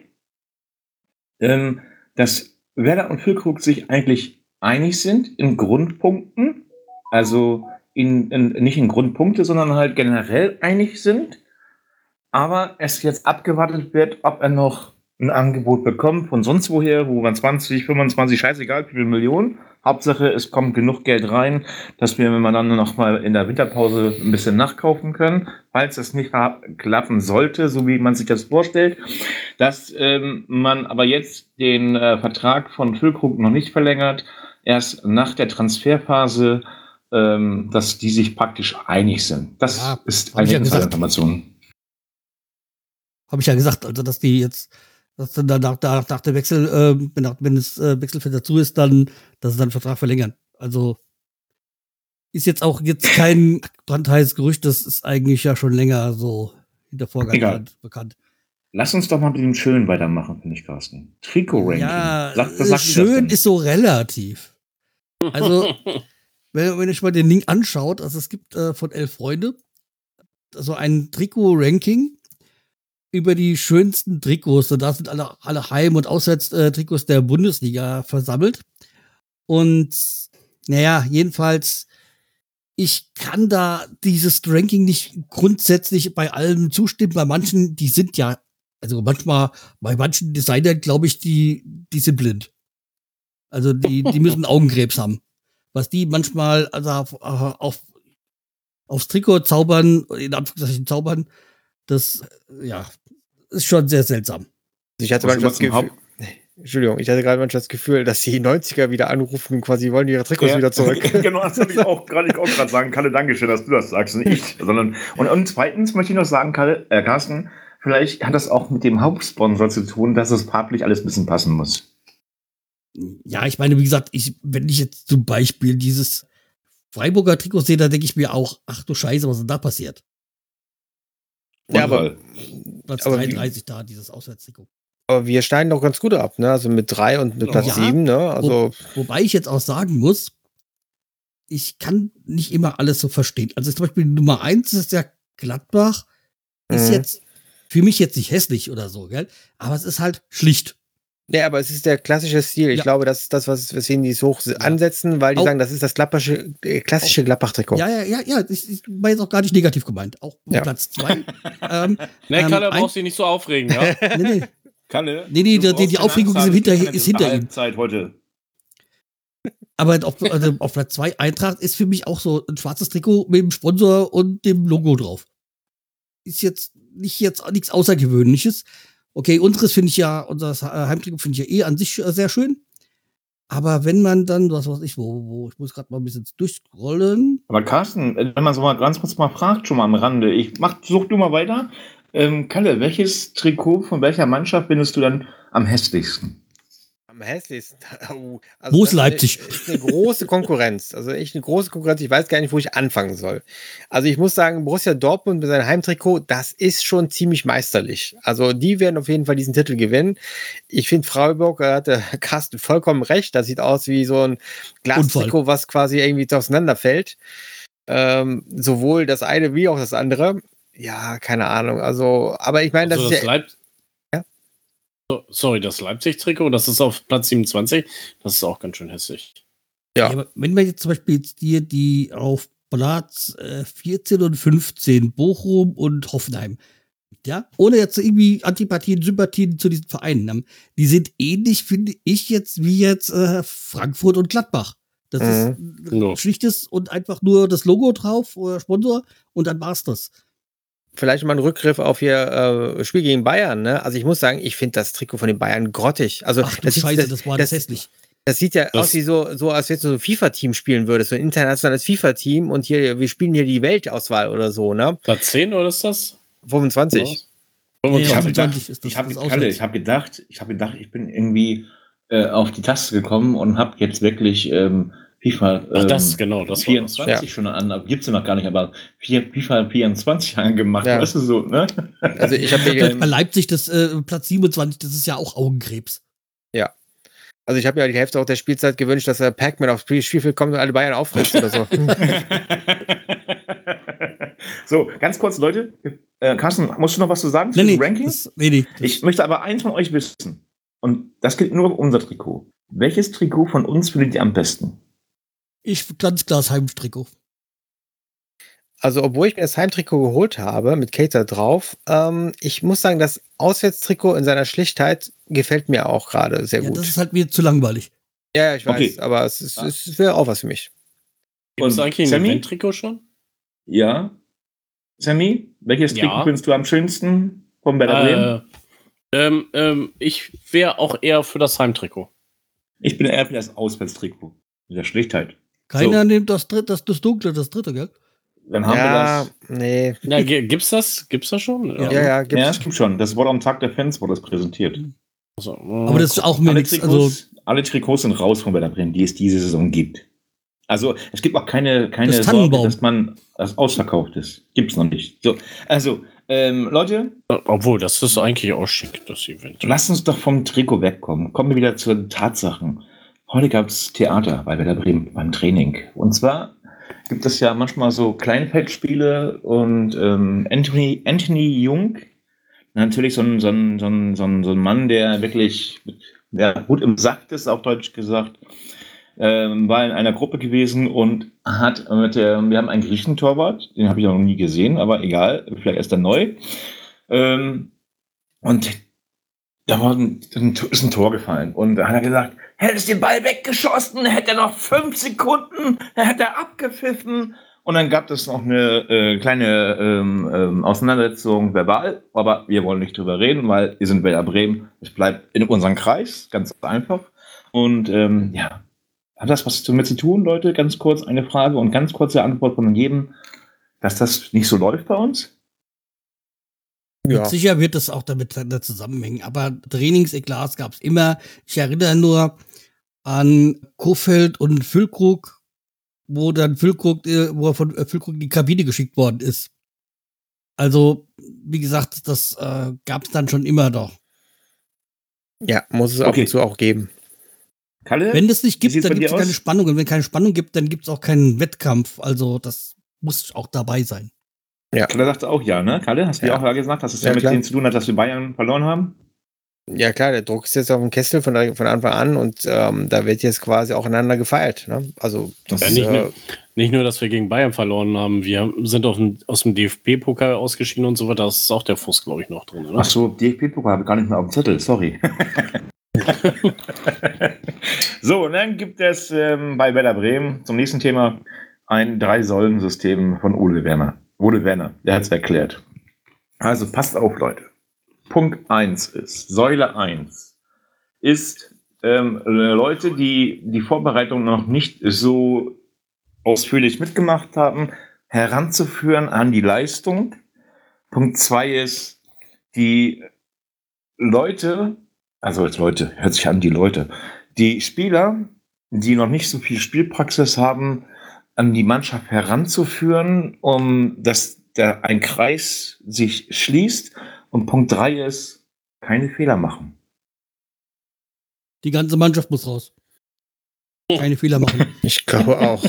Speaker 1: ähm, dass Werder und Füllkrug sich eigentlich einig sind in Grundpunkten, also in, in, nicht in Grundpunkte, sondern halt generell einig sind, aber es jetzt abgewartet wird, ob er noch ein Angebot bekommt von sonst woher, wo man 20, 25, scheißegal, wie viele Millionen. Hauptsache, es kommt genug Geld rein, dass wir, wenn wir dann noch mal in der Winterpause ein bisschen nachkaufen können, falls das nicht klappen sollte, so wie man sich das vorstellt, dass ähm, man aber jetzt den äh, Vertrag von Füllkrug noch nicht verlängert, erst nach der Transferphase, ähm, dass die sich praktisch einig sind. Das
Speaker 4: Ja,
Speaker 1: ist eine. Information.
Speaker 4: Habe ich ja gesagt, also dass die jetzt, dass dann danach, nach, nach der Wechsel, äh, nach, wenn das äh, Wechselfenster zu ist, dann, dass sie dann den Vertrag verlängern. Also ist jetzt auch jetzt kein brandheißes Gerücht, das ist eigentlich ja schon länger so in der
Speaker 1: Egal.
Speaker 4: Vergangenheit bekannt.
Speaker 1: Lass uns doch mal mit dem Schön weitermachen, finde ich, Carsten. Trikot-Ranking.
Speaker 4: Ja,
Speaker 1: Sag- das
Speaker 4: schön
Speaker 1: denn?
Speaker 4: ist so relativ. Also, wenn, wenn euch mal den Link anschaut, also es gibt äh, von elf Freunde so ein Trikot-Ranking über die schönsten Trikots. Und da sind alle, alle Heim- und Auswärtstrikots der Bundesliga versammelt. Und naja, jedenfalls, ich kann da dieses Ranking nicht grundsätzlich bei allen zustimmen. Bei manchen, die sind ja, also manchmal, bei manchen Designern glaube ich, die, die sind blind. Also die, die müssen Augenkrebs haben. Was die manchmal also auf, auf, aufs Trikot zaubern, in Anführungszeichen zaubern, das, ja, ist schon sehr seltsam.
Speaker 2: Also ich hatte manchmal das Gefühl, Entschuldigung, ich hatte gerade manchmal das Gefühl, dass die 90er wieder anrufen und quasi wollen ihre Trikots
Speaker 1: Ja,
Speaker 2: wieder zurück.
Speaker 1: genau, das habe ich auch gerade ich auch gerade sagen. Kalle, Dankeschön, dass du das sagst, nicht ich. Sondern, und, und zweitens möchte ich noch sagen, Kalle, äh, Carsten, vielleicht hat das auch mit dem Hauptsponsor zu tun, dass es farblich alles ein bisschen passen muss.
Speaker 4: Ja, ich meine, wie gesagt, ich, wenn ich jetzt zum Beispiel dieses Freiburger Trikot sehe, da denke ich mir auch, ach du Scheiße, was ist denn da passiert?
Speaker 2: Ja, aber-
Speaker 4: Platz
Speaker 2: Aber wie-
Speaker 4: 33 da, dieses Auswärtstrikot.
Speaker 2: Aber wir schneiden doch ganz gut ab, ne? Also mit drei und mit Platz
Speaker 4: Ja.
Speaker 2: sieben, ne? Also,
Speaker 4: Wobei ich jetzt auch sagen muss, ich kann nicht immer alles so verstehen. Also zum Beispiel Nummer eins ist ja Gladbach, ist
Speaker 2: Mhm.
Speaker 4: jetzt für mich jetzt nicht hässlich oder so, gell? Aber es ist halt schlicht.
Speaker 2: Nee, aber es ist der klassische Stil. Ich
Speaker 4: Ja.
Speaker 2: glaube, das ist das, was, weswegen die es hoch ansetzen, weil die
Speaker 4: Auch-
Speaker 2: sagen, das ist das äh, klassische Gladbach-Trikot.
Speaker 4: Ja, ja, ja, ja. Ich, ich war jetzt auch gar nicht negativ gemeint. Auch
Speaker 2: Ja.
Speaker 4: Platz zwei. ähm,
Speaker 5: Ne,
Speaker 4: Ähm,
Speaker 5: Kalle,
Speaker 4: ein-
Speaker 5: brauchst dich nicht so aufregen, ja?
Speaker 4: nee, nee.
Speaker 1: Kalle?
Speaker 4: Nee, nee,
Speaker 1: du
Speaker 4: die- die
Speaker 1: brauchst
Speaker 4: Aufregung ist hinter- ist hinter ihm.
Speaker 1: Halbzeit heute.
Speaker 4: Aber auf, also auf Platz zwei Eintracht ist für mich auch so ein schwarzes Trikot mit dem Sponsor und dem Logo drauf. Ist jetzt nicht jetzt nichts Außergewöhnliches. Okay, unseres finde ich ja, unser Heimtrikot finde ich ja eh an sich äh, sehr schön. Aber wenn man dann, was weiß ich, wo, wo, ich muss gerade mal ein bisschen durchscrollen.
Speaker 1: Aber Carsten, äh, wenn man so mal ganz kurz mal fragt, schon mal am Rande, ich mach, such du mal weiter. Ähm, Kalle, welches Trikot von welcher Mannschaft findest du dann am hässlichsten?
Speaker 2: Am hässlichsten. Oh, also
Speaker 4: Wo ist
Speaker 2: das
Speaker 4: Leipzig?
Speaker 2: Ist, ist eine große Konkurrenz. Also echt eine große Konkurrenz. Ich weiß gar nicht, wo ich anfangen soll. Also ich muss sagen, Borussia Dortmund mit seinem Heimtrikot, das ist schon ziemlich meisterlich. Also die werden auf jeden Fall diesen Titel gewinnen. Ich finde, Freiburg, da hatte Carsten vollkommen recht. Das sieht aus wie so ein Glastrikot, was quasi irgendwie auseinanderfällt. Ähm, sowohl das eine wie auch das andere. Ja, keine Ahnung. Also, aber ich meine, das
Speaker 5: Also
Speaker 2: ist ja.
Speaker 5: Leip? So, sorry, das Leipzig-Trikot, das ist auf Platz 27. Das ist auch ganz schön hässlich.
Speaker 2: Ja.
Speaker 4: aber wenn wir jetzt zum Beispiel jetzt dir die auf Platz äh, 14 und 15 Bochum und Hoffenheim, ja, ohne jetzt irgendwie Antipathien, Sympathien zu diesen Vereinen haben, die sind ähnlich, finde ich jetzt, wie jetzt äh, Frankfurt und Gladbach. Das
Speaker 2: Mhm.
Speaker 4: ist
Speaker 5: Ja.
Speaker 4: ein schlichtes und einfach nur das Logo drauf oder Sponsor und dann war's das.
Speaker 2: Vielleicht mal ein Rückgriff auf ihr äh, Spiel gegen Bayern. Ne? Also ich muss sagen, ich finde das Trikot von den Bayern grottig. Also
Speaker 4: Ach du
Speaker 2: das, sieht-
Speaker 4: Scheiße,
Speaker 2: das,
Speaker 4: das war
Speaker 2: das,
Speaker 4: das hässlich.
Speaker 2: das sieht ja
Speaker 5: Das-
Speaker 2: aus wie so, so als wenn du so ein FIFA-Team spielen würdest, so ein internationales FIFA-Team und hier, wir spielen hier die Weltauswahl oder so, ne?
Speaker 5: Platz 10 oder ist das?
Speaker 2: 25.
Speaker 4: Ja,
Speaker 1: Ich habe
Speaker 5: 25.
Speaker 1: gedacht,
Speaker 4: 25 ist das-
Speaker 1: ich habe
Speaker 4: Auswärts.
Speaker 1: ich habe gedacht, ich habe gedacht, ich bin irgendwie äh, auf die Taste gekommen und habe jetzt wirklich ähm, FIFA
Speaker 5: Ach,
Speaker 1: ähm,
Speaker 5: das, genau, das war das.
Speaker 1: 24 schon an, gibt's ja noch gar nicht, aber FIFA 24 angemacht,
Speaker 2: Ja.
Speaker 1: weißt du so, ne?
Speaker 2: Also ich habe
Speaker 4: Bei
Speaker 2: hier,
Speaker 4: Leipzig, das äh, Platz 27, das ist ja auch Augenkrebs.
Speaker 2: also ich habe ja die Hälfte auch der Spielzeit gewünscht, dass der Pac-Man aufs Spiel- Spielfeld kommt und alle Bayern auffrisst oder so.
Speaker 1: so, ganz kurz, Leute. Äh, Carsten, musst du noch was zu sagen zu
Speaker 4: Nee,
Speaker 1: den
Speaker 4: nee,
Speaker 1: Rankings?
Speaker 4: das, nee, nee.
Speaker 1: Ich möchte aber eins von euch wissen. Und das gilt nur um unser Trikot. Welches Trikot von uns findet ihr am besten?
Speaker 4: Ich ganz klar das Heimtrikot.
Speaker 2: Also, obwohl ich mir das Heimtrikot geholt habe, mit Cater drauf, ähm, ich muss sagen, das Auswärtstrikot in seiner Schlichtheit gefällt mir auch gerade sehr
Speaker 4: Ja,
Speaker 2: gut.
Speaker 4: das ist halt mir zu langweilig.
Speaker 2: ja, ich weiß,
Speaker 1: Okay.
Speaker 2: aber es, ist, es wäre auch was für mich.
Speaker 5: Gibt es
Speaker 1: Und
Speaker 5: eigentlich ein
Speaker 1: Sammy?
Speaker 5: Event-Trikot schon?
Speaker 1: Ja. Sammy, welches
Speaker 5: Ja.
Speaker 1: Trikot findest du am schönsten vom Werder Bremen?
Speaker 5: Äh, ähm, ähm, ich wäre auch eher für das Heimtrikot.
Speaker 1: Ich bin eher für das Auswärtstrikot. Mit der Schlichtheit.
Speaker 4: Keiner
Speaker 1: So.
Speaker 4: nimmt das dritte, das, das dunkle, das dritte, gell?
Speaker 1: Dann haben
Speaker 2: ja,
Speaker 1: wir das.
Speaker 2: nee.
Speaker 5: Ja, gi- gibt's das? Gibt's das schon?
Speaker 4: Ja.
Speaker 2: Ja, ja, gibt's.
Speaker 1: Ja, stimmt schon. Das wurde am Tag der Fans wurde das präsentiert.
Speaker 5: Also,
Speaker 4: Aber das ist auch mir
Speaker 1: Alle
Speaker 4: nichts.
Speaker 1: Trikots,
Speaker 4: Also,
Speaker 1: alle Trikots sind raus von Werder Bremen, die es diese Saison gibt. Also es gibt auch keine, keine
Speaker 4: Das
Speaker 1: Sorge, dass man das ausverkauft ist. Gibt's noch nicht. So, also ähm, Leute,
Speaker 5: Obwohl, das ist eigentlich auch schick, das Event.
Speaker 1: lasst uns doch vom Trikot wegkommen. Kommen wir wieder zu den Tatsachen. Heute gab's Theater bei Werder Bremen beim Training. Und zwar gibt es ja manchmal so Kleinfeldspiele und ähm, Anthony, Anthony Jung, natürlich so ein, so, ein, so, ein, so, ein, so ein Mann, der wirklich der gut im Sack ist, auf Deutsch gesagt, ähm, war in einer Gruppe gewesen und hat mit der, wir haben einen Griechentorwart, den habe ich noch nie gesehen, aber egal, vielleicht ist er neu. Ähm, und da war ein, ist ein Tor gefallen und da hat er gesagt, hättest den Ball weggeschossen, hätte er noch fünf Sekunden, dann hätte er abgepfiffen. Und dann gab es noch eine äh, kleine ähm, ähm, Auseinandersetzung verbal, aber wir wollen nicht drüber reden, weil wir sind Werder Bremen. Es bleibt in unserem Kreis, ganz einfach. Und ähm, ja, hat das was damit zu tun, Leute? Ganz kurz eine Frage und ganz kurze Antwort von jedem, dass das nicht so läuft bei uns?
Speaker 2: Ja.
Speaker 4: sicher wird das auch damit da zusammenhängen. Aber Trainingseklas gab es immer. Ich erinnere nur an Kofeld und Füllkrug, wo dann Füllkrug, äh, wo er von äh, Füllkrug in die Kabine geschickt worden ist. Also, wie gesagt, das äh, gab es dann schon immer doch.
Speaker 2: Ja, muss es ab
Speaker 1: Okay.
Speaker 2: und zu auch geben.
Speaker 1: Kalle?
Speaker 4: Wenn es nicht gibt, dann gibt es keine? Spannung. Und wenn keine Spannung gibt, dann gibt es auch keinen Wettkampf. Also das muss auch dabei sein.
Speaker 1: Kalle sagte auch ja, ne? Kalle, hast du
Speaker 2: Ja.
Speaker 1: ja auch ja gesagt, dass es
Speaker 2: Ja,
Speaker 1: ja, mit
Speaker 2: klar.
Speaker 1: denen zu tun hat, dass wir Bayern verloren haben?
Speaker 2: Ja klar, der Druck ist jetzt auf dem Kessel von, der- von Anfang an und ähm, da wird jetzt quasi auch einander gefeilt. Ne? Also das
Speaker 5: Ja,
Speaker 2: ist,
Speaker 5: nicht,
Speaker 2: äh,
Speaker 5: nur, nicht nur, dass wir gegen Bayern verloren haben, wir sind dem, aus dem DFB-Pokal ausgeschieden und so weiter. Das ist auch der Fuß, glaube ich, noch drin. Oder?
Speaker 1: Ach so, DFB-Pokal habe ich gar nicht mehr auf dem Zettel, sorry. so, und dann gibt es ähm, bei Werder Bremen zum nächsten Thema ein Drei-Säulen-System von Ole Werner. Ole Werner, der hat es erklärt. Also passt auf, Leute. Punkt 1 ist, Säule 1 ist ähm, Leute, die die Vorbereitung noch nicht so ausführlich mitgemacht haben, heranzuführen an die Leistung. Punkt 2 ist, die Leute, also jetzt Leute, hört sich an, die Leute, die Spieler, die noch nicht so viel Spielpraxis haben, an die Mannschaft heranzuführen, um dass der, ein Kreis sich schließt. Und Punkt drei ist, keine Fehler machen.
Speaker 4: Die ganze Mannschaft muss raus. Keine Fehler machen.
Speaker 2: ich glaube auch.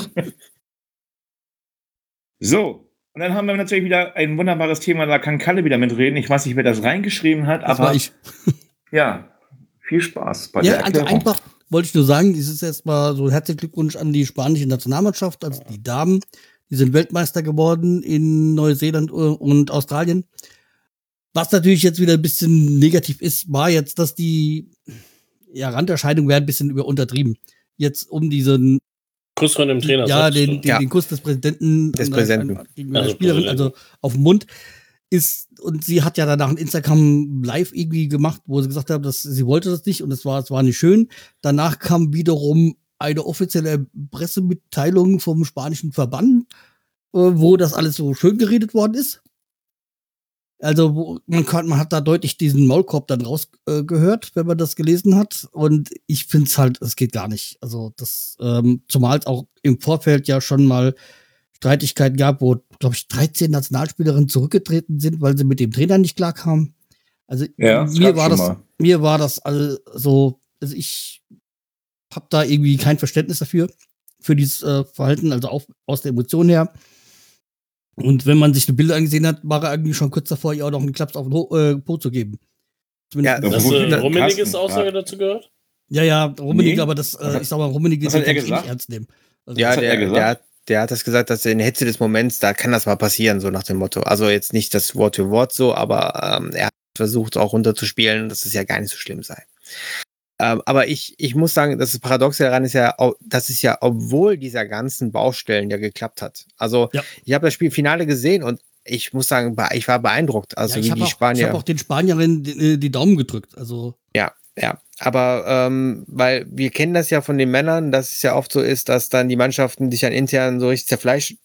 Speaker 1: So, und dann haben wir natürlich wieder ein wunderbares Thema, da kann Kalle wieder mitreden. Ich weiß nicht, wer das reingeschrieben hat,
Speaker 4: Das
Speaker 1: aber
Speaker 4: war ich.
Speaker 1: ja, viel Spaß bei
Speaker 4: Ja,
Speaker 1: der
Speaker 4: also
Speaker 1: Erklärung.
Speaker 4: einfach wollte ich nur sagen, dieses ist erstmal so herzlichen Glückwunsch an die spanische Nationalmannschaft, also die Damen. Die sind Weltmeister geworden in Neuseeland und Australien. Was natürlich jetzt wieder ein bisschen negativ ist, war jetzt, dass die ja, Randerscheinungen werden ein bisschen über untertrieben. Jetzt um diesen,
Speaker 5: Kuss von dem Trainer.
Speaker 4: ja, den, den,
Speaker 2: Ja.
Speaker 4: den Kuss des Präsidenten,
Speaker 2: Des
Speaker 4: an-
Speaker 2: Präsidenten.
Speaker 4: gegenüber
Speaker 5: Also
Speaker 4: Spielerin, also auf dem Mund ist, und sie hat ja danach ein Instagram live irgendwie gemacht, wo sie gesagt hat, dass sie wollte das nicht und es war, es war nicht schön. Danach kam wiederum eine offizielle Pressemitteilung vom spanischen Verband, äh, wo das alles so schön geredet worden ist. Also wo, man, kann, man hat da deutlich diesen Maulkorb dann rausgehört, äh, wenn man das gelesen hat. Und ich finde es halt, es geht gar nicht. Also das, ähm, zumal es auch im Vorfeld ja schon mal Streitigkeiten gab, wo, glaube ich, 13 Nationalspielerinnen zurückgetreten sind, weil sie mit dem Trainer nicht klarkamen. Also
Speaker 1: Ja, das
Speaker 4: mir war das,
Speaker 1: mal.
Speaker 4: mir war das all so, also ich habe da irgendwie kein Verständnis dafür, für dieses äh, Verhalten, also auch aus der Emotion her. Und wenn man sich die Bilder angesehen hat, war er eigentlich schon kurz davor, ihr auch noch einen Klaps auf den Ho äh, Po zu geben.
Speaker 2: Ja,
Speaker 4: Zumindest-
Speaker 1: Wo-
Speaker 5: du
Speaker 1: Carsten,
Speaker 5: Rummeniges
Speaker 1: ja.
Speaker 5: Aussage dazu gehört?
Speaker 4: ja, ja, Rummenigge,
Speaker 1: Nee.
Speaker 4: aber das, äh, ich sag mal, kann
Speaker 1: er
Speaker 4: ich nicht ernst nehmen. Also,
Speaker 2: Ja, der,
Speaker 1: er gesagt?
Speaker 2: der, hat, der hat das gesagt, dass in der Hitze des Moments, da kann das mal passieren, so nach dem Motto. Also jetzt nicht das Wort für Wort so, aber ähm, er hat versucht auch runterzuspielen, dass es ja gar nicht so schlimm sei. Ähm, aber ich, ich muss sagen, das Paradoxe daran ist ja, dass es ja, obwohl dieser ganzen Baustellen ja geklappt hat. Also
Speaker 4: Ja.
Speaker 2: ich habe das Spiel Finale gesehen und ich muss sagen, ich war beeindruckt. Also
Speaker 4: ja, ich
Speaker 2: wie
Speaker 4: habe
Speaker 2: die
Speaker 4: auch, ich
Speaker 2: Spanier.
Speaker 4: hab auch den Spanierinnen die, die Daumen gedrückt. Also
Speaker 2: Ja, ja. Aber ähm, weil wir kennen das ja von den Männern, dass es ja oft so ist, dass dann die Mannschaften sich dann intern so richtig zerfleischen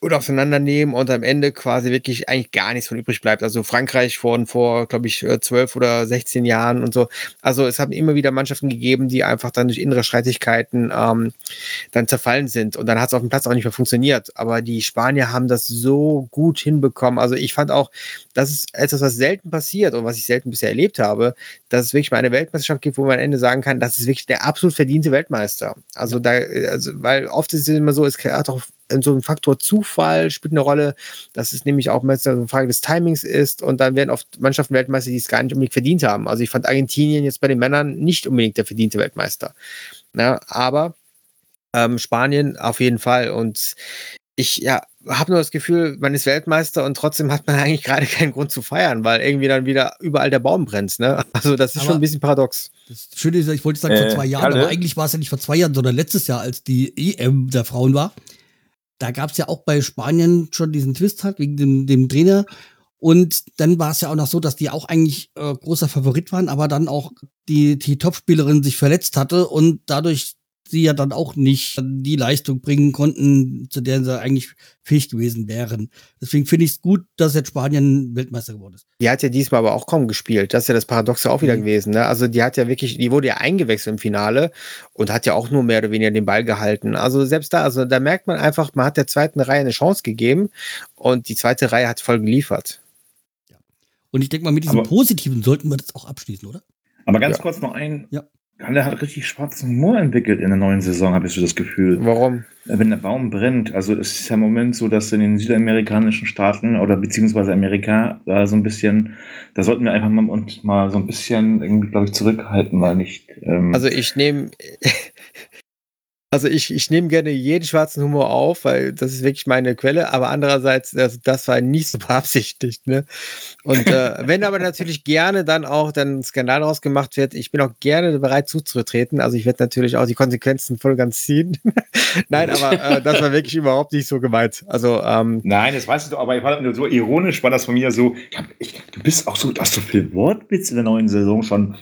Speaker 2: oder auseinandernehmen und am Ende quasi wirklich eigentlich gar nichts von übrig bleibt. Also Frankreich von vor, glaube ich, äh, zwölf oder 16 Jahren und so. Also es haben immer wieder Mannschaften gegeben, die einfach dann durch innere Streitigkeiten ähm, dann zerfallen sind. Und dann hat es auf dem Platz auch nicht mehr funktioniert. Aber die Spanier haben das so gut hinbekommen. Also ich fand auch, das ist etwas, was selten passiert und was ich selten bisher erlebt habe, dass es wirklich mal eine Weltmeisterschaft gibt, wo man am Ende sagen kann, das ist wirklich der absolut verdiente Weltmeister. Also da, also, weil oft ist es immer so, es hat auch so ein Faktor Zufall spielt eine Rolle, dass es nämlich auch meistens eine Frage des Timings ist und dann werden oft Mannschaften Weltmeister, die es gar nicht unbedingt verdient haben. Also ich fand Argentinien jetzt bei den Männern nicht unbedingt der verdiente Weltmeister. Ja, aber ähm, Spanien auf jeden Fall und ich ja, habe nur das Gefühl, man ist Weltmeister und trotzdem hat man eigentlich gerade keinen Grund zu feiern, weil irgendwie dann wieder überall der Baum brennt. Ne? Also das ist
Speaker 4: Aber-
Speaker 2: schon ein bisschen paradox.
Speaker 4: Das Schöne ist, ich wollte sagen vor
Speaker 1: Äh,
Speaker 4: zwei Jahren,
Speaker 1: Kalle?
Speaker 4: aber eigentlich war es ja nicht vor zwei Jahren, sondern letztes Jahr, als die EM der Frauen war. Da gab es ja auch bei Spanien schon diesen Twist halt wegen dem, dem Trainer. Und dann war es ja auch noch so, dass die auch eigentlich äh, großer Favorit waren, aber dann auch die, die Topspielerin sich verletzt hatte und dadurch sie ja dann auch nicht die Leistung bringen konnten, zu der sie eigentlich fähig gewesen wären. Deswegen finde ich es gut, dass jetzt Spanien Weltmeister geworden ist.
Speaker 2: Die hat ja diesmal aber auch kaum gespielt. Das ist ja das Paradoxe auch wieder
Speaker 4: Mhm.
Speaker 2: gewesen. Ne? Also die hat ja wirklich, die wurde ja eingewechselt im Finale und hat ja auch nur mehr oder weniger den Ball gehalten. Also selbst da, also da merkt man einfach, man hat der zweiten Reihe eine Chance gegeben und die zweite Reihe hat voll geliefert.
Speaker 4: Und ich denke mal, mit diesem
Speaker 1: Aber-
Speaker 4: Positiven sollten wir das auch abschließen, oder?
Speaker 1: Aber ganz
Speaker 2: Ja.
Speaker 1: kurz noch ein.
Speaker 4: Ja.
Speaker 1: Kalle hat richtig schwarzen Humor entwickelt in der neuen Saison, habe ich so das Gefühl.
Speaker 2: Warum?
Speaker 1: Wenn der Baum brennt, also es ist ja im Moment so, dass in den südamerikanischen Staaten oder beziehungsweise Amerika da so ein bisschen, da sollten wir einfach mal uns mal so ein bisschen irgendwie, glaube ich, zurückhalten, weil nicht. Ähm,
Speaker 2: Also ich nehme also ich, ich nehme gerne jeden schwarzen Humor auf, weil das ist wirklich meine Quelle, aber andererseits, das, das war nicht so beabsichtigt. Ne? Und äh, wenn aber natürlich gerne dann auch dann ein Skandal daraus gemacht wird, ich bin auch gerne bereit zuzutreten. Also ich werde natürlich auch die Konsequenzen voll ganz ziehen. Nein, aber äh, das war wirklich überhaupt nicht so gemeint. Also ähm,
Speaker 1: Nein, das weißt du aber ich war nur so ironisch, war das von mir so, ich hab, ich, du bist auch so, du hast so viel Wortwitz in der neuen Saison schon.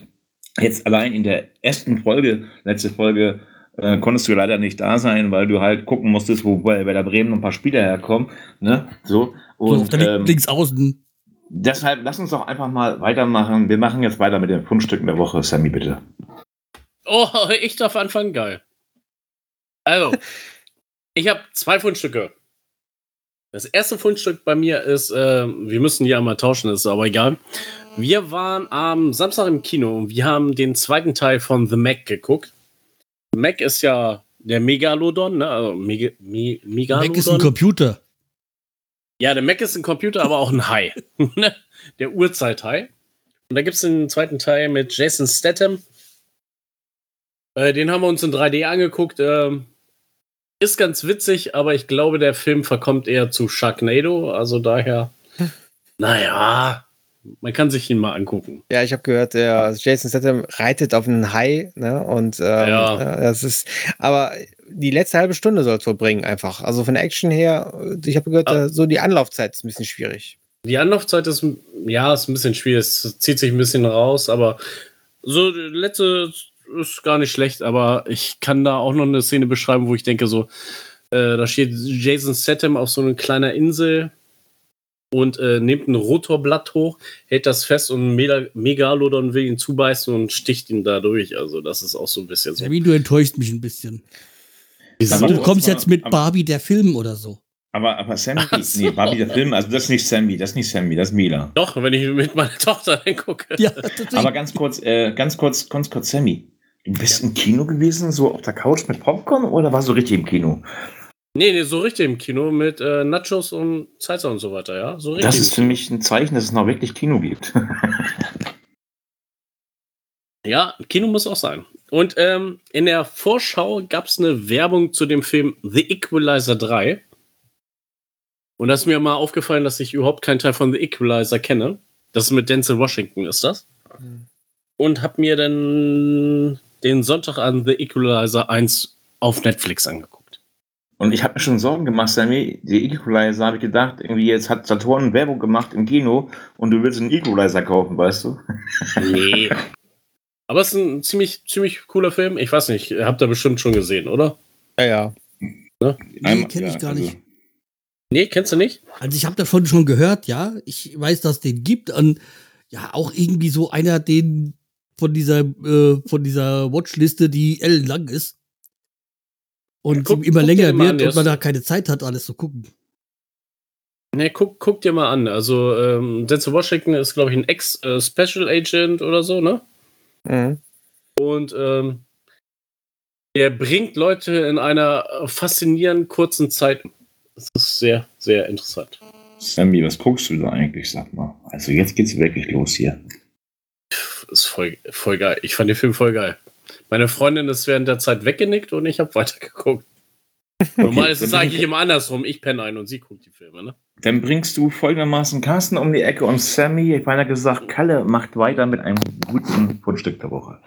Speaker 1: Jetzt allein in der ersten Folge, letzte Folge, äh, konntest du leider nicht da sein, weil du halt gucken musstest, wo bei, bei der Bremen ein paar Spieler herkommen. Ne? So.
Speaker 4: So auf
Speaker 1: Und
Speaker 4: der
Speaker 1: ähm,
Speaker 4: links außen.
Speaker 1: deshalb lass uns doch einfach mal weitermachen. Wir machen jetzt weiter mit den Fundstücken der Woche, Sammy, bitte.
Speaker 5: Oh, ich darf anfangen, geil. Also, ich habe zwei Fundstücke. Das erste Fundstück bei mir ist, äh, wir müssen hier einmal tauschen, ist aber egal. Wir waren am Samstag im Kino und wir haben den zweiten Teil von The Mac geguckt. Mac ist ja der Megalodon, ne? Also Mega, Me, Megalodon.
Speaker 4: Mac ist ein Computer.
Speaker 5: Ja, der Mac ist ein Computer, aber auch ein Hai. Ne? der Urzeit-Hai. Und da gibt es den zweiten Teil mit Jason Statham. Äh, den haben wir uns in 3D angeguckt. Ähm, ist ganz witzig, aber ich glaube, der Film verkommt eher zu Sharknado. Also daher, naja, man kann sich ihn mal angucken.
Speaker 2: Ja, ich habe gehört, der Jason Statham reitet auf einen Hai, ne? Und ähm,
Speaker 5: Ja.
Speaker 2: äh, das ist, aber die letzte halbe Stunde soll es wohl bringen, einfach. Also von der Action her, ich habe gehört,
Speaker 5: Ah.
Speaker 2: äh, so die Anlaufzeit ist ein bisschen schwierig.
Speaker 5: Die Anlaufzeit ist, ja, ist ein bisschen schwierig. Es zieht sich ein bisschen raus, aber so, die letzte ist gar nicht schlecht, aber ich kann da auch noch eine Szene beschreiben, wo ich denke, so, äh, da steht Jason Statham auf so einer kleinen Insel und äh, nimmt ein Rotorblatt hoch, hält das fest und Megalodon will ihn zubeißen und sticht ihn da durch. Also, das ist auch so ein bisschen so.
Speaker 4: Sammy, du enttäuscht mich ein bisschen.
Speaker 1: Aber
Speaker 4: Du
Speaker 1: du
Speaker 4: kommst jetzt mit Barbie, der Film oder so.
Speaker 1: Aber, aber Sammy,
Speaker 5: so.
Speaker 1: nee, Barbie, der Film, also das ist nicht Sammy, das ist nicht Sammy, das ist Mila.
Speaker 5: Doch, wenn ich mit meiner Tochter hingucke.
Speaker 4: Ja.
Speaker 1: Aber ganz kurz, äh, ganz kurz, ganz kurz, Sammy. Du bist im Kino gewesen, so auf der Couch mit Popcorn oder warst du richtig im Kino?
Speaker 5: Nee, nee, so richtig im Kino mit äh, Nachos und Salsa und so weiter, ja. So richtig.
Speaker 1: Das ist für mich ein Zeichen, dass es noch wirklich Kino gibt.
Speaker 5: Ja, Kino muss auch sein. Und ähm, in der Vorschau gab es eine Werbung zu dem Film The Equalizer 3. Und da ist mir mal aufgefallen, dass ich überhaupt keinen Teil von The Equalizer kenne. Das ist mit Denzel Washington, ist das? Und hab mir dann den Sonntag an The Equalizer 1 auf Netflix angeguckt.
Speaker 1: Und ich habe mir schon Sorgen gemacht, Sammy. Die Equalizer habe ich gedacht, irgendwie jetzt hat Saturn Werbung gemacht im Kino und du willst einen Equalizer kaufen, weißt du?
Speaker 5: Nee. Aber es ist ein ziemlich, ziemlich cooler Film. Ich weiß nicht, habt ihr bestimmt schon gesehen, oder?
Speaker 2: Ja, ja.
Speaker 4: Nee, kenn ich gar
Speaker 1: also
Speaker 4: nicht.
Speaker 5: Nee, kennst du nicht?
Speaker 4: Also ich habe davon schon gehört, ja. Ich weiß, dass es den gibt. Und ja, auch irgendwie so einer, den von dieser, äh, von dieser Watchliste, die ellenlang ist. Und
Speaker 5: Guck-
Speaker 4: immer
Speaker 5: guck
Speaker 4: länger wird und man da keine Zeit hat, alles zu gucken.
Speaker 5: Ne, guck, guck dir mal an. Also, ähm, Denzel Washington ist, glaube ich, ein Ex-Special Agent oder so, ne?
Speaker 2: Mhm.
Speaker 5: Und ähm, der bringt Leute in einer faszinierend kurzen Zeit. Das ist sehr, sehr interessant.
Speaker 1: Sammy, was guckst du da eigentlich, sag mal? Also jetzt geht's wirklich los hier.
Speaker 5: Ist voll, voll geil. Ich fand den Film voll geil. Meine Freundin ist während der Zeit weggenickt und ich habe weitergeguckt. Normal ist es
Speaker 1: dann-
Speaker 5: eigentlich immer andersrum. Ich penne ein und sie guckt die Filme, ne?
Speaker 1: Dann bringst du folgendermaßen Carsten um die Ecke und Sammy, ich meine gesagt, Kalle macht weiter mit einem guten Fundstück der Woche.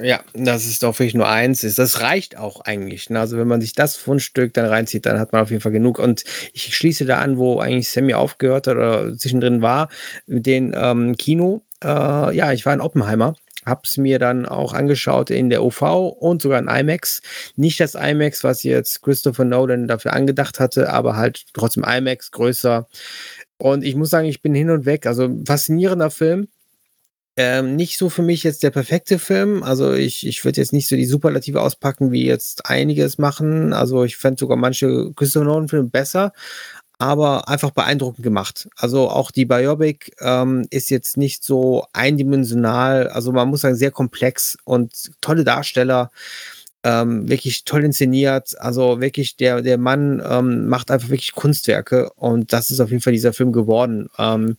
Speaker 2: Ja, das ist doch wirklich nur eins. Ist. Das reicht auch eigentlich. Ne? Also wenn man sich das Fundstück dann reinzieht, dann hat man auf jeden Fall genug. Und ich schließe da an, wo eigentlich Sammy aufgehört hat oder zwischendrin war, mit dem ähm, Kino. Äh, ja, ich war in Oppenheimer. Hab's mir dann auch angeschaut in der OV und sogar in IMAX. Nicht das IMAX, was jetzt Christopher Nolan dafür angedacht hatte, aber halt trotzdem IMAX größer. Und ich muss sagen, ich bin hin und weg. Also faszinierender Film. Ähm, nicht so für mich jetzt der perfekte Film. Also ich, ich würde jetzt nicht so die Superlative auspacken, wie jetzt einige es machen. Also ich fände sogar manche Christopher Nolan-Filme besser. Aber einfach beeindruckend gemacht. Also auch die Biopic ähm, ist jetzt nicht so eindimensional, also man muss sagen, sehr komplex und tolle Darsteller. Ähm, wirklich toll inszeniert. Also wirklich, der, der Mann ähm, macht einfach wirklich Kunstwerke und das ist auf jeden Fall dieser Film geworden. Ähm,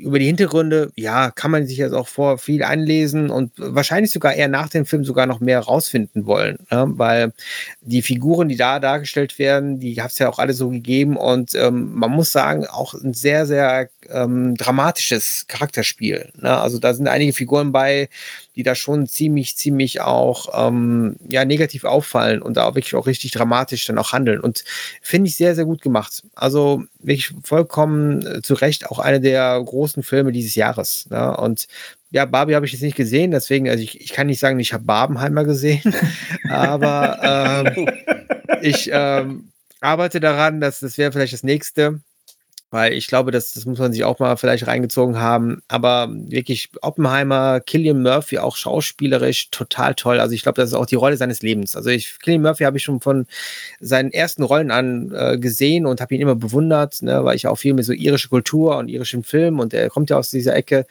Speaker 2: über die Hintergründe, ja, kann man sich jetzt auch vor viel einlesen und wahrscheinlich sogar eher nach dem Film sogar noch mehr rausfinden wollen, ne? weil die Figuren, die da dargestellt werden, die hat es ja auch alle so gegeben und ähm, man muss sagen, auch ein sehr, sehr ähm, dramatisches Charakterspiel. Ne? Also da sind einige Figuren bei, die da schon ziemlich, ziemlich auch ähm, ja, negativ auffallen und da auch wirklich auch richtig dramatisch dann auch handeln. Und finde ich sehr, sehr gut gemacht. Also wirklich vollkommen äh, zu Recht auch eine der großen Filme dieses Jahres. Ne? Und ja, Barbie habe ich jetzt nicht gesehen, deswegen, also ich, ich kann nicht sagen, ich habe Barbenheimer gesehen, aber ähm, ich ähm, arbeite daran, dass das wäre vielleicht das nächste. Weil ich glaube, das, das muss man sich auch mal vielleicht reingezogen haben. Aber wirklich Oppenheimer, Killian Murphy auch schauspielerisch total toll. Also ich glaube, das ist auch die Rolle seines Lebens. Also ich, Killian Murphy habe ich schon von seinen ersten Rollen an äh, gesehen und habe ihn immer bewundert, ne, weil ich auch viel mit so irische Kultur und irischen Film und er kommt ja aus dieser Ecke.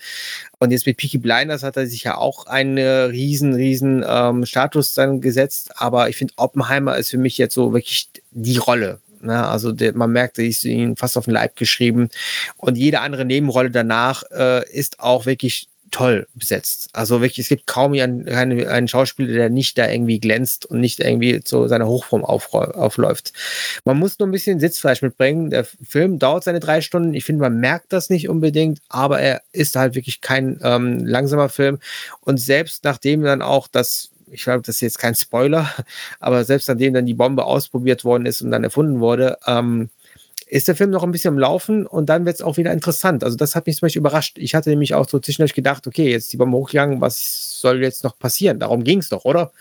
Speaker 2: Und jetzt mit Peaky Blinders hat er sich ja auch einen riesen, riesen ähm, Status dann gesetzt. Aber ich finde, Oppenheimer ist für mich jetzt so wirklich die Rolle. Ne? Also der, man merkt, ist ihn fast auf den Leib geschrieben. Und jede andere Nebenrolle danach äh, ist auch wirklich toll besetzt. Also wirklich, es gibt kaum einen, einen Schauspieler, der nicht da irgendwie glänzt und nicht irgendwie zu seiner Hochform aufläuft. Man muss nur ein bisschen Sitzfleisch mitbringen. Der Film dauert seine drei Stunden. Ich finde, man merkt das nicht unbedingt, aber er ist halt wirklich kein ähm, langsamer Film. Und selbst nachdem dann auch das ich glaube, das ist jetzt kein Spoiler, aber selbst nachdem dann die Bombe ausprobiert worden ist und dann erfunden wurde, ähm, ist der Film noch ein bisschen im Laufen und dann wird es auch wieder interessant. Also das hat mich zum Beispiel überrascht. Ich hatte nämlich auch so zwischendurch gedacht, okay, jetzt die Bombe hochgegangen, was soll jetzt noch passieren? Darum ging es doch, oder?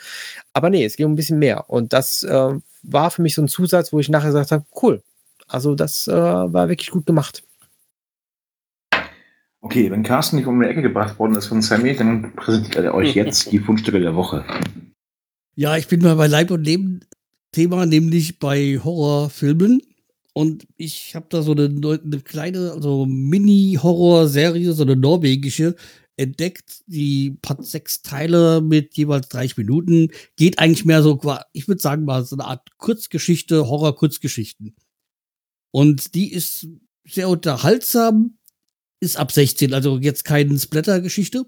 Speaker 2: Aber nee, es ging um ein bisschen mehr. Und das äh, war für mich so ein Zusatz, wo ich nachher gesagt habe, cool. Also das äh, war wirklich gut gemacht.
Speaker 1: Okay, wenn Carsten nicht um die Ecke gebracht worden ist von Sammy, dann präsentiert er euch jetzt die Fundstücke der Woche.
Speaker 4: Ja, ich bin mal bei Leib und Leben Thema, nämlich bei Horrorfilmen. Und ich habe da so eine, eine kleine, also Mini-Horror-Serie, so eine norwegische, entdeckt. Die hat sechs Teile mit jeweils 30 Minuten. Geht eigentlich mehr so, ich würde sagen, mal so eine Art Kurzgeschichte, Horror-Kurzgeschichten. Und die ist sehr unterhaltsam, ist ab 16, also jetzt keine Splatter-Geschichte.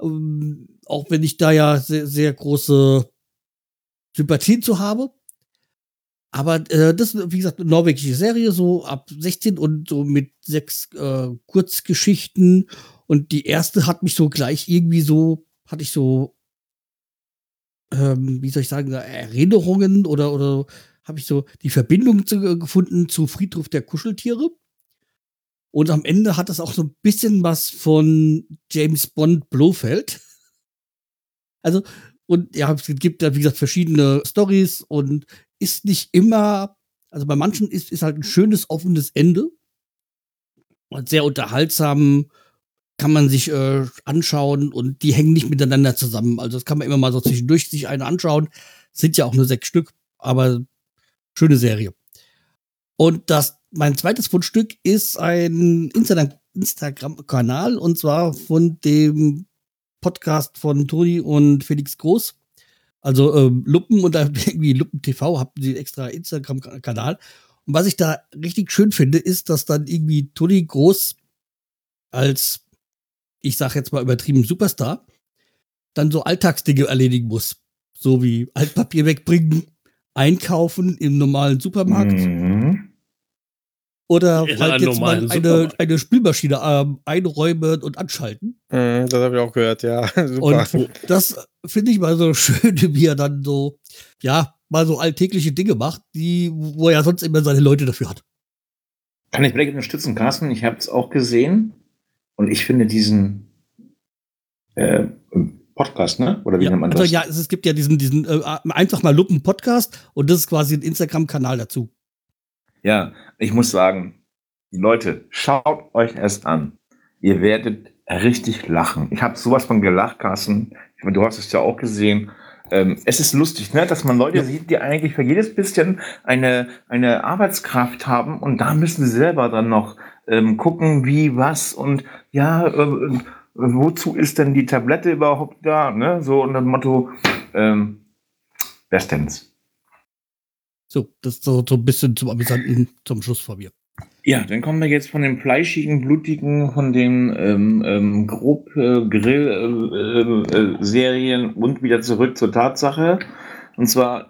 Speaker 4: Ähm, auch wenn ich da ja sehr, sehr große Sympathien zu habe. Aber äh, das ist, wie gesagt, eine norwegische Serie, so ab 16 und so mit sechs äh, Kurzgeschichten. Und die erste hat mich so gleich irgendwie so, hatte ich so, ähm, wie soll ich sagen, Erinnerungen oder, oder habe ich so die Verbindung zu, gefunden zu Friedhof der Kuscheltiere. Und am Ende hat das auch so ein bisschen was von James Bond Blofeld. Also, und ja, es gibt da, wie gesagt, verschiedene Stories und ist nicht immer, also bei manchen ist, ist halt ein schönes, offenes Ende. Und sehr unterhaltsam, kann man sich äh, anschauen und die hängen nicht miteinander zusammen. Also das kann man immer mal so zwischendurch sich eine anschauen. Sind ja auch nur sechs Stück, aber schöne Serie. Und das mein zweites Fundstück ist ein Instagram-Kanal und zwar von dem Podcast von Toni und Felix Groß. Also ähm, Luppen und irgendwie Luppen TV haben sie extra Instagram-Kanal. Und was ich da richtig schön finde, ist, dass dann irgendwie Toni Groß als, ich sag jetzt mal übertrieben, Superstar, dann so Alltagsdinge erledigen muss. So wie Altpapier wegbringen, einkaufen im normalen Supermarkt. Mhm oder ja, halt jetzt mal eine, eine Spülmaschine ähm, einräumen und anschalten.
Speaker 2: Mm, das habe ich auch gehört, ja.
Speaker 4: Super. Und das finde ich mal so schön, wie er dann so, ja, mal so alltägliche Dinge macht, die, wo er sonst immer seine Leute dafür hat.
Speaker 1: Kann ich vielleicht unterstützen, Carsten? Ich habe es auch gesehen und ich finde diesen äh, Podcast, ne? Oder wie
Speaker 4: ja,
Speaker 1: nennt man
Speaker 4: das? Also ja, es, es gibt ja diesen, diesen äh, einfach mal Luppen Podcast und das ist quasi ein Instagram-Kanal dazu.
Speaker 1: Ja, ich muss sagen, Leute, schaut euch erst an. Ihr werdet richtig lachen. Ich habe sowas von gelacht, Carsten. Ich meine, du hast es ja auch gesehen. ähm, es ist lustig, ne, dass man Leute sieht, die eigentlich für jedes bisschen eine, eine Arbeitskraft haben und da müssen sie selber dann noch ähm, gucken, wie, was und ja, äh, wozu ist denn die Tablette überhaupt da, ne? So unter dem Motto, ähm, bestens.
Speaker 4: So, das ist so, so ein bisschen zum Amüsanten zum Schluss von mir.
Speaker 1: Ja, dann kommen wir jetzt von dem fleischigen, blutigen, von den ähm, ähm, grob äh, Grill-Serien äh, äh, und wieder zurück zur Tatsache. Und zwar,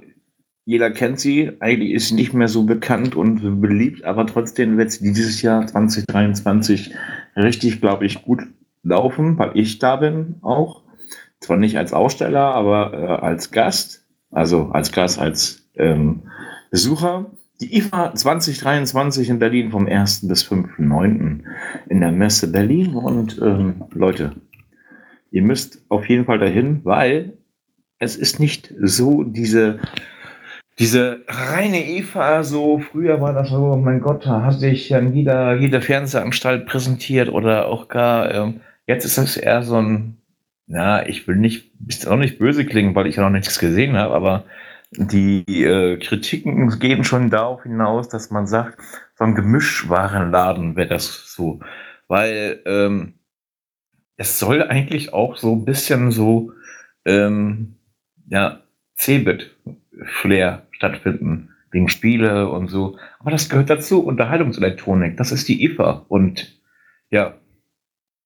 Speaker 1: jeder kennt sie, eigentlich ist sie nicht mehr so bekannt und beliebt, aber trotzdem wird sie dieses Jahr 2023 richtig, glaube ich, gut laufen, weil ich da bin auch. Zwar nicht als Aussteller, aber äh, als Gast, also als Gast, als ähm, Besucher. Die IFA 2023 in Berlin vom 1. bis 5.9. in der Messe Berlin. Und ähm, Leute, ihr müsst auf jeden Fall dahin, weil es ist nicht so diese, diese reine IFA, so früher war das so, mein Gott, da hat sich an jeder, jeder Fernsehanstalt präsentiert oder auch gar, ähm, jetzt ist das eher so ein, na, ich will nicht, ist auch nicht böse klingen, weil ich ja noch nichts gesehen habe, aber die äh, Kritiken gehen schon darauf hinaus, dass man sagt, so ein Gemischwarenladen wäre das so. Weil ähm, es soll eigentlich auch so ein bisschen so ähm, ja, Cebit-Flair stattfinden, wegen Spiele und so. Aber das gehört dazu, Unterhaltungselektronik, das ist die IFA. Und ja,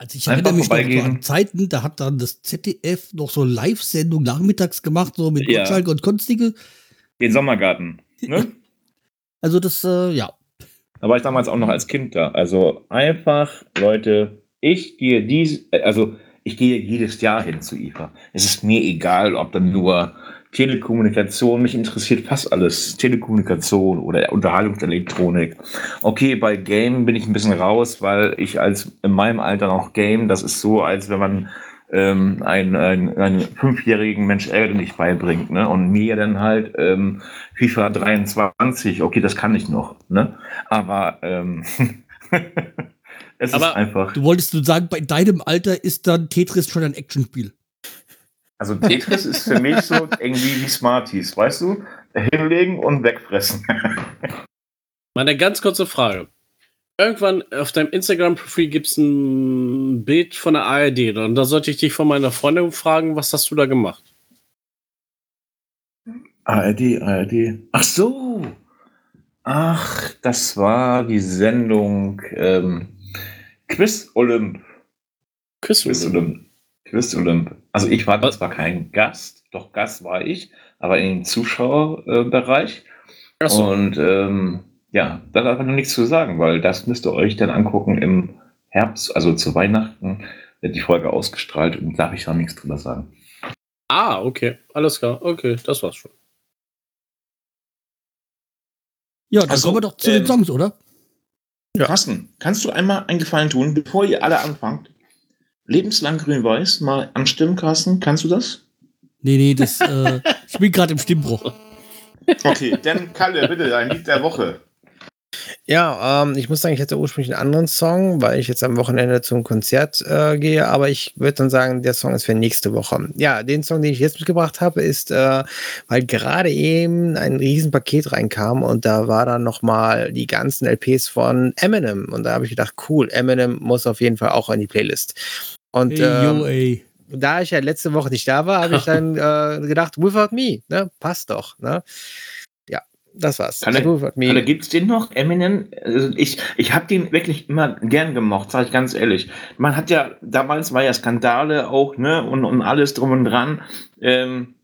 Speaker 4: also ich erinnere mich noch an Zeiten, da hat dann das ZDF noch so Live-Sendung nachmittags gemacht, so mit
Speaker 1: Ja.
Speaker 4: Gottschalk und Konstige.
Speaker 1: den Sommergarten. Ne?
Speaker 4: Also das, äh, ja.
Speaker 1: Da war ich damals auch noch als Kind da. Also einfach, Leute, ich gehe dies, äh, also ich gehe jedes Jahr hin zu IFA. Es ist mir egal, ob dann nur Telekommunikation, mich interessiert fast alles. Telekommunikation oder Unterhaltungselektronik. Okay, bei Game bin ich ein bisschen raus, weil ich als in meinem Alter noch Game, das ist so, als wenn man ähm, einen, einen, einen fünfjährigen Mensch Ärger nicht beibringt, ne? Und mir dann halt ähm, FIFA 23, okay, das kann ich noch, ne? Aber ähm, es ist
Speaker 5: Aber
Speaker 1: einfach.
Speaker 4: Du wolltest du sagen, bei deinem Alter ist dann Tetris schon ein Actionspiel.
Speaker 1: Also Tetris ist für mich so irgendwie wie Smarties, weißt du? Hinlegen und wegfressen.
Speaker 5: Mal eine ganz kurze Frage. Irgendwann auf deinem Instagram-Profil gibt es ein Bild von der ARD. Und da sollte ich dich von meiner Freundin fragen, was hast du da gemacht?
Speaker 1: ARD, ARD. Ach so. Ach, das war die Sendung ähm, Quiz Olymp.
Speaker 5: Quiz
Speaker 1: Quiz Olymp. Quiz Olymp. Also ich war
Speaker 5: Was?
Speaker 1: zwar kein Gast, doch Gast war ich, aber im Zuschauerbereich.
Speaker 5: Achso.
Speaker 1: Und ähm, ja, da darf man noch nichts zu sagen, weil das müsst ihr euch dann angucken im Herbst, also zu Weihnachten, wird die Folge ausgestrahlt und darf ich noch nichts drüber sagen.
Speaker 5: Ah, okay. Alles klar. Okay, das war's schon.
Speaker 4: Ja, dann
Speaker 1: Ach so,
Speaker 4: kommen wir doch zu
Speaker 1: ähm,
Speaker 4: den Songs, oder?
Speaker 1: Carsten, kannst du einmal einen Gefallen tun, bevor ihr alle anfangt? Lebenslang grün-weiß mal anstimmen, Carsten. Kannst du das?
Speaker 4: Nee, nee, das, äh, ich bin gerade im Stimmbruch.
Speaker 1: Okay, dann Kalle, bitte, ein Lied der Woche.
Speaker 2: Ja, ähm, ich muss sagen, ich hatte ursprünglich einen anderen Song, weil ich jetzt am Wochenende zum Konzert äh, gehe, aber ich würde dann sagen, der Song ist für nächste Woche. Ja, den Song, den ich jetzt mitgebracht habe, ist, äh, weil gerade eben ein Riesenpaket reinkam und da war dann nochmal die ganzen LPs von Eminem und da habe ich gedacht, cool, Eminem muss auf jeden Fall auch in die Playlist. Und ähm, da ich ja letzte Woche nicht da war, habe ich dann äh, gedacht, Without Me, ne, passt doch, ne? Ja, das war's. Me.
Speaker 1: Kalle gibt's den noch, Eminem? Also ich ich habe den wirklich immer gern gemocht, sage ich ganz ehrlich. Man hat ja, damals war ja Skandale auch, ne, und, und alles drum und dran. Ähm,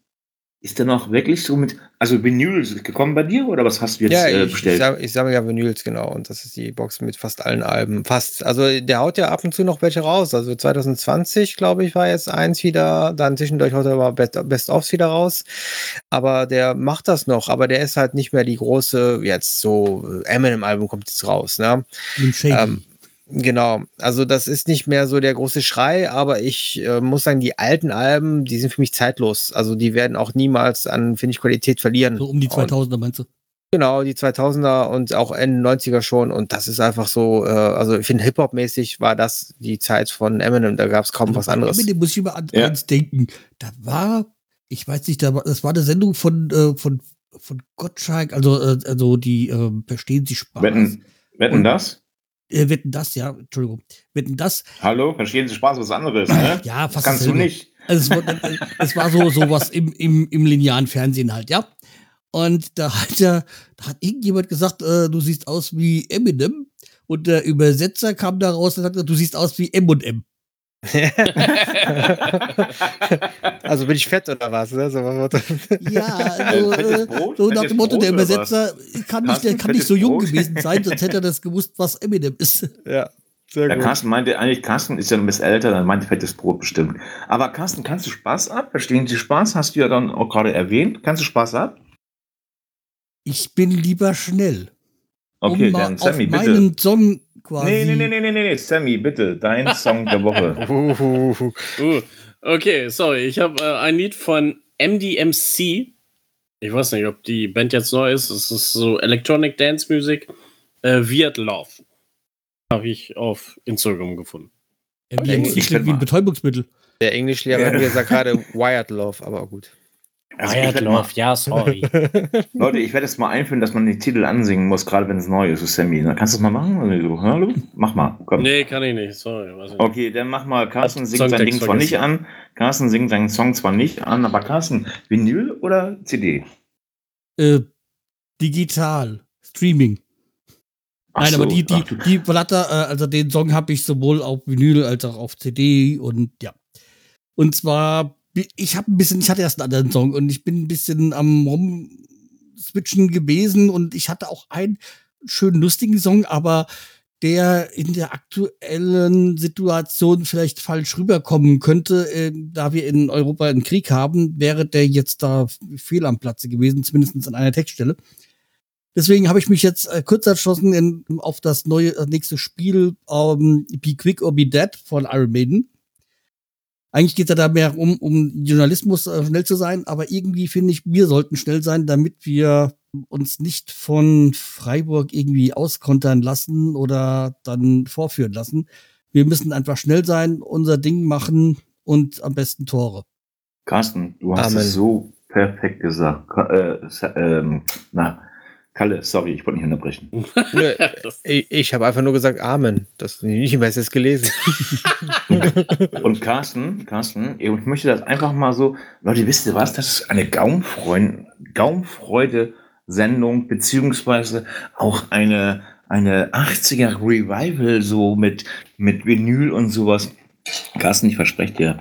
Speaker 1: ist der noch wirklich so mit, also Vinyl ist gekommen bei dir oder was hast du jetzt
Speaker 2: Ja,
Speaker 1: äh,
Speaker 2: ich, ich,
Speaker 1: bestellt?
Speaker 2: sam- ich sammle ja Vinyls, genau. Und das ist die Box mit fast allen Alben. Fast. Also der haut ja ab und zu noch welche raus. Also 2020, glaube ich, war jetzt eins wieder. Dann zwischendurch haut er aber Best- Best-ofs wieder raus. Aber der macht das noch. Aber der ist halt nicht mehr die große, jetzt so, äh, Eminem-Album kommt jetzt raus, ne? Ähm, Genau, also das ist nicht mehr so der große Schrei, aber ich äh, muss sagen, die alten Alben, die sind für mich zeitlos. Also die werden auch niemals an, finde ich, Qualität verlieren.
Speaker 4: so um die
Speaker 2: Und-
Speaker 4: 2000er meinst du?
Speaker 2: Genau, die 2000er und auch Ende 90er schon. Und das ist einfach so, äh, also ich finde Hip-Hop-mäßig war das die Zeit von Eminem, da gab es kaum was anderes.
Speaker 4: Mit dem muss ich immer an
Speaker 1: Ja.
Speaker 4: denken. Da war ich weiß nicht, da war- das war eine Sendung von, äh, von, von Gottschalk, also, äh, also die äh, verstehen Sie Spaß.
Speaker 1: Wetten, wetten
Speaker 4: Und-
Speaker 1: das?
Speaker 4: Äh, wetten das, ja, Entschuldigung. Wetten das,
Speaker 1: Hallo, verstehen Sie Spaß was anderes, ne?
Speaker 4: ja, fast
Speaker 1: Kannst du nicht.
Speaker 4: Also es war, äh, es war so sowas im, im, im linearen Fernsehen halt, ja. Und da hat ja, da hat irgendjemand gesagt, äh, du siehst aus wie Eminem. Und der Übersetzer kam da raus und sagte, du siehst aus wie M und M.
Speaker 2: also bin ich fett oder was? Ne? So,
Speaker 4: Ja, also,
Speaker 1: Äh,
Speaker 4: äh,
Speaker 1: Brot?
Speaker 4: so nach dem Motto,
Speaker 1: Brot
Speaker 4: der
Speaker 1: oder
Speaker 4: Übersetzer kann nicht, der kann nicht so jung
Speaker 1: Brot?
Speaker 4: gewesen sein, sonst hätte er das gewusst, was Eminem ist.
Speaker 2: ja, sehr
Speaker 1: Der
Speaker 2: gut.
Speaker 1: Carsten meinte eigentlich, Carsten ist ja ein bisschen älter, dann meinte fettes Brot bestimmt. Aber Carsten, kannst du Spaß ab? Verstehen Sie Spaß? Hast du ja dann auch gerade erwähnt. Kannst du Spaß ab?
Speaker 4: Ich bin lieber schnell.
Speaker 1: Okay,
Speaker 4: um
Speaker 1: dann Sammy,
Speaker 4: auf
Speaker 1: bitte.
Speaker 4: meinen Song quasi.
Speaker 1: Nee, nee, nee, nee, nee, nee, nee, Sammy, bitte, dein Song der Woche.
Speaker 5: Uh, okay, sorry. Ich habe äh, ein Lied von MDMC. Ich weiß nicht, ob die Band jetzt neu ist. Es ist so Electronic Dance Music. Äh, Weird Love. Habe ich auf Instagram gefunden.
Speaker 4: MDMC
Speaker 1: Ich
Speaker 4: klingt wie ein Betäubungsmittel.
Speaker 2: Der Englischlehrer
Speaker 1: Ja.
Speaker 2: mir sagt gerade Wired Love, aber gut.
Speaker 1: Also mal,
Speaker 5: ja, sorry.
Speaker 1: Leute, ich werde jetzt mal einführen, dass man den Titel ansingen muss, gerade wenn es neu ist, Sammy. Na, Kannst du das mal machen? Also, so, hallo? Mach mal. Komm.
Speaker 5: nee, kann ich nicht. Sorry. Nicht.
Speaker 1: Okay, dann mach mal. Carsten singt sein Ding zwar nicht an. Carsten singt seinen Song zwar nicht an, aber Carsten, Vinyl oder CD?
Speaker 4: Äh, digital. Streaming.
Speaker 1: Ach
Speaker 4: Nein,
Speaker 1: so,
Speaker 4: aber die, die,
Speaker 1: ach
Speaker 4: die Platte, äh, also den Song habe ich sowohl auf Vinyl als auch auf CD und ja. Und zwar, ich habe ein bisschen, ich hatte erst einen anderen Song und ich bin ein bisschen am rumswitchen gewesen und ich hatte auch einen schönen lustigen Song, aber der in der aktuellen Situation vielleicht falsch rüberkommen könnte, äh, da wir in Europa einen Krieg haben, wäre der jetzt da fehl am Platze gewesen, zumindest an einer Textstelle. Deswegen habe ich mich jetzt äh, kurz entschlossen in, auf das neue äh, nächste Spiel ähm, Be Quick or Be Dead von Iron Maiden. Eigentlich geht es ja da mehr um, um Journalismus, äh, schnell zu sein, aber irgendwie finde ich, wir sollten schnell sein, damit wir uns nicht von Freiburg irgendwie auskontern lassen oder dann vorführen lassen. Wir müssen einfach schnell sein, unser Ding machen und am besten Tore.
Speaker 1: Carsten, du hast
Speaker 2: Amen.
Speaker 1: es so perfekt gesagt. Äh, ähm, na, Kalle, sorry, ich wollte nicht unterbrechen.
Speaker 2: Ich ich habe einfach nur gesagt Amen. Das nicht mehr ist jetzt gelesen.
Speaker 1: Und Carsten, Carsten, ich möchte das einfach mal so, Leute, wisst ihr was? Das ist eine Gaumfreund, Gaumfreude-Sendung, beziehungsweise auch eine, eine 80er Revival, so mit, mit Vinyl und sowas. Carsten, ich verspreche dir,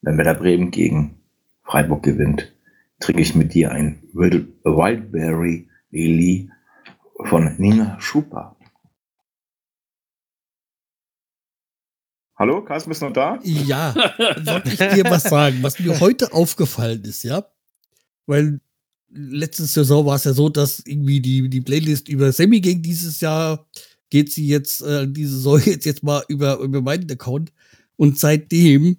Speaker 1: wenn Werder Bremen gegen Freiburg gewinnt, trinke ich mit dir ein Wild- Wildberry Lily von Nina Schuper. Hallo, Carsten, bist du noch da?
Speaker 4: Ja, soll ich dir was sagen, was mir heute aufgefallen ist, ja? Weil letzte Saison war es ja so, dass irgendwie die, die Playlist über Sammy ging. Dieses Jahr geht sie jetzt, äh, diese Saison jetzt, jetzt mal über, über meinen Account. Und seitdem,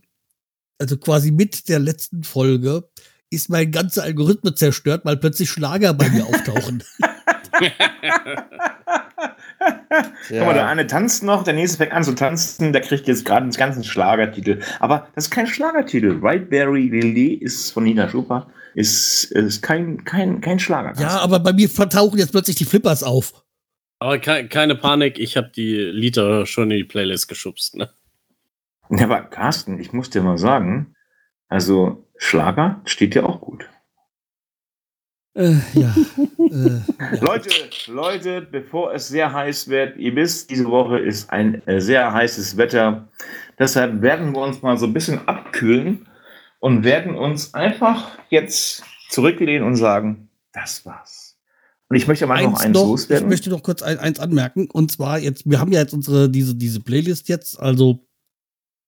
Speaker 4: also quasi mit der letzten Folge, ist mein ganzer Algorithmus zerstört, weil plötzlich Schlager bei mir auftauchen.
Speaker 1: Guck mal, der eine tanzt noch, der nächste fängt an zu tanzen, der kriegt jetzt gerade einen ganzen Schlagertitel. Aber das ist kein Schlagertitel. Whiteberry Lily ist von Nina Schuper, ist, ist kein, kein, kein Schlager.
Speaker 4: ja, aber bei mir vertauchen jetzt plötzlich die Flippers auf.
Speaker 5: Aber ke keine Panik, ich habe die Lieder schon in die Playlist geschubst. Ne?
Speaker 1: Ja, aber Carsten, ich muss dir mal sagen, also Schlager steht dir auch gut.
Speaker 4: Äh, ja. äh, ja.
Speaker 1: Leute, Leute, bevor es sehr heiß wird, ihr wisst, diese Woche ist ein äh, sehr heißes Wetter. Deshalb werden wir uns mal so ein bisschen abkühlen und werden uns einfach jetzt zurücklehnen und sagen, das war's. Und ich möchte mal noch eins
Speaker 4: ich
Speaker 1: loswerden.
Speaker 4: möchte noch kurz ein, eins anmerken. Und zwar jetzt, wir haben ja jetzt unsere, diese, diese Playlist jetzt, also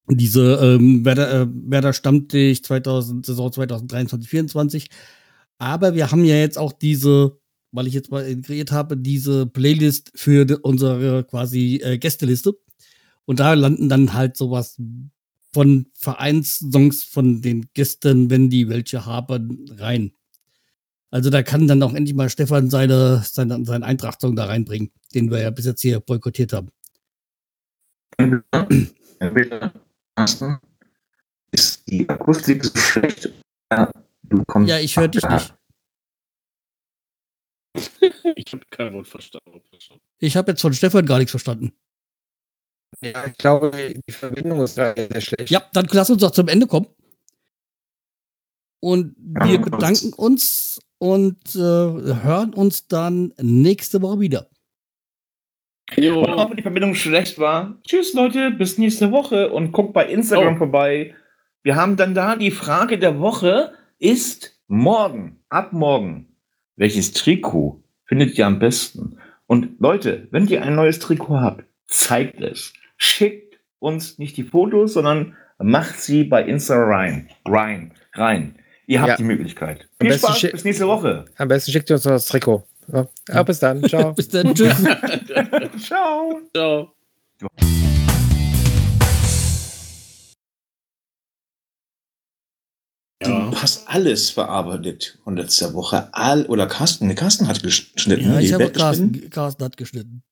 Speaker 4: diese ähm, Werder, äh, Werder Stammtisch 2000, Saison 2023, 2024. Aber wir haben ja jetzt auch diese, weil ich jetzt mal integriert habe, diese Playlist für die, unsere quasi äh, Gästeliste. Und da landen dann halt sowas von Vereinssongs von den Gästen, wenn die welche haben, rein. Also da kann dann auch endlich mal Stefan seine, seine, seinen Eintracht-Song da reinbringen, den wir ja bis jetzt hier boykottiert haben.
Speaker 1: Entweder Carsten, ist die Akustik so schlecht, Du kommst
Speaker 4: Ja, ich höre dich nicht.
Speaker 5: Ich habe kein Wort verstanden.
Speaker 4: Ich habe jetzt von Stefan gar nichts verstanden.
Speaker 2: Ja, ich glaube, die Verbindung ist gerade sehr schlecht.
Speaker 4: Ja, dann lass uns doch zum Ende kommen. Und wir bedanken uns und äh, hören uns dann nächste Woche wieder.
Speaker 1: Und
Speaker 5: Jo,
Speaker 1: auch wenn die Verbindung schlecht war, tschüss Leute, bis nächste Woche und guckt bei Instagram
Speaker 5: Oh.
Speaker 1: vorbei. Wir haben dann da die Frage der Woche ist morgen, ab morgen, welches Trikot findet ihr am besten? Und Leute, wenn ihr ein neues Trikot habt, zeigt es. Schickt uns nicht die Fotos, sondern macht sie bei Insta rein. Rein, rein. Ihr habt
Speaker 2: Ja.
Speaker 1: die Möglichkeit.
Speaker 2: Am
Speaker 1: Viel
Speaker 2: besten
Speaker 1: Spaß, bis nächste Woche.
Speaker 2: Am besten schickt ihr uns noch das Trikot. Ja, ja bis dann. Ciao.
Speaker 4: Bis dann. Tschüss.
Speaker 1: Ciao.
Speaker 5: ciao. Ja.
Speaker 1: Du hast alles verarbeitet von letzter Woche. All, oder Carsten. Ne, Carsten hat geschnitten.
Speaker 4: ja, ich habe. Carsten, Carsten hat geschnitten.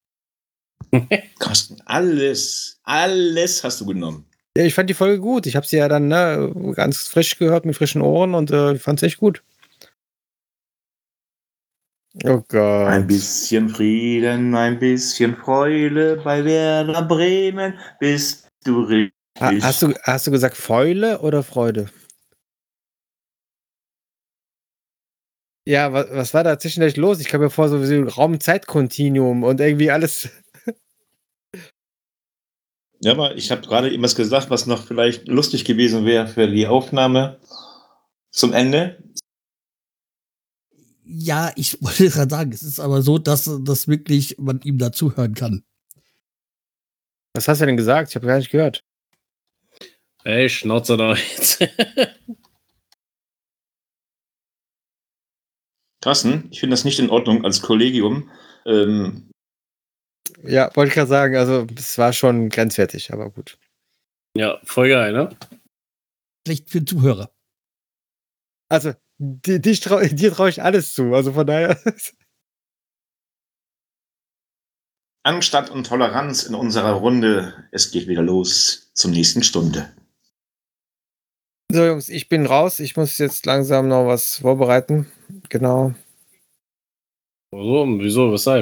Speaker 1: Carsten, alles, alles hast du genommen.
Speaker 2: Ja, ich fand die Folge gut. Ich habe sie ja dann ne, ganz frisch gehört mit frischen Ohren und äh, fand es echt gut. Oh Gott.
Speaker 1: Ein bisschen Frieden, ein bisschen Freude bei Werder Bremen bist du richtig.
Speaker 2: Ha, hast, du, hast du gesagt Fäule oder Freude? Ja, was, was war da zwischendurch los? Ich kam mir vor, so wie ein Raum-Zeit-Kontinuum und irgendwie alles.
Speaker 1: Ja, aber ich habe gerade eben was gesagt, was noch vielleicht lustig gewesen wäre für die Aufnahme zum Ende.
Speaker 4: Ja, ich wollte gerade sagen, es ist aber so, dass, dass wirklich man ihm dazuhören kann.
Speaker 2: Was hast du denn gesagt? Ich habe gar nicht gehört.
Speaker 5: Ey, Schnauze da jetzt.
Speaker 1: Carsten, ich finde das nicht in Ordnung als Kollegium. Ähm,
Speaker 2: Ja, wollte ich gerade sagen. Also, es war schon grenzwertig, aber gut.
Speaker 5: ja, voll geil, ne?
Speaker 4: Schlecht für den Zuhörer.
Speaker 2: Also, di- dich trau, dir traue ich alles zu. Also von daher.
Speaker 1: Anstand und Toleranz in unserer Runde. Es geht wieder los zur nächsten Stunde.
Speaker 2: So, Jungs, ich bin raus. Ich muss jetzt langsam noch was vorbereiten. Genau.
Speaker 5: So, wieso, weshalb?